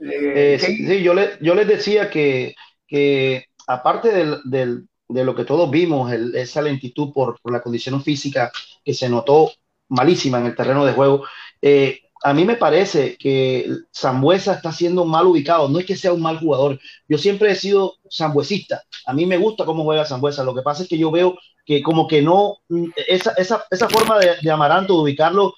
Eh, sí, yo, le, yo les decía que, que aparte del, del, de lo que todos vimos, esa lentitud por, por, la condición física que se notó malísima en el terreno de juego. Eh, a mí me parece que Zambuesa está siendo mal ubicado. No es que sea un mal jugador. Yo siempre he sido zambuesista. A mí me gusta cómo juega Zambuesa. Lo que pasa es que yo veo que como que no, esa, esa, esa forma de, de Amaranto de ubicarlo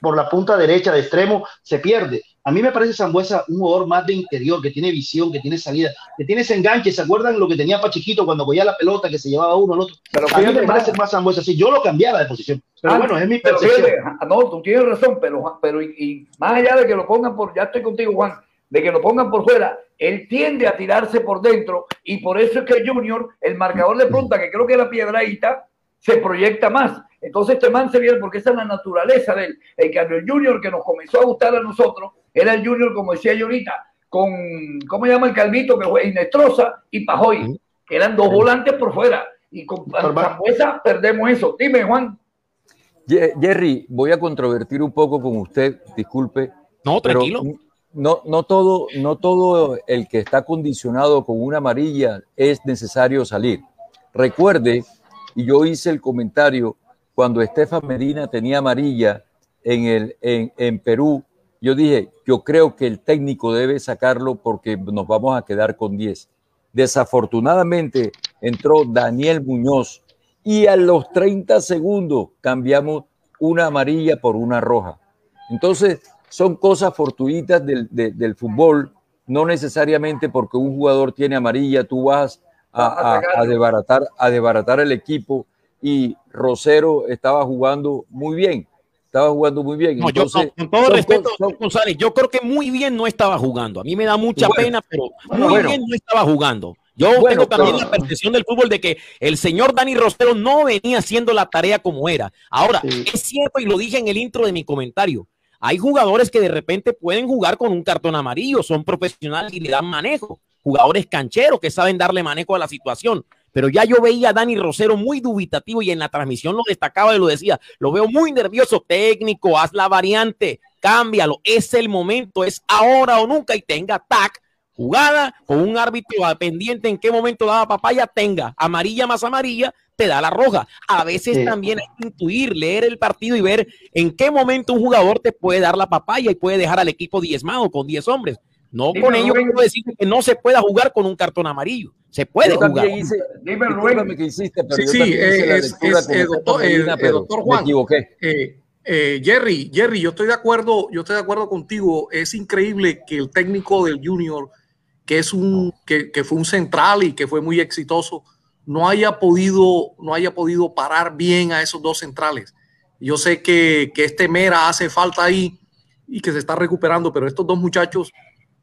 por la punta derecha de extremo se pierde. A mí me parece Zambuesa un jugador más de interior, que tiene visión, que tiene salida, que tiene ese enganche. ¿Se acuerdan lo que tenía Pachiquito cuando cogía la pelota, que se llevaba uno al otro? Pero a mí me parece más Zambuesa. Si yo lo cambiara de posición. Pero ah, bueno, es mi percepción. no, tú tienes razón, pero, pero y, más allá de que lo pongan por, ya estoy contigo, Juan, de que lo pongan por fuera, él tiende a tirarse por dentro y por eso es que Junior, el marcador de punta, que creo que era piedradita, se proyecta más. Entonces este man se viene porque esa es la naturaleza de él. El cambio, Junior que nos comenzó a gustar a nosotros, era el Junior, como decía yo ahorita, con, ¿cómo se llama el calvito? Que fue Inestrosa y Pajoy, que eran dos volantes por fuera. Y con Zambuesa perdemos eso. Dime, Juan. Jerry, voy a controvertir un poco con usted, disculpe. No, tranquilo no, no, todo, no todo el que está condicionado con una amarilla es necesario salir. Recuerde, y yo hice el comentario cuando Estefan Medina tenía amarilla en, el, en, en Perú, yo dije, yo creo que el técnico debe sacarlo porque nos vamos a quedar con 10. Desafortunadamente entró Daniel Muñoz y a los 30 segundos cambiamos una amarilla por una roja. Entonces, son cosas fortuitas del, del, fútbol, no necesariamente porque un jugador tiene amarilla, tú vas a, a, desbaratar, a desbaratar el equipo y Rosero estaba jugando muy bien, estaba jugando muy bien. Entonces, con todo respeto, González, yo creo que muy bien no estaba jugando. A mí me da mucha pena, pero muy bien no estaba jugando. Yo tengo también la percepción del fútbol de que el señor Dani Rosero no venía haciendo la tarea como era. Ahora, es cierto, y lo dije en el intro de mi comentario, hay jugadores que de repente pueden jugar con un cartón amarillo, son profesionales y le dan manejo. Jugadores cancheros que saben darle manejo a la situación. Pero ya yo veía a Dani Rosero muy dubitativo y en la transmisión lo destacaba y lo decía. Lo veo muy nervioso, técnico, haz la variante, cámbialo. Es el momento, es ahora o nunca y tenga tac jugada con un árbitro pendiente en qué momento daba papaya, tenga amarilla más amarilla, te da la roja. A veces también hay que intuir, leer el partido y ver en qué momento un jugador te puede dar la papaya y puede dejar al equipo diezmado con 10 hombres. No con ello quiero decir que no se pueda jugar con un cartón amarillo. Se puede jugar. Hice, dime, que hiciste, pero sí, sí, es, es, doctor, doctor, Juan. Me equivoqué. Eh, eh, Jerry, Jerry, yo estoy de acuerdo, yo estoy de acuerdo contigo. Es increíble que el técnico del Junior, que es un, que, que fue un central y que fue muy exitoso, no haya podido, no haya podido parar bien a esos dos centrales. Yo sé que, que este Mera hace falta ahí y que se está recuperando, pero estos dos muchachos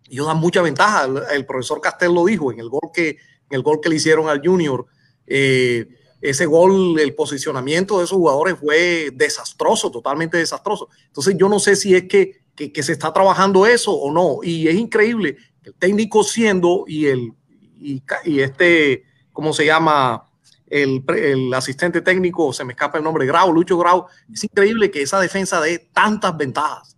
ellos dan mucha ventaja. El, profesor Castel lo dijo en el gol que, en el gol que le hicieron al Junior. Eh, ese gol, el posicionamiento de esos jugadores fue desastroso, totalmente desastroso. Entonces yo no sé si es que, que, que se está trabajando eso o no. Y es increíble que el técnico siendo y el y, y este ¿cómo se llama? El, el, asistente técnico, se me escapa el nombre, Grau, Lucho Grau. Es increíble que esa defensa dé tantas ventajas.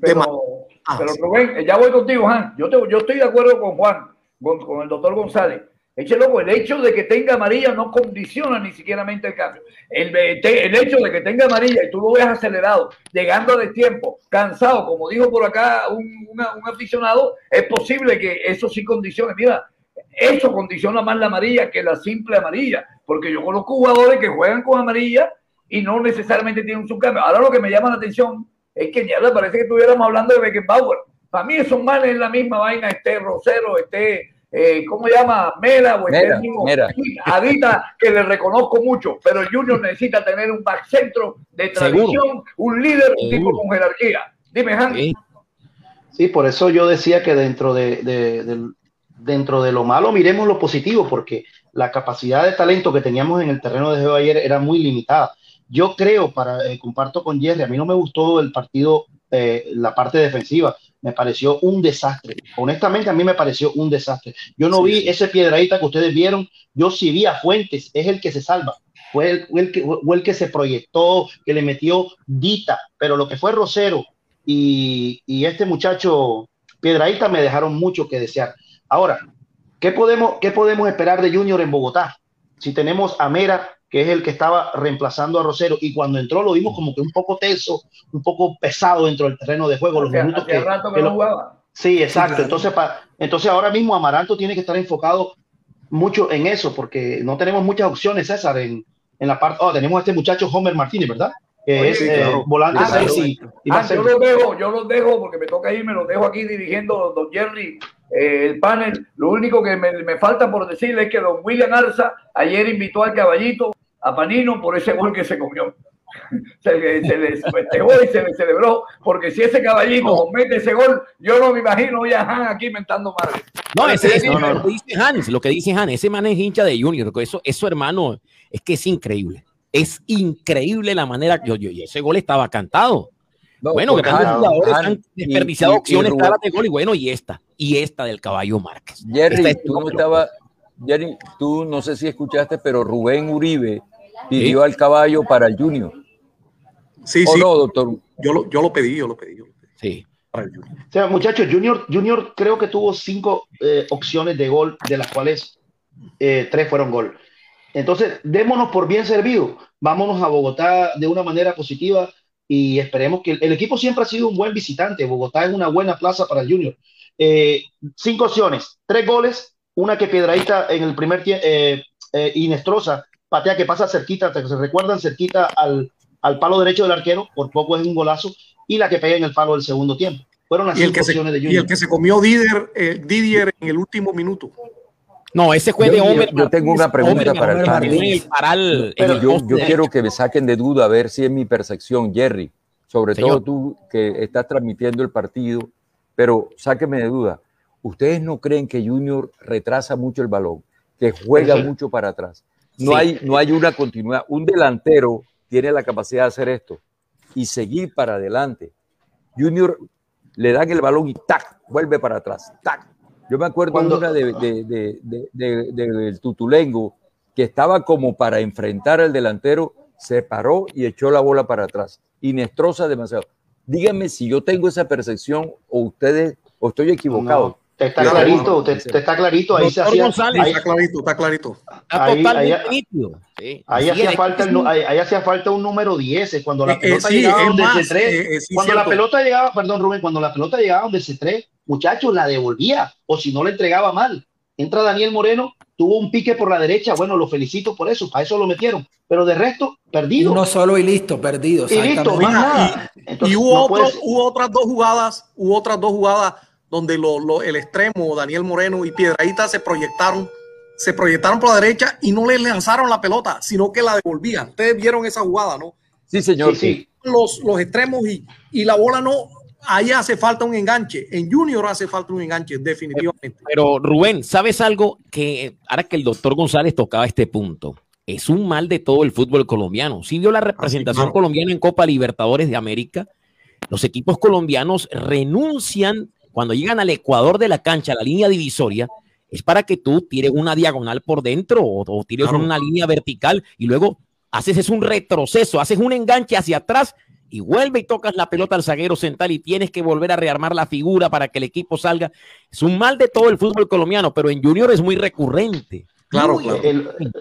Pero, pero Rubén, ya voy contigo, Juan. Yo, yo estoy de acuerdo con Juan, con, el doctor González. Eche loco, el hecho de que tenga amarilla no condiciona ni siquiera el cambio. El, el, hecho de que tenga amarilla y tú lo veas acelerado, llegando de tiempo, cansado, como dijo por acá un, un aficionado, es posible que eso sí condicione. Mira, eso condiciona más la amarilla que la simple amarilla, porque yo conozco jugadores que juegan con amarilla y no necesariamente tienen un subcambio. Ahora lo que me llama la atención es que ya le parece que estuviéramos hablando de Beckenbauer. Para mí esos males es la misma vaina, este Rosero, este, eh, ¿cómo se llama? Mera o este mismo Adita, que le reconozco mucho, pero el Junior necesita tener un back centro de tradición, un líder, un tipo con jerarquía. Dime, Hans. Sí. por eso yo decía que dentro de, dentro de lo malo miremos lo positivo, porque la capacidad de talento que teníamos en el terreno de juego ayer era muy limitada. Yo creo, para eh, comparto con Jerry, a mí no me gustó el partido, eh, la parte defensiva, me pareció un desastre. Honestamente, a mí me pareció un desastre. Yo no vi ese piedradita que ustedes vieron, yo sí vi a Fuentes, es el que se salva. Fue el, el que, fue el que se proyectó, que le metió Dita, pero lo que fue Rosero y, y este muchacho Piedradita me dejaron mucho que desear. Ahora, ¿qué podemos, ¿qué podemos esperar de Junior en Bogotá? Si tenemos a Mera, que es el que estaba reemplazando a Rosero, y cuando entró lo vimos como que un poco tenso, un poco pesado dentro del terreno de juego. Los minutos que, jugaba. Sí, exacto. Entonces, entonces ahora mismo Amaranto tiene que estar enfocado mucho en eso, porque no tenemos muchas opciones, César, en, en la parte. Oh, tenemos a este muchacho Homer Martínez, ¿verdad? Que es eh, volante ah, y, ah, yo los dejo, yo los dejo porque me toca irme, los dejo aquí dirigiendo don Jerry eh, el panel. Lo único que me, falta por decirle es que don William Arza ayer invitó al caballito a Panino por ese gol que se comió. se, le festejó y se le celebró, porque si ese caballito mete ese gol, yo no me imagino ya Han aquí mentando madre. No, ese, es no, lo que dice Hans, lo que dice Han, ese man es hincha de Junior, eso, eso hermano, es que es increíble. Es increíble la manera que yo, yo, ese gol estaba cantado. bueno, grandes jugadores han desperdiciado opciones claras de gol y bueno, y esta, y esta del caballo Márquez. Jerry, tú no estaba, Jerry, tú no sé si escuchaste, pero Rubén Uribe pidió al caballo para el Junior. Sí, sí. No, doctor? Yo lo, yo lo pedí, yo lo pedí. Yo lo pedí. Sí. O sea, muchachos, Junior, Junior creo que tuvo cinco eh, opciones de gol, de las cuales eh, tres fueron gol. Entonces, démonos por bien servido. Vámonos a Bogotá de una manera positiva y esperemos que el, equipo siempre ha sido un buen visitante. Bogotá es una buena plaza para el Junior. Eh, cinco opciones, tres goles, una que Piedradita en el primer tiempo, Inestrosa, patea que pasa cerquita, se recuerdan cerquita al, al palo derecho del arquero, por poco es un golazo, y la que pega en el palo del segundo tiempo. Fueron las y el que se, de Y el que se comió Didier, eh, Didier en el último minuto. No, ese fue de Homer. Yo, tengo una pregunta para el, Pero yo, yo quiero que me saquen de duda a ver si es mi percepción, Jerry. Sobre todo tú que estás transmitiendo el partido, pero sáqueme de duda. ¿Ustedes no creen que Junior retrasa mucho el balón, que juega mucho para atrás? No, hay, no hay una continuidad. Un delantero tiene la capacidad de hacer esto y seguir para adelante. Junior le dan el balón y ¡tac! vuelve para atrás. ¡tac! Yo me acuerdo Cuando... una del de, Tutulengo que estaba como para enfrentar al delantero, se paró y echó la bola para atrás. Inestrosa demasiado. Díganme si yo tengo esa percepción o ustedes, o estoy equivocado. Está clarito, te, está clarito, ahí se hacía. ahí, está clarito, está clarito. ahí, ahí, hacía falta el, ahí, hacía falta un número 10, cuando la eh, pelota llegaba donde se tres, cuando la pelota llegaba, perdón Rubén, cuando la pelota llegaba donde se tres, muchachos, la devolvía, o si no la entregaba mal. Entra Daniel Moreno, tuvo un pique por la derecha, bueno, lo felicito por eso, a eso lo metieron, pero de resto, perdido. Uno solo y listo, perdido. Y listo, y, hubo, hubo otras dos jugadas, hubo otras dos jugadas donde lo, el extremo, Daniel Moreno y Piedradita se proyectaron, se proyectaron por la derecha y no le lanzaron la pelota, sino que la devolvían. Ustedes vieron esa jugada, ¿no? Sí, señor. Sí, Los, los extremos y, y la bola no, ahí hace falta un enganche. En Junior hace falta un enganche, definitivamente. Pero Rubén, ¿sabes algo? Que ahora que el doctor González tocaba este punto, es un mal de todo el fútbol colombiano. Si vio la representación colombiana en Copa Libertadores de América, los equipos colombianos renuncian cuando llegan al ecuador de la cancha, la línea divisoria, es para que tú tires una diagonal por dentro o, tires una línea vertical y luego haces es un retroceso, haces un enganche hacia atrás y vuelve y tocas la pelota al zaguero central y tienes que volver a rearmar la figura para que el equipo salga. Es un mal de todo el fútbol colombiano, pero en Junior es muy recurrente. Claro, claro.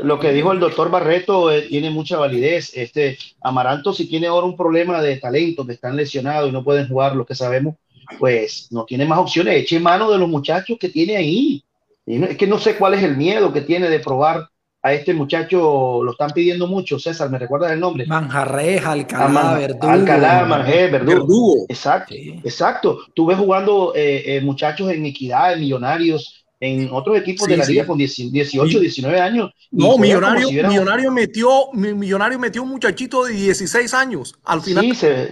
lo que dijo el doctor Barreto eh, tiene mucha validez. Este Amaranto, si tiene ahora un problema de talento, que están lesionados y no pueden jugar, lo que sabemos, pues no tiene más opciones. Eche mano de los muchachos que tiene ahí. es que no sé cuál es el miedo que tiene de probar a este muchacho, lo están pidiendo mucho, César, ¿me recuerdas el nombre? Manjarres, Alcalá, Verdugo. Alcalá, Manjarres, Verdugo. Exacto, exacto. Tú ves jugando eh, eh, muchachos en Equidad, en Millonarios, en otros equipos de la liga con 18, 19 años. No, Millonario, Millonario, metió, Millonario metió un muchachito de 16 años al final. Sí, se,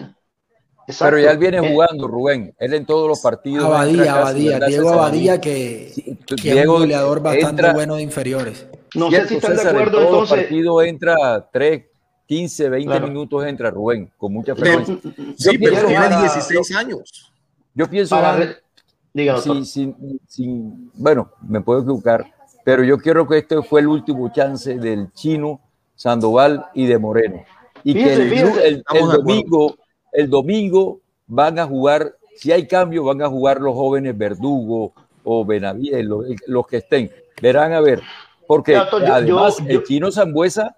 pero ya él viene eh, jugando, Rubén. Él en todos los partidos. Abadía, Abadía. Diego Abadía, que, es un goleador bastante bueno de inferiores. No sé si están de acuerdo. En todos los partidos entra 3, 15, 20 minutos, entra Rubén, con mucha frecuencia. Sí, pero tiene 16 años. Yo pienso. bueno, me puedo equivocar, pero yo quiero que este fue el último chance del chino, Sandoval y de Moreno. Y que el domingo el domingo van a jugar, si hay cambio, van a jugar los jóvenes Verdugo o Benavides, los, que estén. Verán a ver, porque además el chino Zambuesa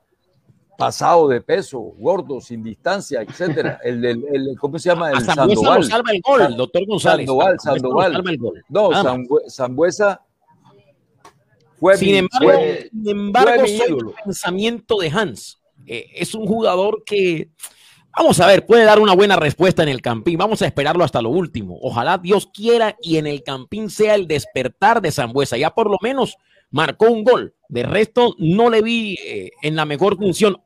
pasado de peso, gordo, sin distancia, etcétera. El, el, ¿cómo se llama? El Sandoval. salva el gol, doctor González. Sandoval, Sandoval. No, Zambuesa fue sin embargo, sin embargo el pensamiento de Hans. Eh, es un jugador que Vamos a ver, puede dar una buena respuesta en el Campín. Vamos a esperarlo hasta lo último. Ojalá Dios quiera y en el Campín sea el despertar de Zambuesa. Ya por lo menos marcó un gol. De resto, no le vi eh, en la mejor función.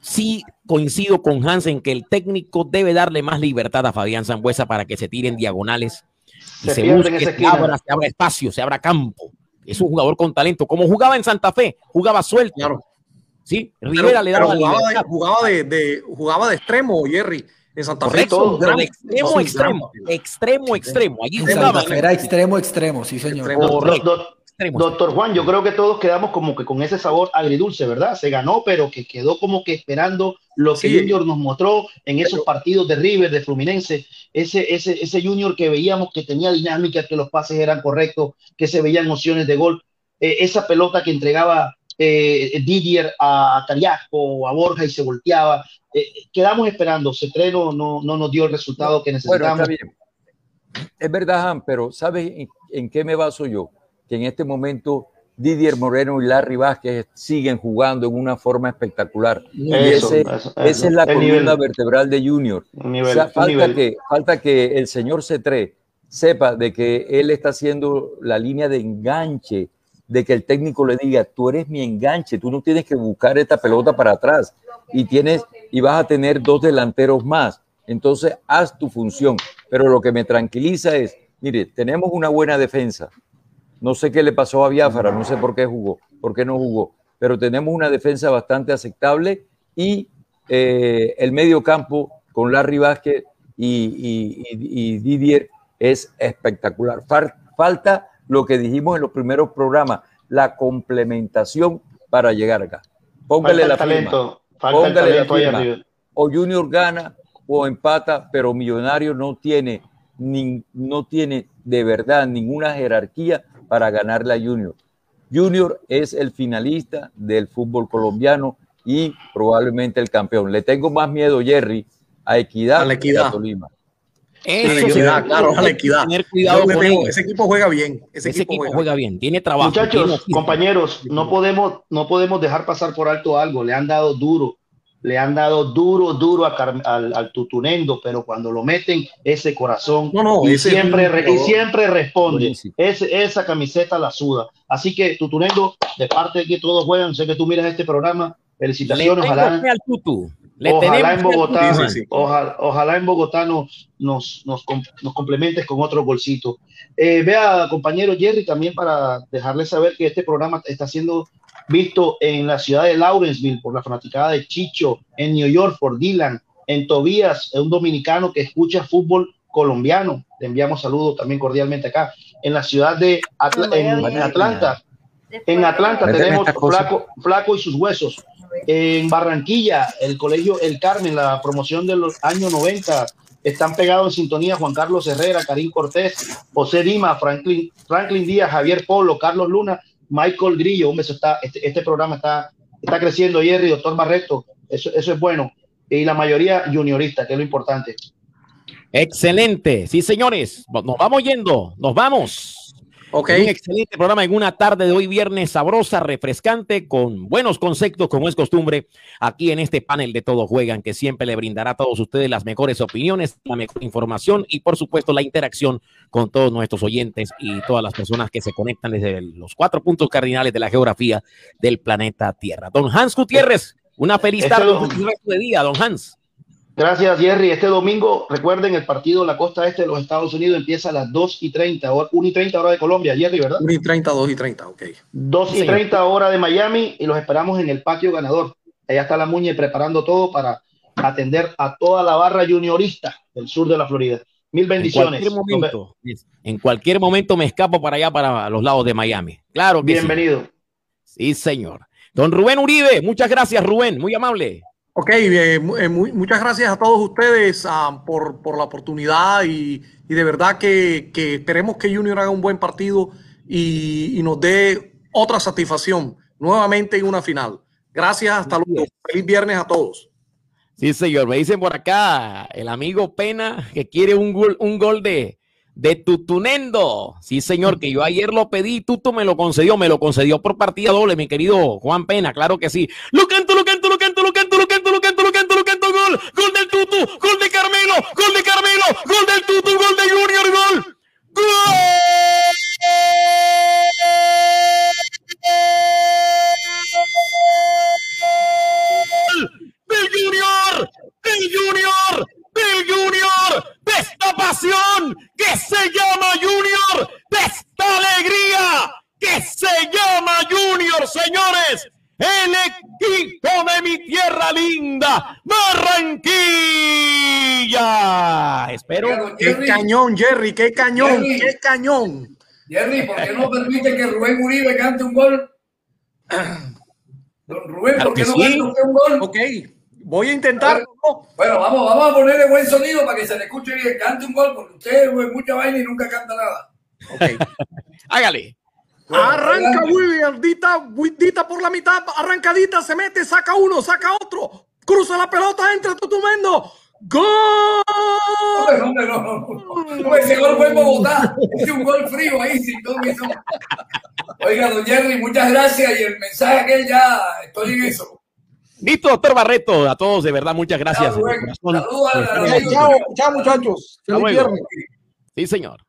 sí coincido con Hans en que el técnico debe darle más libertad a Fabián Zambuesa para que se tiren diagonales y se, se, abra, se abra espacio, se abra campo. Es un jugador con talento, como jugaba en Santa Fe, jugaba suelto. Claro. Sí, Rivera le daba jugaba, de, jugaba de, jugaba de extremo, Jerry. En Santa Fe. Todo, de extremo, extremo, extremo, extremo. Allí jugaba. Era extremo, extremo, sí, señor. Doctor Juan, yo creo que todos quedamos como que con ese sabor agridulce, ¿verdad? Se ganó, pero que quedó como que esperando lo que Junior nos mostró en esos partidos de River, de Fluminense, ese, ese, ese Junior que veíamos que tenía dinámica, que los pases eran correctos, que se veían opciones de gol, eh, esa pelota que entregaba eh, Didier a Cariasco o a Borja y se volteaba. Eh, quedamos esperando, Cetreno no, no nos dio el resultado que necesitábamos. es verdad, pero ¿sabes en qué me baso yo? que en este momento Didier Moreno y Larry Vázquez siguen jugando en una forma espectacular. esa es la columna vertebral de Junior. falta, que, falta que el señor C3 sepa de que él está haciendo la línea de enganche, de que el técnico le diga, tú eres mi enganche, tú no tienes que buscar esta pelota para atrás y tienes y vas a tener dos delanteros más. Entonces, haz tu función. Pero lo que me tranquiliza es, mire, tenemos una buena defensa, no sé qué le pasó a Biafara, no sé por qué jugó, por qué no jugó, pero tenemos una defensa bastante aceptable y eh, el medio campo con Larry Vázquez y, Didier es espectacular. falta lo que dijimos en los primeros programas, la complementación para llegar acá. Póngale la talento, Póngale la firma. O Junior gana o empata, pero Millonario no tiene, ni, no tiene de verdad ninguna jerarquía para ganarle a Junior. Junior es el finalista del fútbol colombiano y probablemente el campeón. Le tengo más miedo, Jerry, a Equidad, a la equidad. a Tolima. Equidad, claro, a la equidad. ese equipo juega bien. Ese, equipo, juega, bien. Tiene trabajo. Muchachos, compañeros, no podemos, no podemos dejar pasar por alto algo. Le han dado duro le han dado duro, duro al, tutunendo, pero cuando lo meten, ese corazón y, siempre, y siempre responde. esa camiseta la suda. Así que tutunendo, de parte de que todos juegan, sé que tú miras este programa, felicitaciones. Ojalá, ojalá en Bogotá, ojalá, en Bogotá nos, nos, nos, complementes con otro bolsito. Eh, vea, compañero Jerry, también para dejarle saber que este programa está siendo visto en la ciudad de Lawrenceville por la fanaticada de Chicho, en New York por Dylan, en Tobías, un dominicano que escucha fútbol colombiano. Le enviamos saludos también cordialmente acá. En la ciudad de en, Atlanta. En Atlanta tenemos Flaco, Flaco y sus huesos. En Barranquilla, el colegio El Carmen, la promoción de los años 90, están pegados en sintonía Juan Carlos Herrera, Karim Cortés, José Dima, Franklin, Franklin Díaz, Javier Polo, Carlos Luna Michael Grillo, hombre, eso está, este, este, programa está, está creciendo, Jerry, doctor Barreto, eso, eso es bueno. Y la mayoría juniorista, que es lo importante. Excelente, sí, señores, nos vamos yendo, nos vamos. Un excelente programa en una tarde de hoy viernes sabrosa, refrescante, con buenos conceptos, como es costumbre, aquí en este panel de Todos Juegan, que siempre le brindará a todos ustedes las mejores opiniones, la mejor información y, por supuesto, la interacción con todos nuestros oyentes y todas las personas que se conectan desde los cuatro puntos cardinales de la geografía del planeta Tierra. Don Hans Gutiérrez, una feliz tarde, un resto de día, don Hans. Gracias, Jerry. Este domingo, recuerden, el partido la costa este de los Estados Unidos empieza a las 2 y 30, 1 y 30 hora de Colombia, Jerry, ¿verdad? 1 y 30, 2 y 30, ok. 2 y 30 hora de Miami y los esperamos en el patio ganador. Allá está la Muñe preparando todo para atender a toda la barra juniorista del sur de la Florida. Mil bendiciones. En cualquier momento, en cualquier momento me escapo para allá, para los lados de Miami. Claro que Bienvenido. Sí. sí, señor. Don Rubén Uribe, muchas gracias, Rubén, muy amable. Ok, eh, muchas gracias a todos ustedes ah, por, la oportunidad y, de verdad que, esperemos que Junior haga un buen partido y, nos dé otra satisfacción nuevamente en una final. Gracias, hasta luego. Feliz viernes a todos. Sí, señor. Me dicen por acá el amigo Pena que quiere un gol, un gol de, de Tutunendo. Sí, señor, que yo ayer lo pedí, Tuto me lo concedió, me lo concedió por partida doble, mi querido Juan Pena, claro que sí. Lo canto, lo canto, Toluquén, Toluquén, Toluquén, Toluquén, gol, gol del Tutu, gol de Carmelo, gol de Carmelo, gol del Tutu, gol de Junior, gol, gol. Del Junior, del Junior, del Junior, de esta pasión que se llama Junior, de esta alegría que se llama Junior, señores el equipo de mi tierra linda, Barranquilla. Espero. Qué cañón, Jerry, qué cañón, qué cañón. Jerry, ¿por qué no permite que Rubén Uribe cante un gol? Don Rubén, ¿por qué no cante un gol? Ok, voy a intentar. Bueno, vamos, vamos a ponerle buen sonido para que se le escuche bien. Cante un gol, porque usted es mucha vaina y nunca canta nada. Ok. Hágale. Arranca William, dita, dita por la mitad, arrancadita, se mete, saca uno, saca otro, cruza la pelota, entra Tutumendo. ¡Gol! No, no, no, no. Ese gol fue en Bogotá. Es un gol frío ahí, sin todo Oiga, don Jerry, muchas gracias. Y el mensaje aquel ya estoy en eso. Listo, doctor Barreto. A todos, de verdad, muchas gracias. Saludos a Chao, chao, muchachos. Sí, señor.